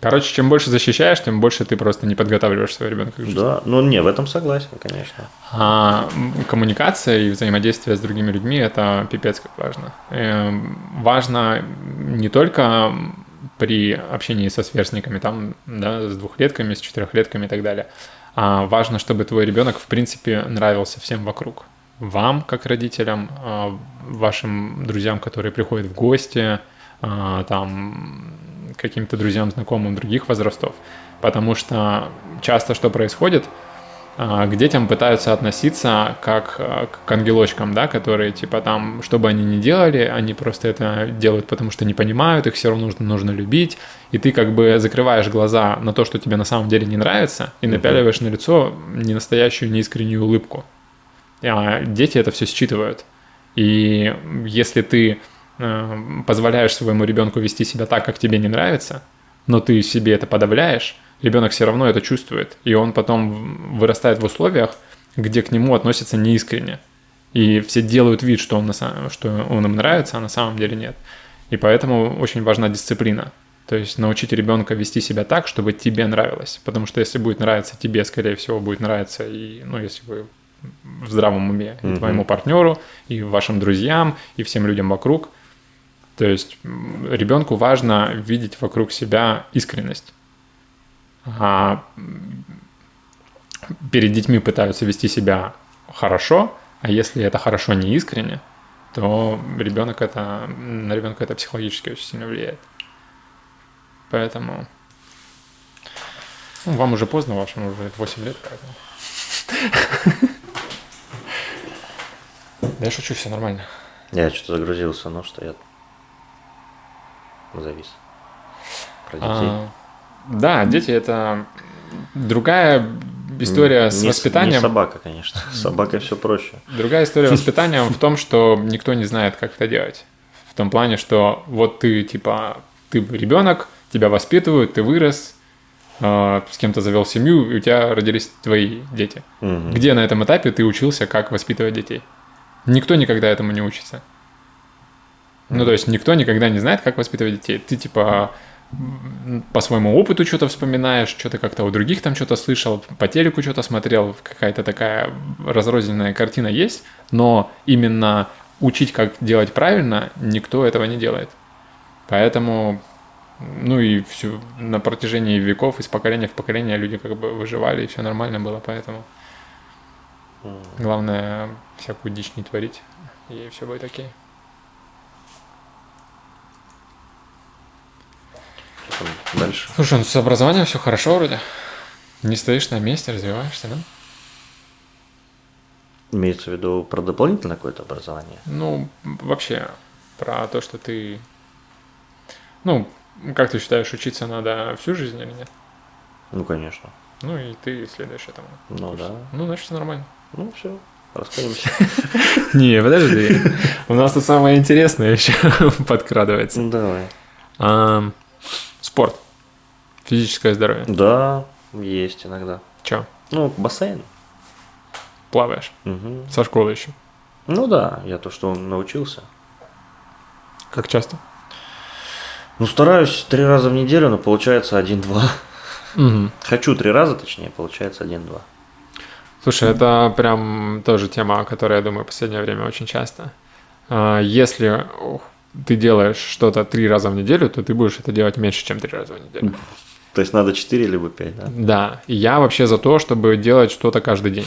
Короче, чем больше защищаешь, тем больше ты просто не подготавливаешь своего ребенка к жизни. Да, ну не, в этом согласен, конечно. А коммуникация и взаимодействие с другими людьми это пипец как важно. Эм, важно не только при общении со сверстниками, там, да, с двухлетками, с четырехлетками и так далее, а важно, чтобы твой ребенок, в принципе, нравился всем вокруг. Вам, как родителям, а, вашим друзьям, которые приходят в гости, а, там, каким-то друзьям, знакомым других возрастов. Потому что часто что происходит, к детям пытаются относиться как а, к ангелочкам, да, которые типа там, что бы они ни делали, они просто это делают, потому что не понимают, их все равно нужно, нужно любить, и ты как бы закрываешь глаза на то, что тебе на самом деле не нравится, и напяливаешь на лицо ненастоящую, неискреннюю улыбку. А дети это все считывают. И если ты э, позволяешь своему ребенку вести себя так, как тебе не нравится, но ты себе это подавляешь, ребенок все равно это чувствует, и он потом вырастает в условиях, где к нему относятся неискренне. И все делают вид, что он, на самом, что он им нравится, а на самом деле нет. И поэтому очень важна дисциплина. То есть научить ребенка вести себя так, чтобы тебе нравилось. Потому что если будет нравиться тебе, скорее всего, будет нравиться и, ну, если вы в здравом уме, и Мгм. твоему партнеру, и вашим друзьям, и всем людям вокруг. То есть ребенку важно видеть вокруг себя искренность. А перед детьми пытаются вести себя хорошо, а если это хорошо не искренне, то ребенок это, на ребенка это психологически очень сильно влияет. Поэтому ну, вам уже поздно, вашему уже 8 лет, поэтому. Да я шучу, все нормально. Я что-то загрузился, но что я завис. Про детей. Да, дети это другая история Не- с воспитанием. Не собака, конечно. С собакой все проще. Другая история воспитания в том, что никто не знает, как это делать. В том плане, что вот ты типа ты ребенок, тебя воспитывают, ты вырос, э, с кем-то завел семью, и у тебя родились твои дети. Мгм. Где на этом этапе ты учился, как воспитывать детей? Никто никогда этому не учится. Ну, то есть никто никогда не знает, как воспитывать детей. Ты типа по своему опыту что-то вспоминаешь, что-то как-то у других там что-то слышал, по телеку что-то смотрел, какая-то такая разрозненная картина есть, но именно учить, как делать правильно, никто этого не делает. Поэтому Ну и всю, на протяжении веков, из поколения в поколение люди как бы выживали, и все нормально было, поэтому главное всякую дичь не творить, и все будет окей. Что там дальше? Слушай, ну с образованием все хорошо вроде. Не стоишь на месте, развиваешься, да? Имеется в виду про дополнительное какое-то образование? Ну, вообще, про то, что ты... Ну, как ты считаешь, учиться надо всю жизнь или нет? Ну, конечно. Ну, и ты следуешь этому. Ну да. Ну, значит, все нормально. Ну, все, расходимся. Не, подожди. У нас тут самое интересное еще подкрадывается. Ну, давай. Спорт. Физическое здоровье. Да, есть иногда. Че, Ну, бассейн. плаваешь? Мгм. Со школы еще. Ну да, я то, что научился. Как часто? Ну, стараюсь три раза в неделю, но получается один-два. Хочу три раза, точнее, получается один-два. Слушай, это прям тоже тема, о которой я думаю в последнее время очень часто. А, Если ты делаешь что-то три раза в неделю, то ты будешь это делать меньше, чем три раза в неделю. То есть надо четыре либо пять, да? Да, и я вообще за то, чтобы делать что-то каждый день.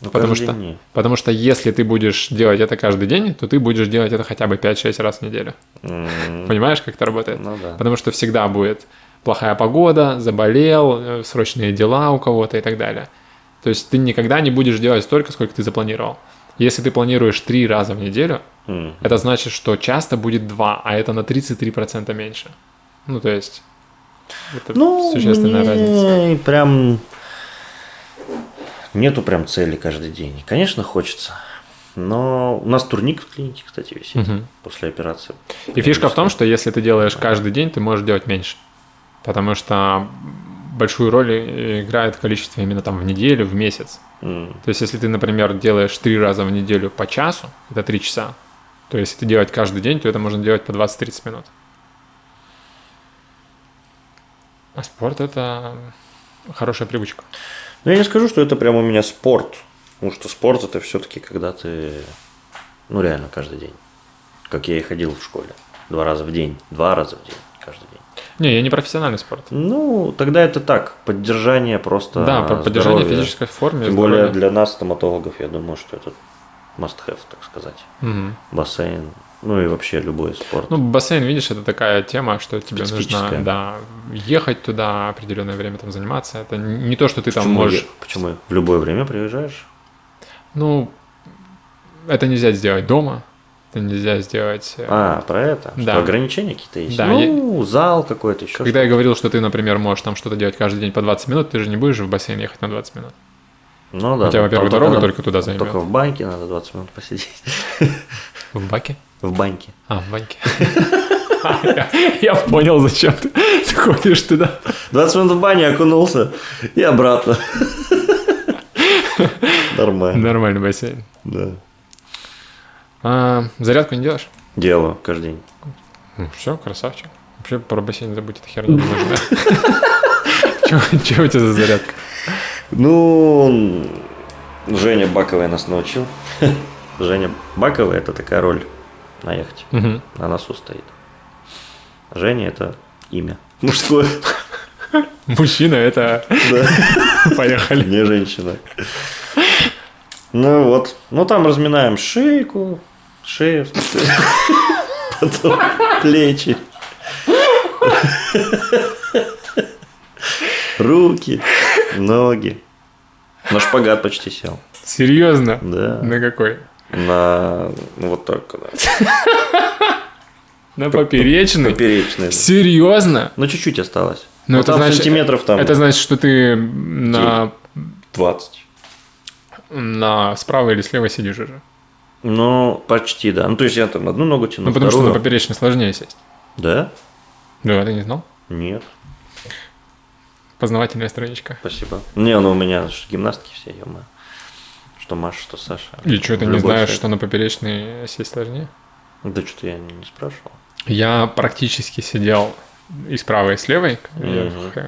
Ну, Потому что, день потому что если ты будешь делать это каждый день, то ты будешь делать это хотя бы 5-6 раз в неделю. М, Понимаешь, как это работает? Ну да. Потому что всегда будет плохая погода, заболел, э, срочные дела у кого-то и так далее. То есть ты никогда не будешь делать столько, сколько ты запланировал. Если ты планируешь три раза в неделю, М. это значит, что часто будет два, а это на 33% меньше. Ну, то есть, это Ну, существенная мне разница. прям нету прям цели каждый день. Конечно, хочется. Но у нас турник в клинике, кстати, висит Мгм. после операции. И фишка в том, что если ты делаешь каждый день, ты можешь делать меньше. Потому что большую роль играет количество именно там в неделю, в месяц. То есть, если ты, например, делаешь три раза в неделю по часу, это три часа, то если это делать каждый день, то это можно делать по 20-30 минут. А спорт – это хорошая привычка. Ну, я не скажу, что это прям у меня спорт. Потому что спорт это все-таки когда ты, ну реально каждый день. Как я и ходил в школе. Два раза в день. Два раза в день. Не, я не профессиональный спорт. Ну, тогда это так, поддержание просто да, про поддержание здоровья. физической формы. Тем более здоровья. для нас, стоматологов, я думаю, что это must have, так сказать. Мгм. Бассейн, ну и вообще любой спорт. Ну, бассейн, видишь, это такая тема, что тебе нужно да, ехать туда, определенное время там заниматься. Это не то, что ты там почему, можешь... я- почему в любое время приезжаешь? Ну, это нельзя сделать дома, это нельзя сделать... э, А, про это? Да. Что ограничения какие-то есть? Да, ну, зал какой-то, еще Когда я говорил, что ты, например, можешь там что-то делать каждый день по 20 минут, ты же не будешь в бассейн ехать на 20 минут. Ну да. У тебя, во-первых, только дорога надо- только туда займет. Только в баньке надо 20 минут посидеть. В баке? В баньке. А, в баньке. Я- Я понял, зачем ты ты ходишь туда. 20 минут в бане окунулся и обратно. Нормально. Нормальный бассейн. Да. А, зарядку не делаешь? Делаю каждый день. Ну, все, красавчик. Вообще про бассейн забудь, это херня не нужна. Чего у тебя за зарядка? Ну, Женя Баковая нас научил. Женя Баковая – это такая роль на яхте. На носу стоит. Женя – это имя. Мужское. Мужчина, это... Поехали. Не женщина. Ну вот. Ну там разминаем шейку, смысле. потом плечи, руки, ноги. На шпагат почти сел. Серьезно? Да. На какой? На вот так. На поперечный? Поперечный. Серьезно? Ну чуть-чуть осталось. Ну, Ну, это там значит- сантиметров там Это значит, что ты на, 20. на справа или слева сидишь уже. Ну, почти, да. Ну, то есть я там одну ногу тяну, Ну, потому что на вторую. поперечный сложнее сесть. Да? Да, ты не знал? Нет. Познавательная страничка. Спасибо. Не, ну у меня ж гимнастки все, ё Что Маша, что Саша. И что, ты не знаешь, сайт. что на поперечный сесть сложнее? Да что-то я не, не спрашивал. Я практически сидел и справа, и с левой. когда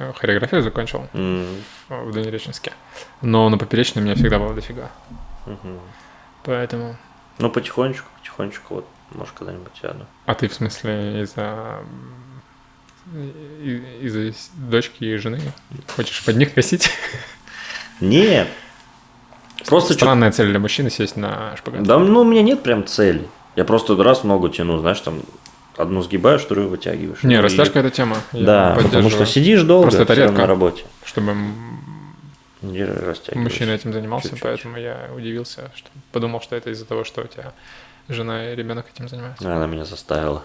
Я хореографию закончил М, в Дальнереченске. Но на поперечной у меня всегда было дофига. мгм. Поэтому... Ну, потихонечку, потихонечку, вот, может, когда-нибудь сяду. А ты в смысле из-за... из, из дочки и жены. Хочешь под них косить? Нет. Просто чё- Странная цель для мужчины сесть на шпагат. Да, ну, у меня нет прям цели. Я просто раз ногу тяну, знаешь, там одну сгибаешь, вторую вытягиваешь. Не, Ну, и- растяжка это тема. Я Да, потому что сидишь долго Просто это редко. на работе. Чтобы И растягиваешь. мужчина этим занимался, Чуть-чуть. поэтому я удивился, что подумал, что это из-за того, что у тебя жена и ребенок этим занимаются. Она меня заставила.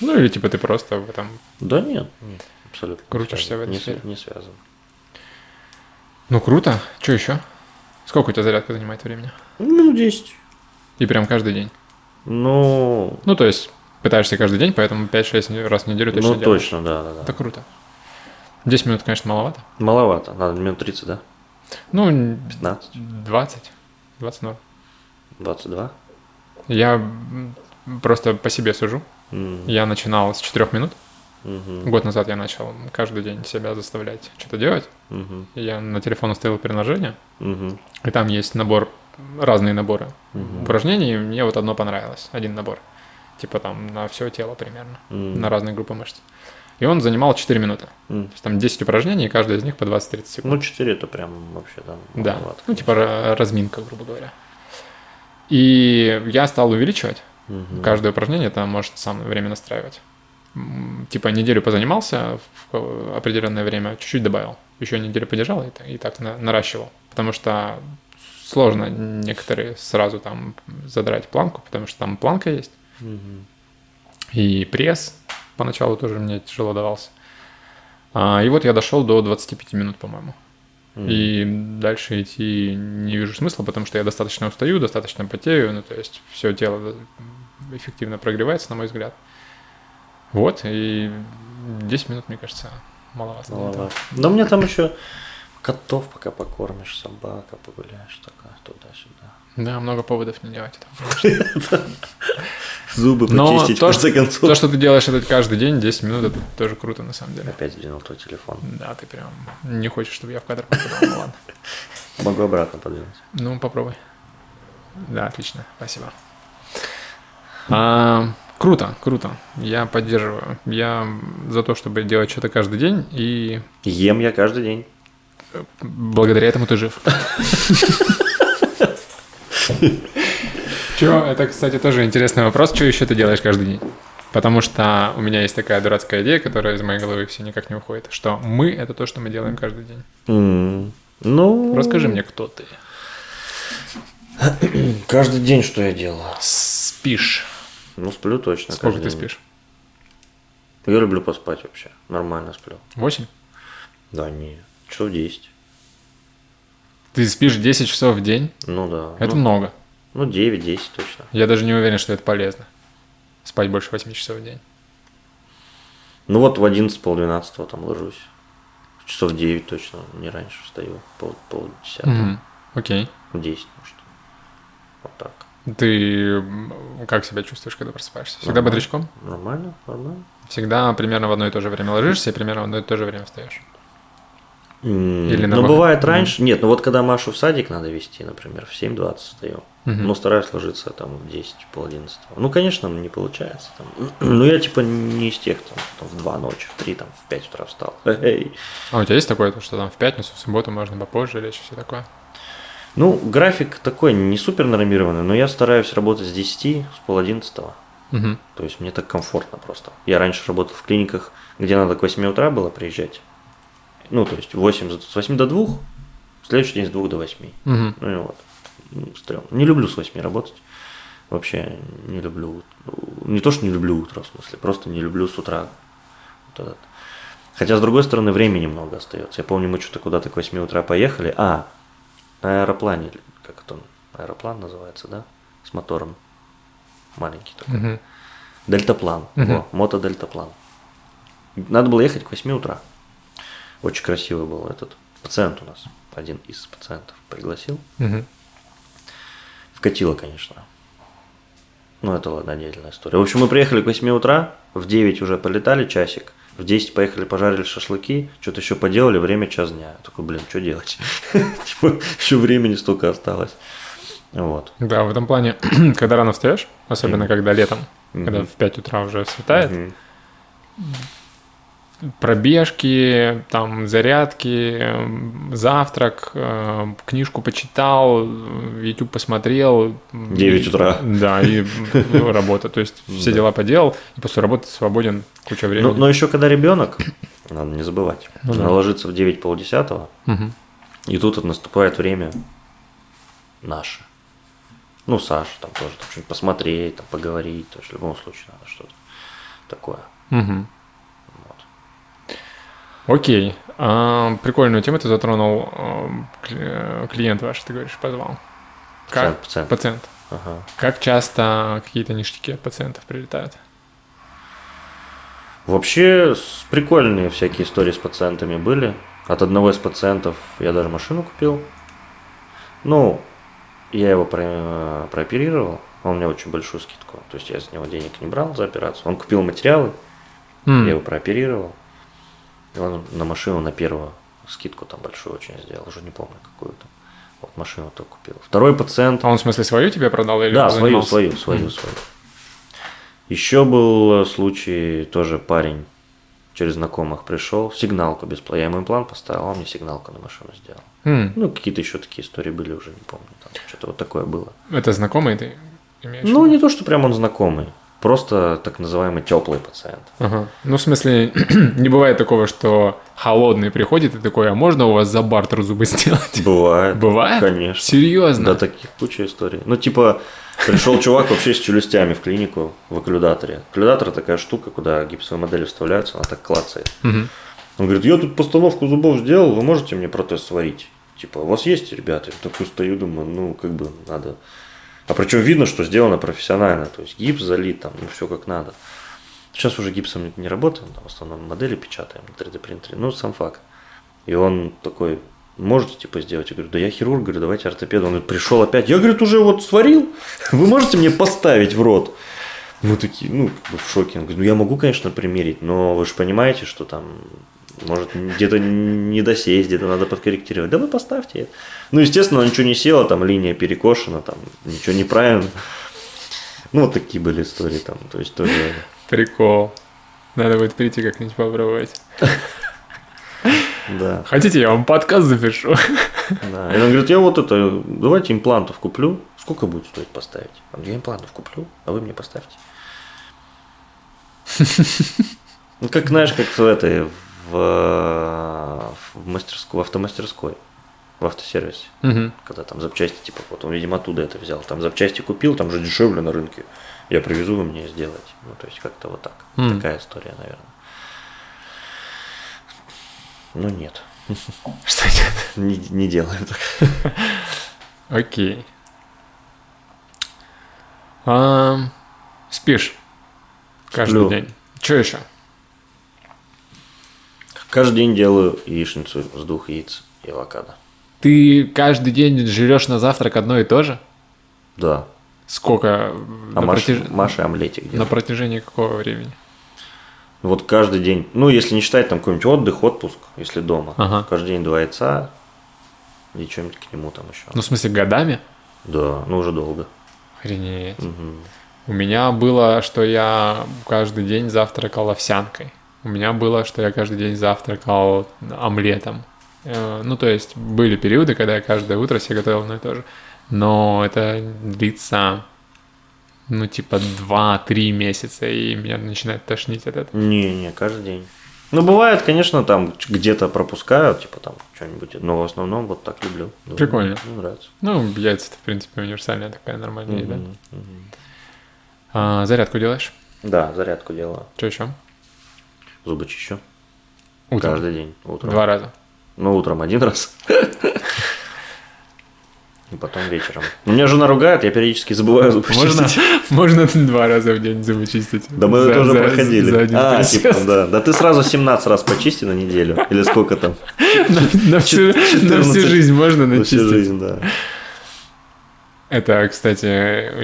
Ну или типа ты просто в этом. Да нет, нет, абсолютно. не Крутишься в этой не, сфере. не связано. Ну круто. Что еще? Сколько у тебя зарядка занимает времени? Ну, минут 10. И прям каждый день. Ну, Ну, то есть пытаешься каждый день, поэтому 5-6 раз в неделю точно ну делаешь. точно, да, да, да. Это круто. 10 минут, конечно, маловато. Маловато, надо минут 30, да? Ну, 15, 20. 20 норм. 22. Я просто по себе сужу. М, Я начинал с 4 минут. мгм, Год назад я начал каждый день себя заставлять что-то делать. И Я на телефон установил приложение, мгм, и там есть набор, разные наборы мгм, упражнений. и Мне вот одно понравилось, один набор. Типа там на все тело примерно, м, на разные группы мышц. И он занимал 4 минуты. м. То есть там 10 упражнений, и каждое из них по 20-30 секунд. Ну, 4 это прям вообще там Да, маловато. ну типа ра- разминка, грубо говоря. И я стал увеличивать. Мгм. Каждое упражнение там может сам время настраивать. Типа неделю позанимался в определенное время, чуть-чуть добавил. Еще неделю подержал и, и так на- наращивал. Потому что сложно некоторые сразу там задрать планку, потому что там планка есть. Мгм. И пресс поначалу тоже мне тяжело давался. А, и вот я дошел до 25 минут, по-моему. Мгм. И дальше идти не вижу смысла, потому что я достаточно устаю, достаточно потею, ну то есть все тело эффективно прогревается, на мой взгляд. Вот, и 10 минут, мне кажется, маловато. Маловато. У меня там еще котов пока покормишь, собака погуляешь, такая туда-сюда. Да, много поводов не делать этого. Зубы Но почистить, то, в конце концов. То, что ты делаешь это каждый день, 10 минут, это тоже круто на самом деле. Опять сдвинул твой телефон. Да, ты прям не хочешь, чтобы я в кадр попадал, ну ладно. Могу обратно подвинуть. Ну, попробуй. Да, отлично, спасибо. А, круто, круто. Я поддерживаю. Я за то, чтобы делать что-то каждый день, и Ем я каждый день. благодаря этому ты жив. Че, это, кстати, тоже интересный вопрос. Что еще ты делаешь каждый день? Потому что у меня есть такая дурацкая идея, которая из моей головы все никак не уходит, что мы — это то, что мы делаем каждый день. М, Ну, Расскажи мне, кто ты. Каждый день что я делаю? Спишь. Ну, сплю точно. Сколько ты день. спишь? Я люблю поспать вообще. Нормально сплю. Восемь? Да не, часов 10. Ты спишь 10 часов в день? Ну да. Это ну, много. ну 9-10 точно. Я даже не уверен, что это полезно. Спать больше 8 часов в день. Ну вот в 11 полдвенадцатого там ложусь. Часов 9 точно, не раньше встаю. Пол, пол десятого. Окей. 10, может. Вот так. Ты как себя чувствуешь, когда просыпаешься? Всегда Нормально. бодрячком? Нормально, нормально. Всегда примерно в одно и то же время ложишься и примерно в одно и то же время встаешь. Или ну, наоборот. бывает раньше. Нет, ну вот когда Машу в садик надо вести, например, в 7.20 встаю. Мгм. Ну, стараюсь ложиться там в 10, пол 11. Ну, конечно, не получается. Там. Ну, я типа не из тех, там, там, в 2 ночи, в 3, там, в 5 утра встал. Эй. А у тебя есть такое, то, что там в пятницу, в субботу можно попозже лечь, все такое? Ну, график такой не супер нормированный, но я стараюсь работать с 10, с пол 11. Мгм. То есть мне так комфортно просто. Я раньше работал в клиниках, где надо к 8 утра было приезжать. Ну, то есть 8, с 8 до 2, в следующий день с 2 до 8. Мгм. Ну и вот. Ну, стрёмно. Не люблю с 8 работать. Вообще не люблю. Не то, что не люблю утро, в смысле, просто не люблю с утра. Вот этот. Хотя, с другой стороны, времени много остается. Я помню, мы что-то куда-то к 8 утра поехали. А, на аэроплане, как это он, аэроплан называется, да? С мотором. Маленький такой. Мгм. Дельтаплан. Во, мотодельтаплан. Надо было ехать к 8 утра. Очень красивый был этот пациент у нас. Один из пациентов пригласил. Мгм. Вкатило, конечно. Ну, это ладно, отдельная история. В общем, мы приехали к 8 утра, в 9 уже полетали часик, в 10 поехали, пожарили шашлыки, что-то еще поделали, время час дня. Я такой, блин, что делать? Типа, еще времени столько осталось. Вот. Да, в этом плане, когда рано встаешь, особенно когда летом, когда в 5 утра уже светает. Пробежки, там зарядки, эм, завтрак, э, книжку почитал, YouTube посмотрел. 9 утра. Да, и ну, работа. То есть все дела поделал, и после работы свободен куча времени. Но, но еще когда ребенок, надо не забывать, Ну да. ложится в 9 полдесятого, и тут вот наступает время наше. Ну, Саша там тоже там что-нибудь посмотреть, там поговорить, то есть в любом случае надо что-то такое. Мгм. Окей. А, прикольную тему ты затронул. а, кли- Клиент ваш, ты говоришь, позвал. Как? Пациент, пациент. Пациент. Ага. Как часто какие-то ништяки от пациентов прилетают? Вообще прикольные всякие истории с пациентами были. От одного из пациентов я даже машину купил. Ну, я его про- прооперировал. Он мне очень большую скидку. То есть я с него денег не брал за операцию. Он купил материалы, М, я его прооперировал. И он на машину на первую скидку там большую очень сделал. Уже не помню какую-то. Вот машину то купил. Второй пациент. А он, в смысле, свою тебе продал или Да, свою, свою, свою, свою. Еще был э, случай, тоже парень через знакомых пришел, сигналку бесплатно. Я ему имплант поставил, а он мне сигналку на машину сделал. М, Ну, какие-то еще такие истории были, уже не помню. Там что-то вот такое было. Это знакомый ты имеешь? Ну, не то, что прям он знакомый. Просто так называемый теплый пациент. Ага. Ну, в смысле, не бывает такого, что холодный приходит и такой, а можно у вас за бартер зубы сделать? Бывает. Бывает? Конечно. Серьезно? Да, таких куча историй. Ну, типа, пришел чувак вообще с челюстями в клинику в окклюдаторе. Окклюдатор такая штука, куда гипсовые модели вставляются, она так клацает. Он говорит, я тут постановку зубов сделал, вы можете мне протез сварить? Типа, у вас есть, ребята? Я такой стою, думаю, ну, как бы надо. А причем видно, что сделано профессионально. То есть гипс залит, там, ну, все как надо. Сейчас уже гипсом не- работаем, в основном модели печатаем на 3D принтере. Ну, сам факт. И он такой, можете типа сделать? Я говорю, да я хирург, говорю, давайте ортопеду. Он говорит, пришел опять. Я, говорит, уже вот сварил, вы можете мне поставить в рот? Мы такие, ну, в шоке. Он говорит, ну, я могу, конечно, примерить, но вы же понимаете, что там может где-то не досесть, где-то надо подкорректировать. Да вы поставьте. Ну, естественно, ничего не село, там линия перекошена, там ничего неправильно. Ну, вот такие были истории там. То есть тоже Прикол. Надо будет прийти как-нибудь попробовать. Да, Хотите, я вам подкаст запишу? да. И он говорит, я вот это, давайте имплантов куплю. Сколько будет стоить поставить? Он говорит, я имплантов куплю, а вы мне поставьте. Ну, как, знаешь, как в этой, в, в мастерской, в автомастерской, в автосервисе. Мгм. Когда там запчасти, типа, вот он, видимо, оттуда это взял. Там запчасти купил, там же дешевле на рынке. Я привезу, вы мне сделаете. Ну, то есть, как-то вот так. М. Такая история, наверное. Ну, нет. Что нет? Не, не делаем так. Окей. Спишь каждый день. Что еще? Каждый день делаю яичницу с двух яиц и авокадо. Ты каждый день жрешь на завтрак одно и то же? Да. Сколько? А на, Маша, протяж- Маша омлетик на делает. протяжении какого времени? Вот каждый день, ну, если не считать там какой-нибудь отдых, отпуск, если дома. Ага. Каждый день два яйца и что-нибудь к нему там еще. Ну, в смысле, годами? Да, ну, уже долго. Охренеть. Мгм. У меня было, что я каждый день завтракал овсянкой. У меня было, что я каждый день завтракал омлетом. Э, Ну, то есть были периоды, когда я каждое утро себе готовил одно и то же. Но это длится, ну, типа 2-3 месяца, и меня начинает тошнить от этого. Не, не, каждый день. Ну, бывает, конечно, там где-то пропускают, типа там что-нибудь, но в основном вот так люблю. Прикольно. Мне нравится. Ну, яйца это, в принципе, универсальная такая нормальная еда. Мгм. А, зарядку делаешь? Да, зарядку делаю. Что еще? Зубы чищу. Утром. Каждый день. Утром. Два раза. Ну, утром один раз. И потом вечером. Меня жена ругает, я периодически забываю зубы Можно, чистить. можно два раза в день зубы чистить. Да мы За- это уже за- проходили. за один а, типа, да. Да ты сразу 17 раз почисти на неделю. Или сколько там? На, на всю, на всю 14 жизнь можно За всю начистить. жизнь, да. Это, кстати,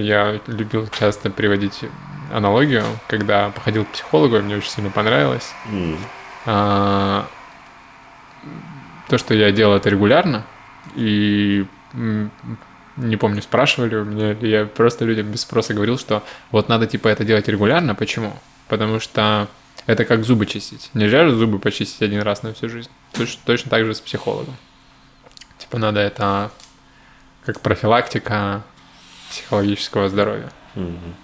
я любил часто приводить аналогию, когда походил к психологу, и мне очень сильно понравилось. М. А, то, что я делал это регулярно, и не помню, спрашивали у меня, или я просто людям без спроса говорил, что вот надо типа это делать регулярно. Почему? Потому что Это как зубы чистить. Нельзя же зубы почистить один раз на всю жизнь. Точно, точно так же с психологом. Типа надо это как профилактика психологического здоровья. Мгм.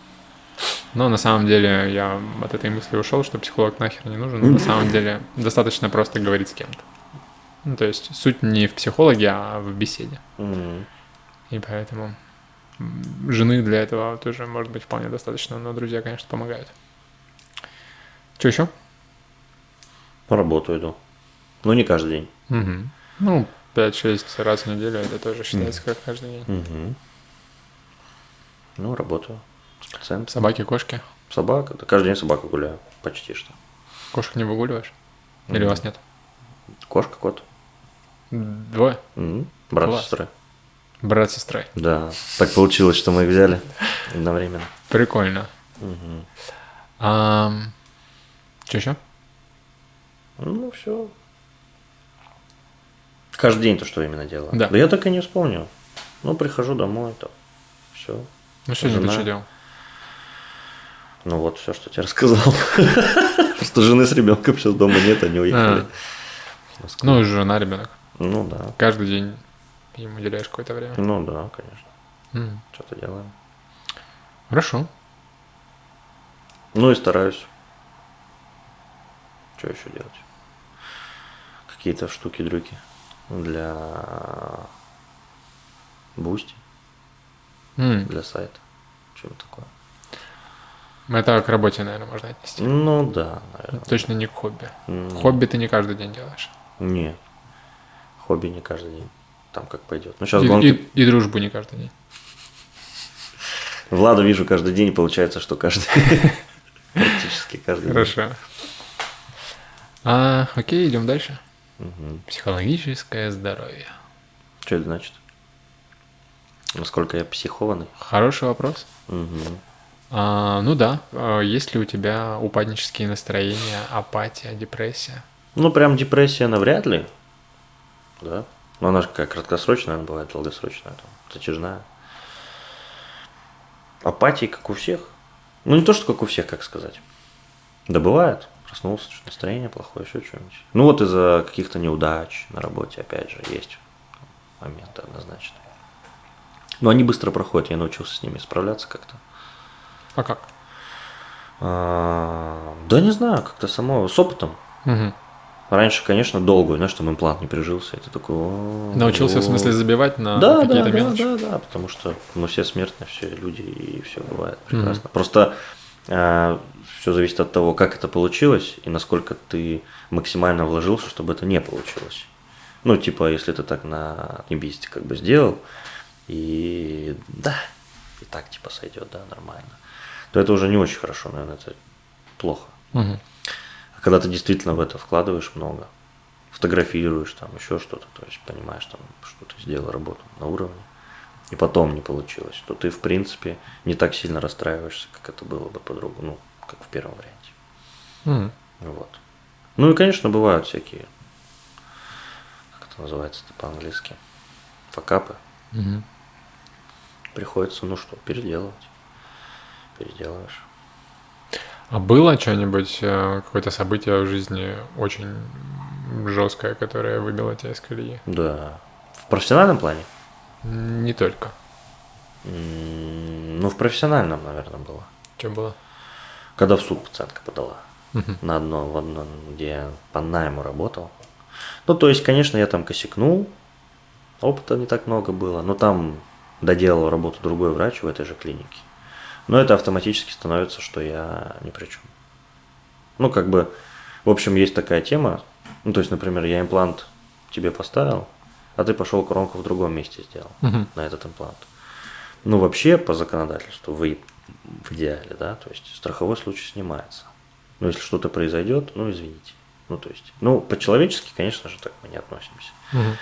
Но на самом деле я от этой мысли ушел, что психолог нахер не нужен. На самом деле достаточно просто говорить с кем-то. Ну, то есть суть не в психологе, а в беседе. И поэтому жены для этого тоже может быть вполне достаточно, но друзья, конечно, помогают. Что еще? На работу иду. Но не каждый день. Угу. Ну, 5-6 раз в неделю это тоже считается как каждый день. Мгм. Ну, работаю с пациентом. Собаки, кошки. Собака. Да каждый день собаку гуляю. Почти что. Кошек не выгуливаешь? Или у Мгм. вас нет? Кошка, кот. Двое? Мгм. Брат Класс. с сестрой. Брат с сестрой. Да. Так получилось, что мы их взяли одновременно. Прикольно. Мгм. что еще? Ну, все. Каждый день то, что именно делаю. Да. я так и не вспомнил. Ну, прихожу домой, там, все. Ну, сегодня ты что делал? Ну, вот все, что тебе рассказал. Просто жены с ребенком сейчас дома нет, они уехали. Москву. Ну, жена, ребенок. Ну, да. Каждый день им уделяешь какое-то время. Ну, да, конечно. Что-то делаем. Хорошо. Ну, и стараюсь. Что еще делать? Какие-то штуки-дрюки для Boosty, для сайта. Что-то такое. Это к работе, наверное, можно отнести. Ну, да, наверное. Точно не к хобби. М, Хобби ты не каждый день делаешь. Нет. Хобби не каждый день. Там как пойдет. Ну, сейчас И, гонки. и- и дружбу не каждый день. Влада вижу каждый день, и получается, что каждый. Практически каждый день. Хорошо. А, окей, идем дальше. Мгм. Психологическое здоровье. Что это значит? Насколько я психованный? Хороший вопрос. Мгм. А, ну да, а, есть ли у тебя упаднические настроения, апатия, депрессия? Ну, прям депрессия навряд ли. Да. Но она же какая краткосрочная, она бывает долгосрочная, там, затяжная. Апатии, как у всех. Ну, не то, что как у всех, как сказать. Да бывает. Проснулся, что настроение плохое, еще что-нибудь. Ну, вот из-за каких-то неудач на работе, опять же, есть моменты однозначно. Но они быстро проходят, я научился с ними справляться как-то. А как? А, да не знаю, как-то само, с опытом. Мгм. Раньше, конечно, долго, знаешь, там имплант не прижился. Это такой... «О, Научился, в о». смысле, забивать на да, какие-то да, мелочи? Да, да, да, потому что мы все смертны, все люди, и все бывает прекрасно. Просто все зависит от того, как это получилось, и насколько ты максимально вложился, чтобы это не получилось. Ну, типа, если ты так на небесте как бы сделал, и да, и так типа сойдет, да, нормально, то это уже не очень хорошо, наверное, это плохо. Мгм. А когда ты действительно в это вкладываешь много, фотографируешь там еще что-то, то есть понимаешь там, что ты сделал работу на уровне, и потом не получилось, то ты в принципе не так сильно расстраиваешься, как это было бы по-другому, ну, как в первом варианте. Мгм. Вот. Ну и, конечно, бывают всякие, как это называется по-английски, факапы. Мгм. Приходится, ну что, переделывать. Переделаешь. А было что-нибудь, э, какое-то событие в жизни очень жесткое, которое выбило тебя из колеи? Да. В профессиональном плане? Не только. Ну, в профессиональном, наверное, было. Что было? Когда в суд пациентка подала. Мгм. На одно, в одном, где я по найму работал. Ну, то есть, конечно, я там косякнул. Опыта не так много было. Но там доделал работу другой врач в этой же клинике. Но это автоматически становится, что я ни при чем. Ну, как бы, в общем, есть такая тема. Ну, то есть, например, я имплант тебе поставил, а ты пошел коронку в другом месте сделал Мгм. на этот имплант. Ну, вообще, по законодательству, вы в идеале, да, то есть страховой случай снимается. Но если что-то произойдет, ну, извините. Ну, то есть, ну, по-человечески, конечно же, так мы не относимся. Мгм.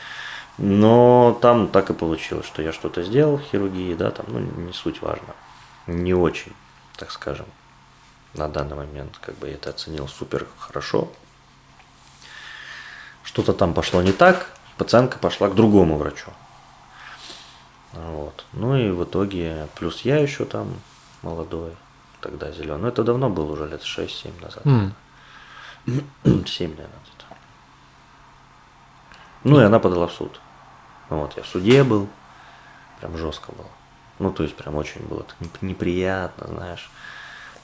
Но там так и получилось, что я что-то сделал хирургии, да, там, ну, не суть важно. Не очень, так скажем, на данный момент, как бы я это оценил супер хорошо. Что-то там пошло не так, пациентка пошла к другому врачу. Вот. Ну и в итоге, плюс я еще там молодой, тогда зеленый. Это давно было уже, лет 6-7 назад. М. 7, наверное, где-то. Ну, и она подала в суд. Вот, я в суде был, прям жестко было. Ну, то есть, прям очень было так неп- неприятно, знаешь.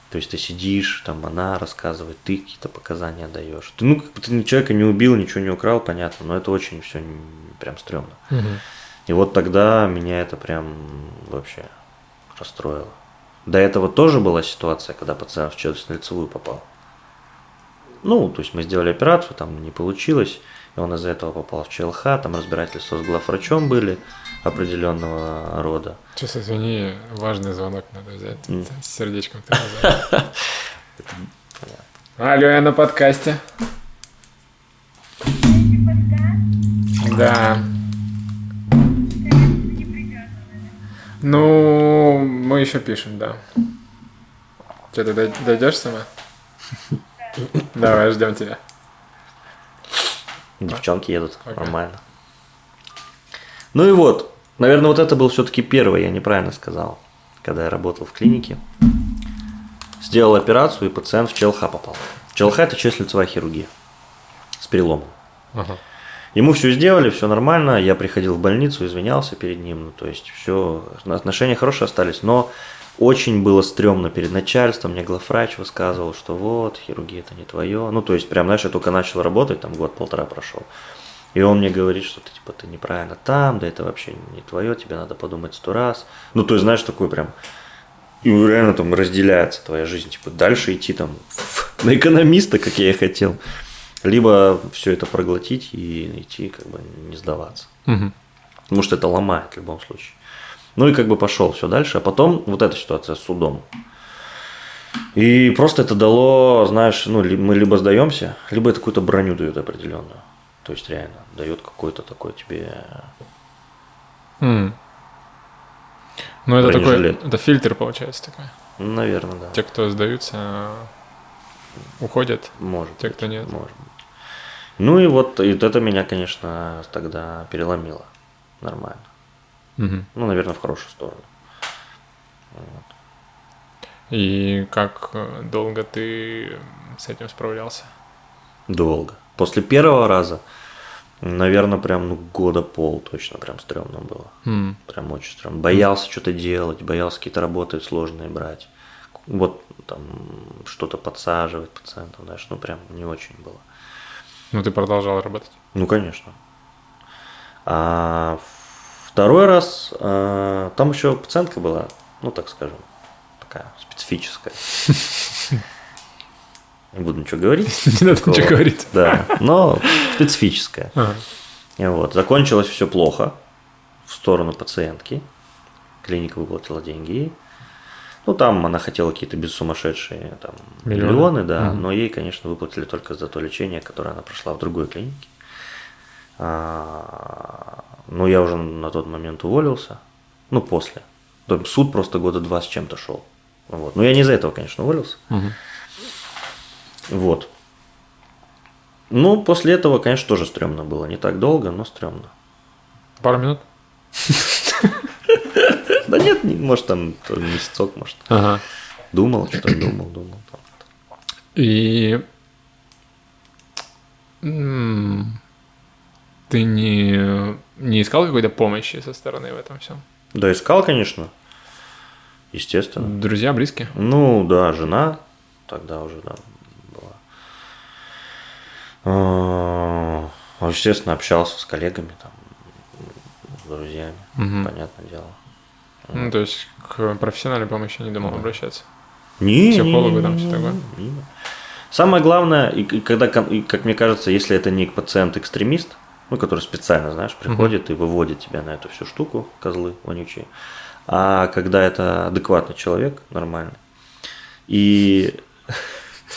То есть, ты сидишь, там она рассказывает, ты какие-то показания даешь. Ты, ну, как бы ты человека не убил, ничего не украл, понятно, но это очень все прям стрёмно. И вот тогда меня это прям вообще расстроило. До этого тоже была ситуация, когда пациент в челюстно-лицевую попал. Ну, то есть мы сделали операцию, там не получилось, он из-за этого попал в ЧЛХ, там разбирательства с главврачом были определенного рода. Сейчас, извини, важный звонок надо взять. М. С сердечком ты. Алло, я на подкасте. Да. Ну, мы еще пишем, да. Что, ты дой- дойдешь сама? Давай, ждем тебя. Девчонки едут, Ага. нормально. Ну и вот, наверное, вот это был все-таки первый, я неправильно сказал, когда я работал в клинике. Сделал операцию, и пациент в ЧЛХ попал. ЧЛХ – это челюстно-лицевая хирургия с переломом. Ага. Ему все сделали, все нормально. Я приходил в больницу, извинялся перед ним. Ну, то есть все, отношения хорошие остались. Но очень было стрёмно перед начальством. Мне главврач высказывал, что вот, хирургия это не твое. Ну, то есть, прям, знаешь, я только начал работать, там год-полтора прошел. И он мне говорит, что ты типа ты неправильно там, да это вообще не твое, тебе надо подумать сто раз. Ну, то есть, знаешь, такой прям. И реально там разделяется твоя жизнь. Типа дальше идти там на экономиста, как я и хотел. Либо все это проглотить и идти, как бы не сдаваться. Мгм. Потому что это ломает в любом случае. Ну и как бы пошел все дальше. А потом вот эта ситуация с судом. И просто это дало, знаешь, ну, мы либо сдаемся, либо это какую-то броню дает определенную. То есть реально дает какой-то такой тебе... М. Ну, это такой, это фильтр получается такой. Наверное, да. Те, кто сдаются, уходят. Может те, быть, кто нет. Может быть. Ну и вот, и вот это меня, конечно, тогда переломило. Нормально. Ну, наверное, в хорошую сторону. И как э, долго ты с этим справлялся? Долго. После первого раза, наверное, прям ну, года пол точно прям стрёмно было. М. Прям очень стрёмно. Боялся что-то делать, боялся какие-то работы сложные брать. Вот там что-то подсаживать пациентам, знаешь, ну прям не очень было. Ну, ты продолжал работать. Ну, конечно. А второй раз, а, там еще пациентка была, ну, так скажем, такая специфическая. Не буду ничего говорить. Не надо ничего говорить. Да, но специфическая. Вот, закончилось все плохо в сторону пациентки. Клиника выплатила деньги. Ну, там она хотела какие-то без сумасшедшие там, Миллионы? миллионы, да, но ей, конечно, выплатили только за то лечение, которое она прошла в другой клинике. А, но я уже на тот момент уволился, ну, после. Там Суд просто года два с чем-то шел. Вот. Но я не из-за этого, конечно, уволился. Мгм. Вот. Ну, после этого, конечно, тоже стрёмно было. Не так долго, но стрёмно. Пару минут? Да нет, не- может, там то месяцок, может. Думал, что-то думал, думал. И ты не, не искал какой-то помощи со стороны в этом всем? Да, искал, конечно. Естественно. Друзья, близкие? Ну, да, жена тогда уже, да, была. А, Естественно, общался с коллегами, там, с друзьями, Мгм. понятное дело. Ну, то есть к профессиональной помощи не думал обращаться. Не, Психологу не, там не, всё не, такое? не. Самое главное, и, и когда, и, как мне кажется, если это не пациент-экстремист, ну, который специально, знаешь, приходит и выводит тебя на эту всю штуку, козлы вонючие, а когда это адекватный человек, нормальный, и...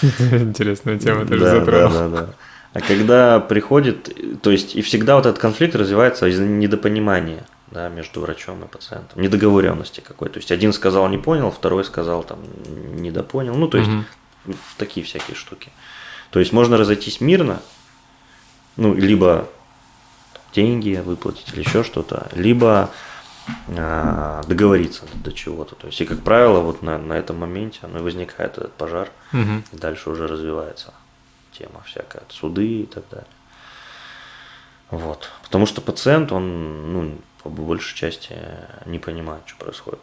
Интересная тема, ты же затронул. да, да, да. А когда приходит, то есть и всегда вот этот конфликт развивается из-за недопонимания да, между врачом и пациентом, недоговоренности какой. То есть один сказал не понял, второй сказал там недопонял. Ну, то есть Мгм. в такие всякие штуки. То есть можно разойтись мирно, ну, либо деньги выплатить или еще что-то, либо а, договориться до, чего-то. То есть, и, как правило, вот на, на этом моменте оно и возникает этот пожар, Мгм. и дальше уже развивается тема всякая, суды и так далее. Вот. Потому что пациент, он, ну, по большей части не понимает, что происходит.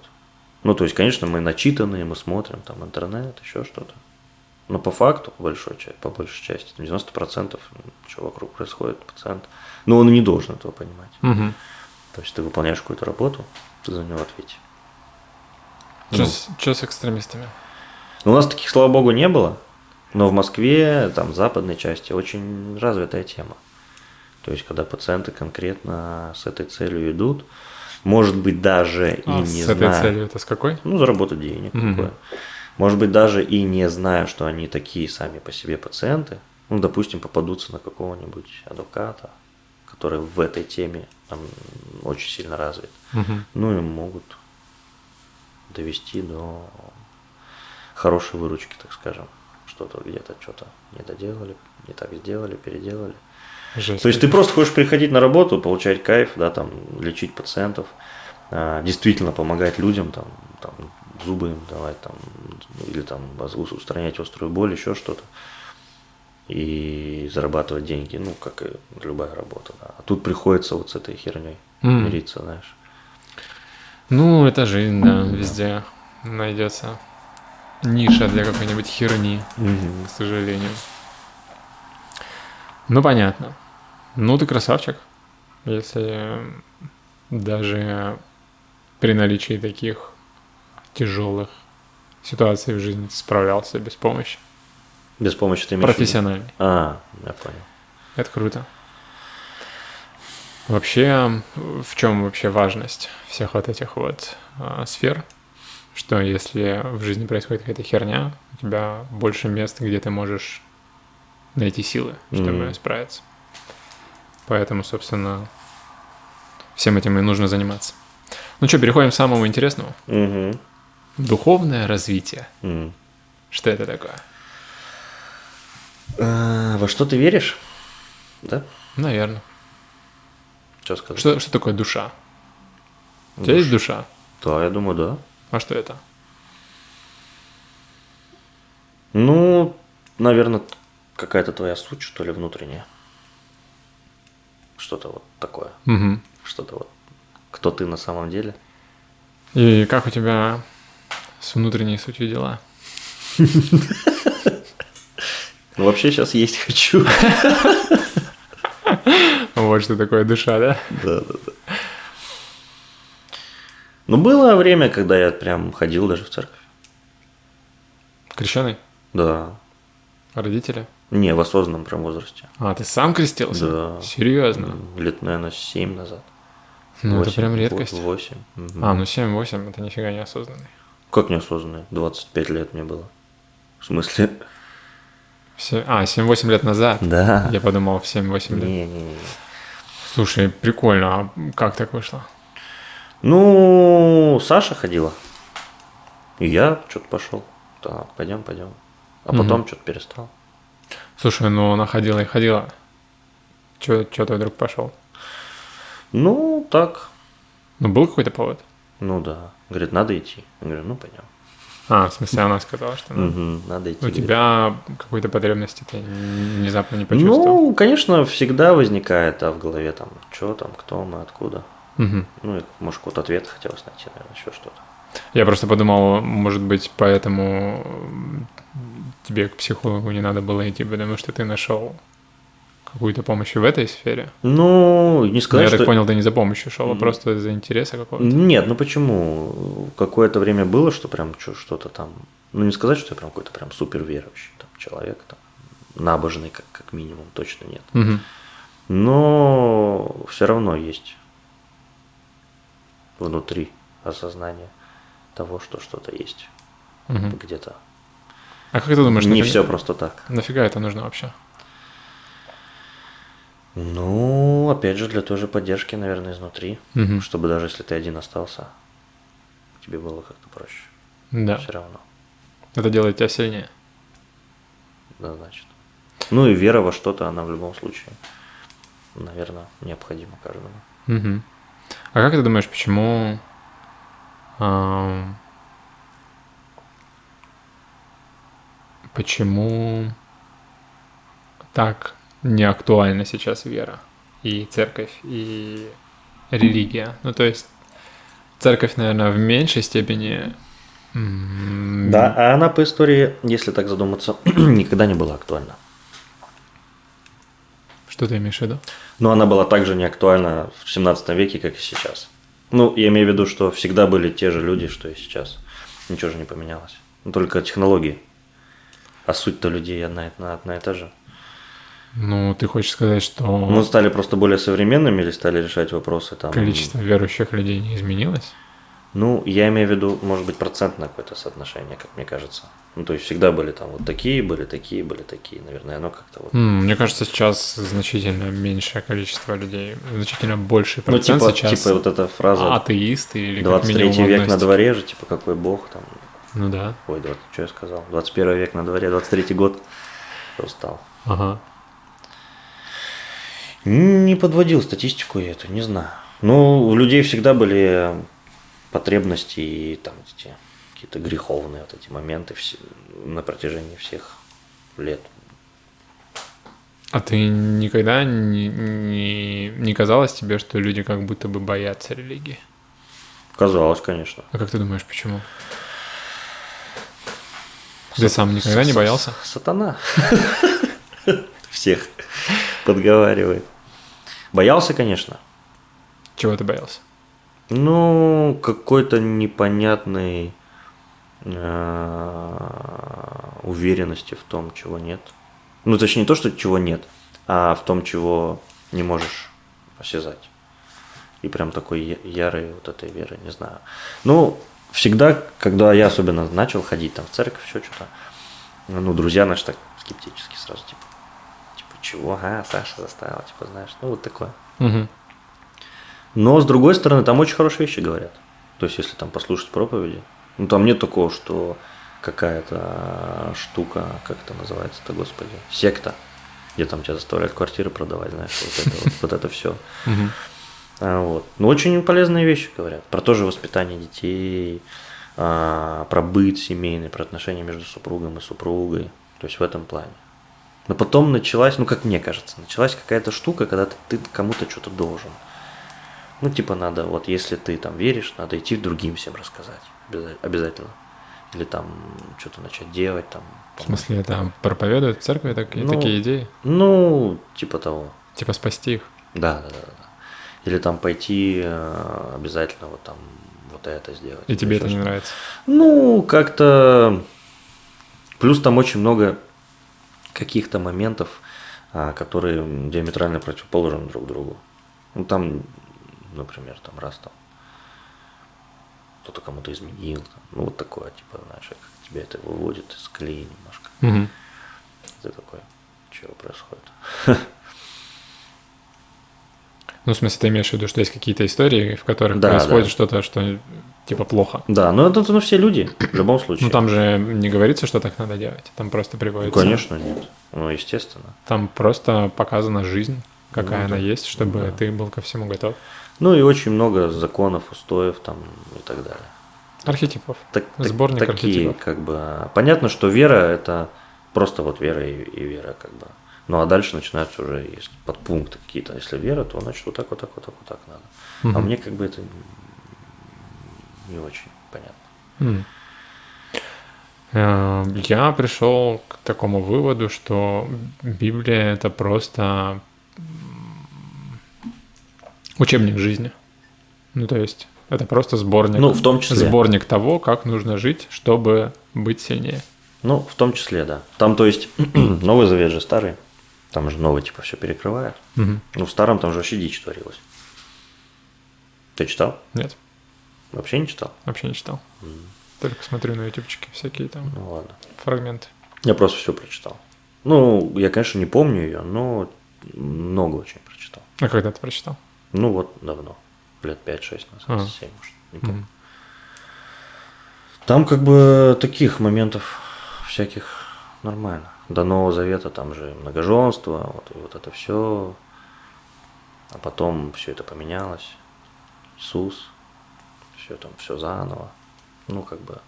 Ну, то есть, конечно, мы начитанные, мы смотрим там интернет, еще что-то. Но по факту, по большой по большей части, 90% что вокруг происходит, пациент, ну, он не должен этого понимать. Угу. То есть, ты выполняешь какую-то работу, ты за него ответишь. Что, Ну. с, чё с экстремистами? Ну, у нас таких, слава богу, не было, но в Москве, там, в западной части, очень развитая тема. То есть, когда пациенты конкретно с этой целью идут, может быть, даже и А, не с этой зная, целью это с какой? ну, заработать денег Мгм. такое. Может быть, даже и не зная, что они такие сами по себе пациенты, ну, допустим, попадутся на какого-нибудь адвоката, который в этой теме там, очень сильно развит, Мгм. ну, и могут довести до хорошей выручки, так скажем. Что-то где-то что-то не доделали, не так сделали, переделали. Жесть. То есть ты просто хочешь приходить на работу, получать кайф, да, там, лечить пациентов, а, действительно помогать людям, там, там, зубы им давать, там, или там устранять острую боль, еще что-то. И зарабатывать деньги, ну, как и любая работа, да. А тут приходится вот с этой херней М. мириться, знаешь. Ну, это жизнь, да, везде найдется ниша для какой-нибудь херни, к сожалению. Ну, понятно. Ну, ты красавчик, если даже при наличии таких тяжелых ситуаций в жизни ты справлялся без помощи. Без помощи ты имеешь. А, я понял. Это круто. Вообще, в чем вообще важность всех вот этих вот а, сфер? Что если в жизни происходит какая-то херня, у тебя больше мест, где ты можешь найти силы, чтобы Мгм. справиться. Поэтому, собственно, всем этим и нужно заниматься. Ну что, переходим к самому интересному. Угу. Духовное развитие. М. Что это такое? А, во что ты веришь? Да? Наверное. Что сказать? Что, что такое душа? У тебя есть душа? Да, я думаю, да. А что это? Ну, наверное, какая-то твоя суть, что ли, внутренняя. Что-то вот такое. Мгм. Что-то вот. Кто ты на самом деле? И как у тебя с внутренней сутью дела? Ну, вообще сейчас есть хочу. Вот что такое душа, да? Да, да, да. Ну, было время, когда я прям ходил даже в церковь. Крещеный? Да. Родители? Не, в осознанном прям возрасте. А, ты сам крестился? Да. Серьезно? Лет, наверное, 7 назад. Ну, это Восемь, прям редкость. 8. Мгм. А, ну 7-8, это нифига не осознанный. Как неосознанно? 25 лет мне было. В смысле? А, 7-8 лет назад? Да. Я подумал, в 7-8 лет. Не-не-не. Слушай, прикольно, а как так вышло? Ну, Саша ходила. И я что-то пошел. Так, пойдем, пойдем. А Мгм. потом что-то перестал. Слушай, ну она ходила и ходила. Че ты вдруг пошел? Ну, так. Ну, был какой-то повод? Ну да. Говорит, надо идти. Я говорю, ну пойдем. А, в смысле, она сказала, что ну, Мгм, надо идти. у тебя какой-то потребности ты внезапно не почувствовал. Ну, конечно, всегда возникает а в голове там, что там, кто мы, откуда. Мгм. Ну, и, может, какой-то ответ хотелось найти, наверное, еще что-то. Я просто подумал, может быть, поэтому тебе к психологу не надо было идти, потому что ты нашел какую-то помощь в этой сфере. Ну, не сказать, я что... так понял, ты не за помощью шел, а Мгм. просто из-за интереса какого-то. Нет, ну почему? Какое-то время было, что прям что-то там... Ну, не сказать, что я прям какой-то прям супер верующий там, человек, там, набожный, как, как минимум, точно нет. Мгм. Но все равно есть внутри осознание того, что что-то есть Мгм. где-то. А как ты думаешь, не нафига- все просто так. нафига это нужно вообще? Ну, опять же, для той же поддержки, наверное, изнутри. Мгм. Чтобы даже если ты один остался, тебе было как-то проще. Да, Все равно, это делает тебя сильнее. да, значит. Ну и вера во что-то, она в любом случае, наверное, необходима каждому. Мгм. А как ты думаешь, почему почему так не актуальна сейчас вера и церковь, и религия? Ну, то есть церковь, наверное, в меньшей степени... Да, а она по истории, если так задуматься, никогда не была актуальна. Что ты имеешь в виду? Но она была также не актуальна в 17 веке, как и сейчас. Ну, я имею в виду, что всегда были те же люди, что и сейчас. Ничего же не поменялось. Ну, только технологии. А суть-то людей одна, одна, одна и та же. Ну, ты хочешь сказать, что Мы стали просто более современными или стали решать вопросы там. количество верующих людей не изменилось? Ну, я имею в виду, может быть, процентное какое-то соотношение, как мне кажется. Ну, то есть всегда были там вот такие, были такие, были такие. Наверное, оно как-то вот. Мне кажется, сейчас значительно меньшее количество людей, значительно больший Ну, процент типа, сейчас типа вот эта фраза атеисты или как 23 минимум век на дворе же, типа какой бог там. Ну да, Ой, 20, что я сказал? 21 век на дворе, 23 год. Что стал? ага. Не подводил статистику я эту, не знаю. Ну, у людей всегда были потребности и там эти какие-то греховные вот эти моменты все- на протяжении всех лет. А ты никогда не, не, не казалось тебе, что люди как будто бы боятся религии? Казалось, конечно. А как ты думаешь, почему? Ты сам никогда не боялся? Сатана. Всех подговаривает. Боялся, конечно. Чего ты боялся? Ну, какой-то непонятной э, уверенности в том, чего нет. Ну, точнее, не то, что чего нет, а в том, чего не можешь осязать. И прям такой ярой вот этой веры, не знаю. Ну, всегда, когда я особенно начал ходить там в церковь, еще что-то, ну, друзья наши так скептически сразу, типа, чего, а, Саша заставила, типа, знаешь, ну, вот такое. Мгм. Но с другой стороны, там очень хорошие вещи говорят. То есть, если там послушать проповеди, ну там нет такого, что какая-то штука, как это называется-то, господи, секта, где там тебя заставляют квартиры продавать, знаешь, вот это, вот, вот это все. Мгм. вот. Но очень полезные вещи говорят. Про то же воспитание детей, а, про быт семейный, про отношения между супругом и супругой. То есть в этом плане. Но потом началась, ну как мне кажется, началась какая-то штука, когда ты, ты кому-то что-то должен. Ну, типа, надо, вот если ты там веришь, надо идти другим всем рассказать. обяза- Обязательно. Или там что-то начать делать, там. В смысле, это проповедуют в церкви такие, Ну, такие идеи? Ну, типа того. Типа спасти их? Да, да, да, да. Или там пойти э, обязательно вот там вот это сделать. И тебе это не нравится? Ну, как-то... Плюс там очень много каких-то моментов, а, которые диаметрально противоположны друг другу. Ну, там, например, там раз там кто-то кому-то изменил. там, ну, вот такое, типа, знаешь, как тебя это выводит из колеи немножко. Мгм. Ты такой, чего происходит? Ну, в смысле, ты имеешь в виду, что есть какие-то истории, в которых Да, происходит да. что-то, что типа плохо. Да, но это ну, все люди, в любом случае. Ну, там же не говорится, что так надо делать. Там просто Ну, приводится. конечно, нет. Ну, естественно. Там просто показана жизнь, какая Ну, она да. есть, чтобы Да. ты был ко всему готов. Ну и очень много законов, устоев там и так далее. Архетипов. Так, так- Сборник такие, архетипов. как бы. Понятно, что вера это просто вот вера и, и вера, как бы. Ну а дальше начинаются уже есть подпункты какие-то. Если вера, то значит вот так, вот так, вот так, вот так надо. А Мгм. мне как бы это не очень понятно. Э, Я пришел к такому выводу, что Библия это просто учебник жизни. Ну, то есть, это просто сборник. Ну, в том числе. Сборник того, как нужно жить, чтобы быть сильнее. Ну, в том числе, да. Там, то есть, Новый Завет же старый. Там же новый типа все перекрывает. Мгм. Ну, в старом там же вообще дичь творилась. Ты читал? Нет, Вообще не читал? вообще не читал. Только смотрю на ютубчики всякие там Ну ладно. фрагменты. Я просто все прочитал. Ну, я, конечно, не помню ее, но много очень прочитал. А когда ты прочитал? Ну, вот давно. Лет 5-6 назад, Ага. 7, может, не помню. Мгм. Там как бы таких моментов всяких нормально. До Нового Завета там же многоженство, вот, вот это все. А потом все это поменялось. Иисус, все там, все заново. Ну, как бы.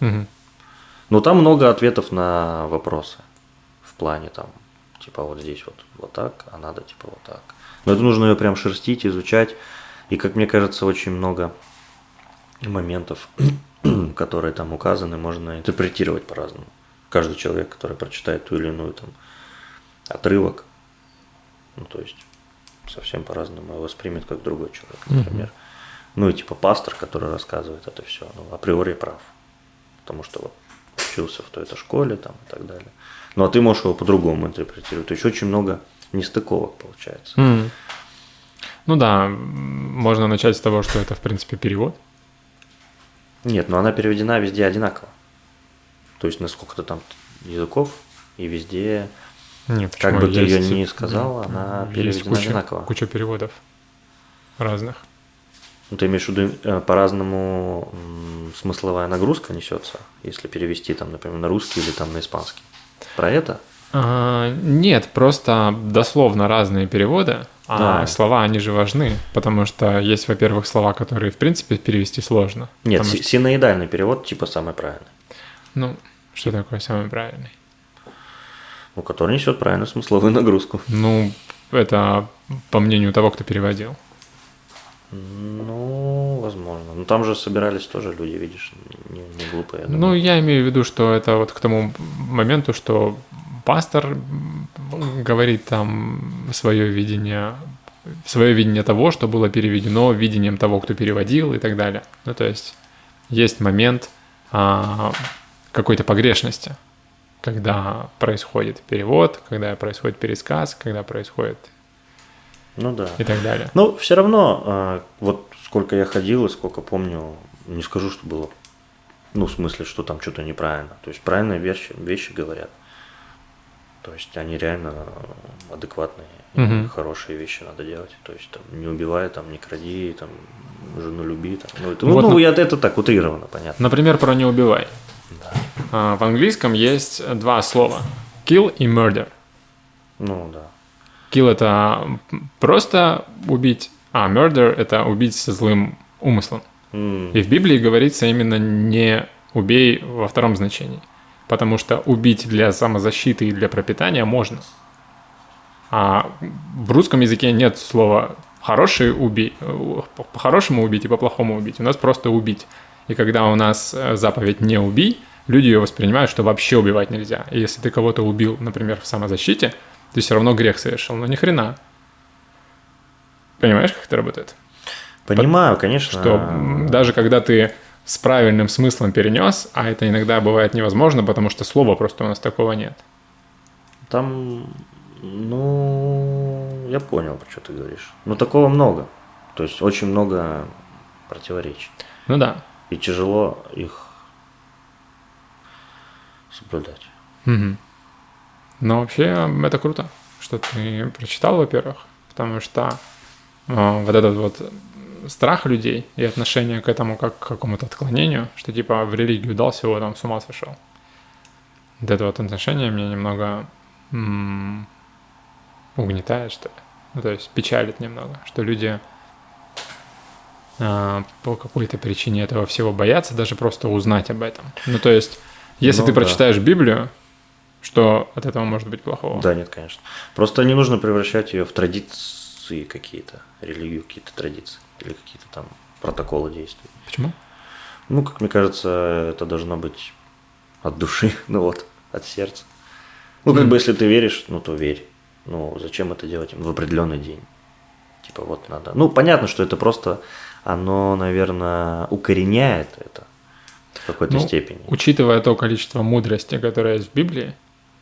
Мгм. Ну, там много ответов на вопросы. В плане там Типа вот здесь вот, вот так, а надо типа вот так. Но это нужно ее прям шерстить, изучать. И, как мне кажется, очень много моментов, которые там указаны, можно интерпретировать по-разному. Каждый человек, который прочитает ту или иную там отрывок, ну, то есть совсем по-разному его воспримет как другой человек, например. Mm-hmm. Ну и типа пастор, который рассказывает это все, ну, априори прав. Потому что вот учился в той-то школе там и так далее. Ну а ты можешь его по-другому интерпретировать. То есть очень много нестыковок получается. Mm. Ну да, можно начать с того, что это в принципе перевод. Нет, но она переведена везде одинаково. То есть на сколько-то там языков и везде, Нет, как бы ты ее Есть- не сказала, она есть переведена куча, одинаково. куча переводов разных. Ну, ты имеешь в виду, э, по-разному смысловая нагрузка несется, если перевести там, например, на русский или там на испанский. Про это? А, нет, просто дословно разные переводы, а Да. слова, они же важны, потому что есть, во-первых, слова, которые, в принципе, перевести сложно. Нет, си- синоидальный перевод типа самый правильный. Ну, что такое самый правильный? Ну, который несет правильную смысловую нагрузку. Ну, это по мнению того, кто переводил. Ну, возможно. Ну, там же собирались тоже люди, видишь, не, не глупые. я Ну, я имею в виду, что это вот к тому моменту, что пастор говорит там свое видение, свое видение того, что было переведено видением того, кто переводил и так далее. Ну, то есть есть момент а, какой-то погрешности, когда происходит перевод, когда происходит пересказ, когда происходит ну да. и так далее. Ну, все равно, а, вот сколько я ходил и сколько помню, не скажу, что было, ну, в смысле, что там что-то неправильно. То есть правильные вещи, вещи говорят. То есть они реально адекватные, Мгм. хорошие вещи надо делать. То есть там не убивай, там не кради, там жену люби. Там. Ну, это, Вот ну, на- я, это так утрировано, понятно. Например, про «не убивай». Да. А, В английском есть два слова – kill и murder. Ну да. Kill – это просто убить, а murder – это убить со злым умыслом. М, И в Библии говорится именно не убей во втором значении, потому что убить для самозащиты и для пропитания можно. А в русском языке нет слова хороший убить, по-хорошему убить и по-плохому убить. У нас просто убить. И когда у нас э, заповедь не убий, люди ее воспринимают, что вообще убивать нельзя. И если ты кого-то убил, например, в самозащите, ты все равно грех совершил. Но ни хрена. Понимаешь, как это работает? Понимаю, конечно. Что даже когда ты с правильным смыслом перенес, а это иногда бывает невозможно, потому что слова просто у нас такого нет. Там, ну, я понял, про что ты говоришь. Но такого много. То есть очень много противоречий. Ну да. И тяжело их соблюдать. Мгм. Но вообще это круто, что ты прочитал, во-первых, потому что э, вот этот вот страх людей и отношение к этому как к какому-то отклонению, что типа в религию дал всего там с ума сошел. Вот это вот отношение меня немного м, угнетает, что ли. Ну, то есть печалит немного, что люди а, по какой-то причине этого всего боятся даже просто узнать об этом. Ну, то есть, если Ну ты да. прочитаешь Библию, что от этого может быть плохого? Да, нет, конечно. Просто не нужно превращать ее в традиции какие-то, религию, какие-то традиции или какие-то там протоколы действий. Почему? Ну, как мне кажется, это должно быть от души, ну вот, от сердца. Ну, как Мгм. бы, если ты веришь, ну, то верь. Ну, зачем это делать в определенный день? Типа, вот надо. Ну, понятно, что это просто, оно, наверное, укореняет это в какой-то Ну, степени. Учитывая то количество мудрости, которое есть в Библии,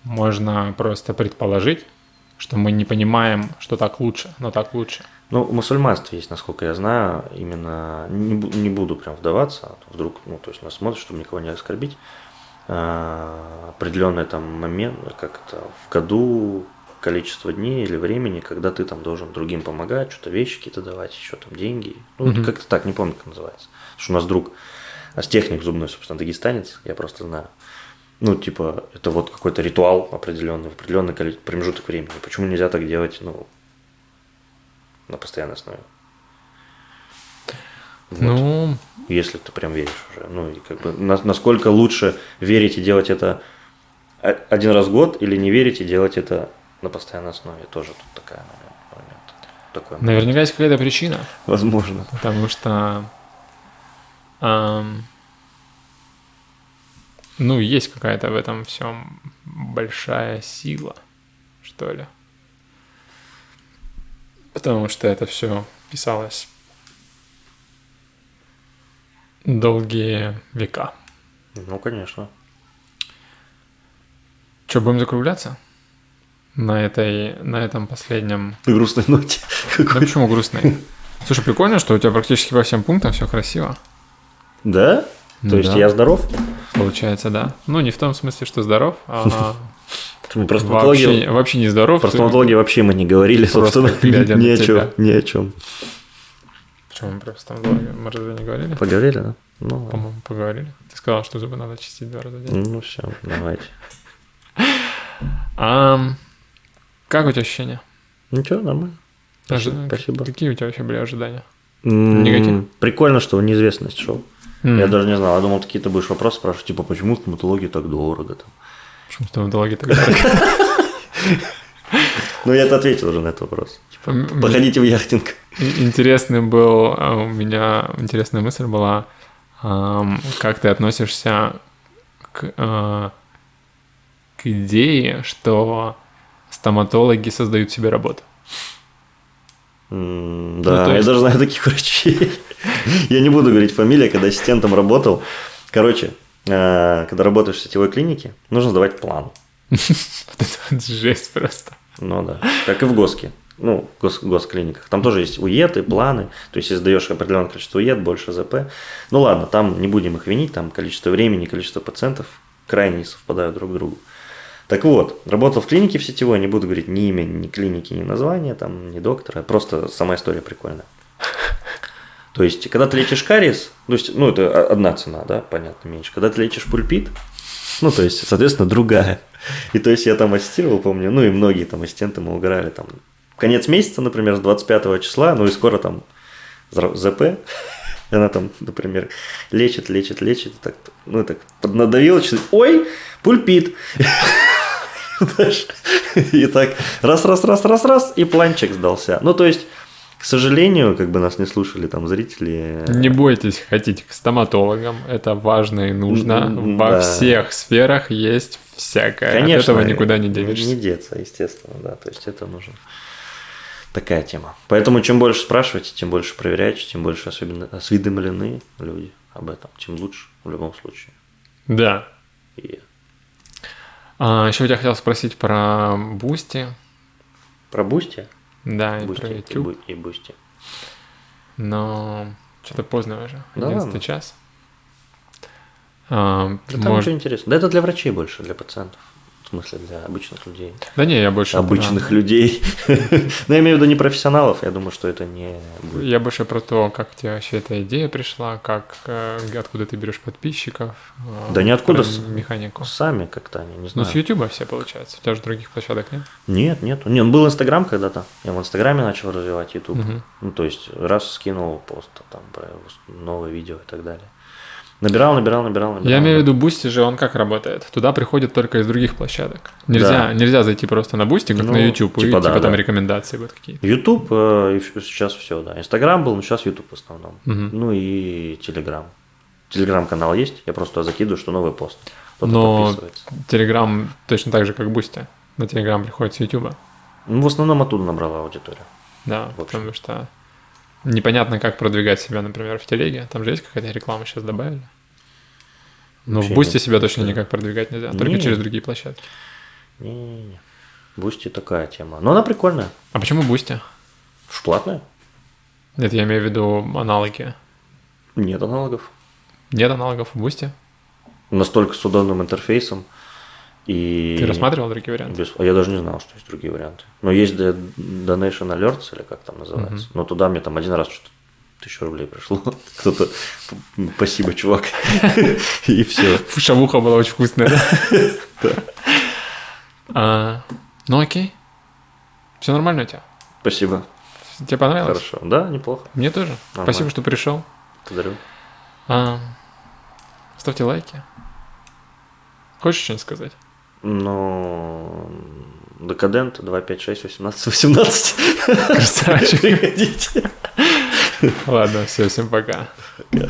можно просто предположить, что мы не понимаем, что так лучше, но так лучше. Ну, в мусульманстве есть, насколько я знаю, именно, не, не буду прям вдаваться, а вдруг, ну, то есть нас смотрят, чтобы никого не оскорбить, а, определенный там момент, как это, в году количество дней или времени, когда ты там должен другим помогать, что-то вещи какие-то давать, еще там деньги. Ну, Мгм. как-то так, не помню, как называется. Потому что у нас друг, а с техник зубной, собственно, дагестанец, я просто знаю. Ну, типа, это вот какой-то ритуал определенный, в определенный промежуток времени. Почему нельзя так делать, ну, на постоянной основе? Вот. Ну, Если ты прям веришь уже. Ну, и как бы, на- насколько лучше верить и делать это один раз в год или не верить и делать это на постоянной основе. Тоже тут такая момент. Такой Наверняка есть какая-то причина. Возможно. Потому что... ам, ну, есть какая-то в этом всем большая сила, что ли. Потому что это все писалось долгие века. Ну, конечно. Что, будем закругляться? На, этой, на этом последнем... На грустной ноте. Да почему грустный? Слушай, прикольно, что у тебя практически по всем пунктам все красиво. Да? Ну То есть да. я здоров? Получается, да. Ну, не в том смысле, что здоров, а Мы Про вообще, вообще не здоров. про стоматологию вообще мы не говорили, Просто собственно. Ни о чем. Ни о чем. Почему мы про стоматологию? Мы разве не говорили? Поговорили, да? Ну. По-моему, поговорили. Ты сказал, что зубы надо чистить два раза в день. ну все, давайте. Ам, как у тебя ощущения? Ничего, нормально. Спасибо. Ожи- Спасибо. Какие у тебя вообще были ожидания? Негатив? Прикольно, что в неизвестность шел. М, Я даже не знал, я думал, какие-то будешь вопросы спрашивать, типа, почему стоматология так дорого там. Почему стоматология так дорого? Ну, я ответил уже на этот вопрос. Типа, м- Походите в яхтинг. Интересный был, а, у меня интересная мысль была, как ты относишься к, а, к идее, что стоматологи создают себе работу. Ну, Да, я есть- даже знаю таких врачей. Я не буду говорить фамилия, когда ассистентом работал. Короче, э, когда работаешь в сетевой клинике, нужно сдавать план. Это жесть просто. Ну да, как и в ГОСКе. Ну, в гос, госклиниках. Там тоже есть УЕТы, планы. То есть, если сдаешь определенное количество УЕТ, больше ЗП. Ну ладно, там не будем их винить, там количество времени, количество пациентов крайне не совпадают друг к другу. Так вот, работал в клинике в сетевой, не буду говорить ни имя, ни клиники, ни название, там, ни доктора, просто сама история прикольная. То есть, когда ты лечишь кариес, то есть, ну, это одна цена, да, понятно, меньше. Когда ты лечишь пульпит, ну, то есть, соответственно, другая. И то есть, я там ассистировал, помню, ну, и многие там ассистенты мы угорали там. Конец месяца, например, с 25 числа, ну, и скоро там ЗП, она там, например, лечит, лечит, лечит, так, ну, так поднадавила, ой, пульпит. И так раз, раз, раз, раз, раз, и планчик сдался. Ну, то есть, к сожалению, как бы нас не слушали там зрители. Не бойтесь ходить к стоматологам, это важно и нужно. Во всех сферах есть всякое. Конечно. От этого никуда не денешься. Не деться, естественно, да. То есть, это нужно. Такая тема. Поэтому, чем больше спрашиваете, тем больше проверяете, тем больше особенно осведомлены люди об этом, тем лучше в любом случае. Да. И А, еще я тебя хотел спросить про Boosty. про Boosty, Да, и Boosty про и YouTube. И Boosty. Но что-то поздно уже. Да 11 ладно. час. А, Да там может- ничего интересного. Да это для врачей больше, для пациентов. Смысле, для обычных людей. Да не, я больше Обычных про... людей. Но я имею в виду не профессионалов, я думаю, что это не. Я больше про то, как тебе вообще эта идея пришла, как э, откуда ты берешь подписчиков. э, Да ниоткуда про с- механику. Сами как-то они, не Ну, знаю. с Ютуба все получается. У тебя же других площадок нет? Нет, нет. Не, был Инстаграм когда-то. Я в Инстаграме начал развивать YouTube. Ну, то есть, раз скинул пост там про новое видео и так далее. Набирал, набирал, набирал, набирал. Я имею в виду Boosty же, он как работает? Туда приходит только из других площадок. Нельзя, Да. нельзя зайти просто на Boosty, как Ну, на YouTube, и типа типа да, там да. рекомендации вот какие-то. YouTube э, и сейчас все, да. Инстаграм был, но сейчас YouTube в основном. Мгм. Ну и Телеграм. Телеграм-канал есть, я просто закидываю, что новый пост. Кто-то Но. Телеграм точно так же, как Boosty. На Телеграм приходит с Ютуба. Ну, в основном оттуда набрала аудитория. Да, потому что непонятно, как продвигать себя, например, в телеге. Там же есть какая-то реклама сейчас добавили. Но Вообще в Boosty нет, себя точно никак продвигать нельзя, только Не. через другие площадки. Не-не-не. Boosty такая тема. Но она прикольная. А почему Boosty? Уж платная? Нет, я имею в виду аналоги. Нет аналогов. Нет аналогов в Boosty? Настолько с удобным интерфейсом. И... Ты рассматривал другие варианты? Без- Я даже не знал, что есть другие варианты. Но есть Donation Alerts, или как там называется. Но туда мне там один раз что-то тысячу рублей пришло. Кто-то спасибо, чувак. И все. Шавуха была очень вкусная? А, Ну окей. Все нормально у тебя? Спасибо. Тебе понравилось? Хорошо. Да, неплохо. Мне тоже. Спасибо, что пришел. Благодарю. А, ставьте лайки. Хочешь что-нибудь сказать? Но Декадент 256 18 18. Красавчик. Приходите. Ладно, все, всем пока. Пока.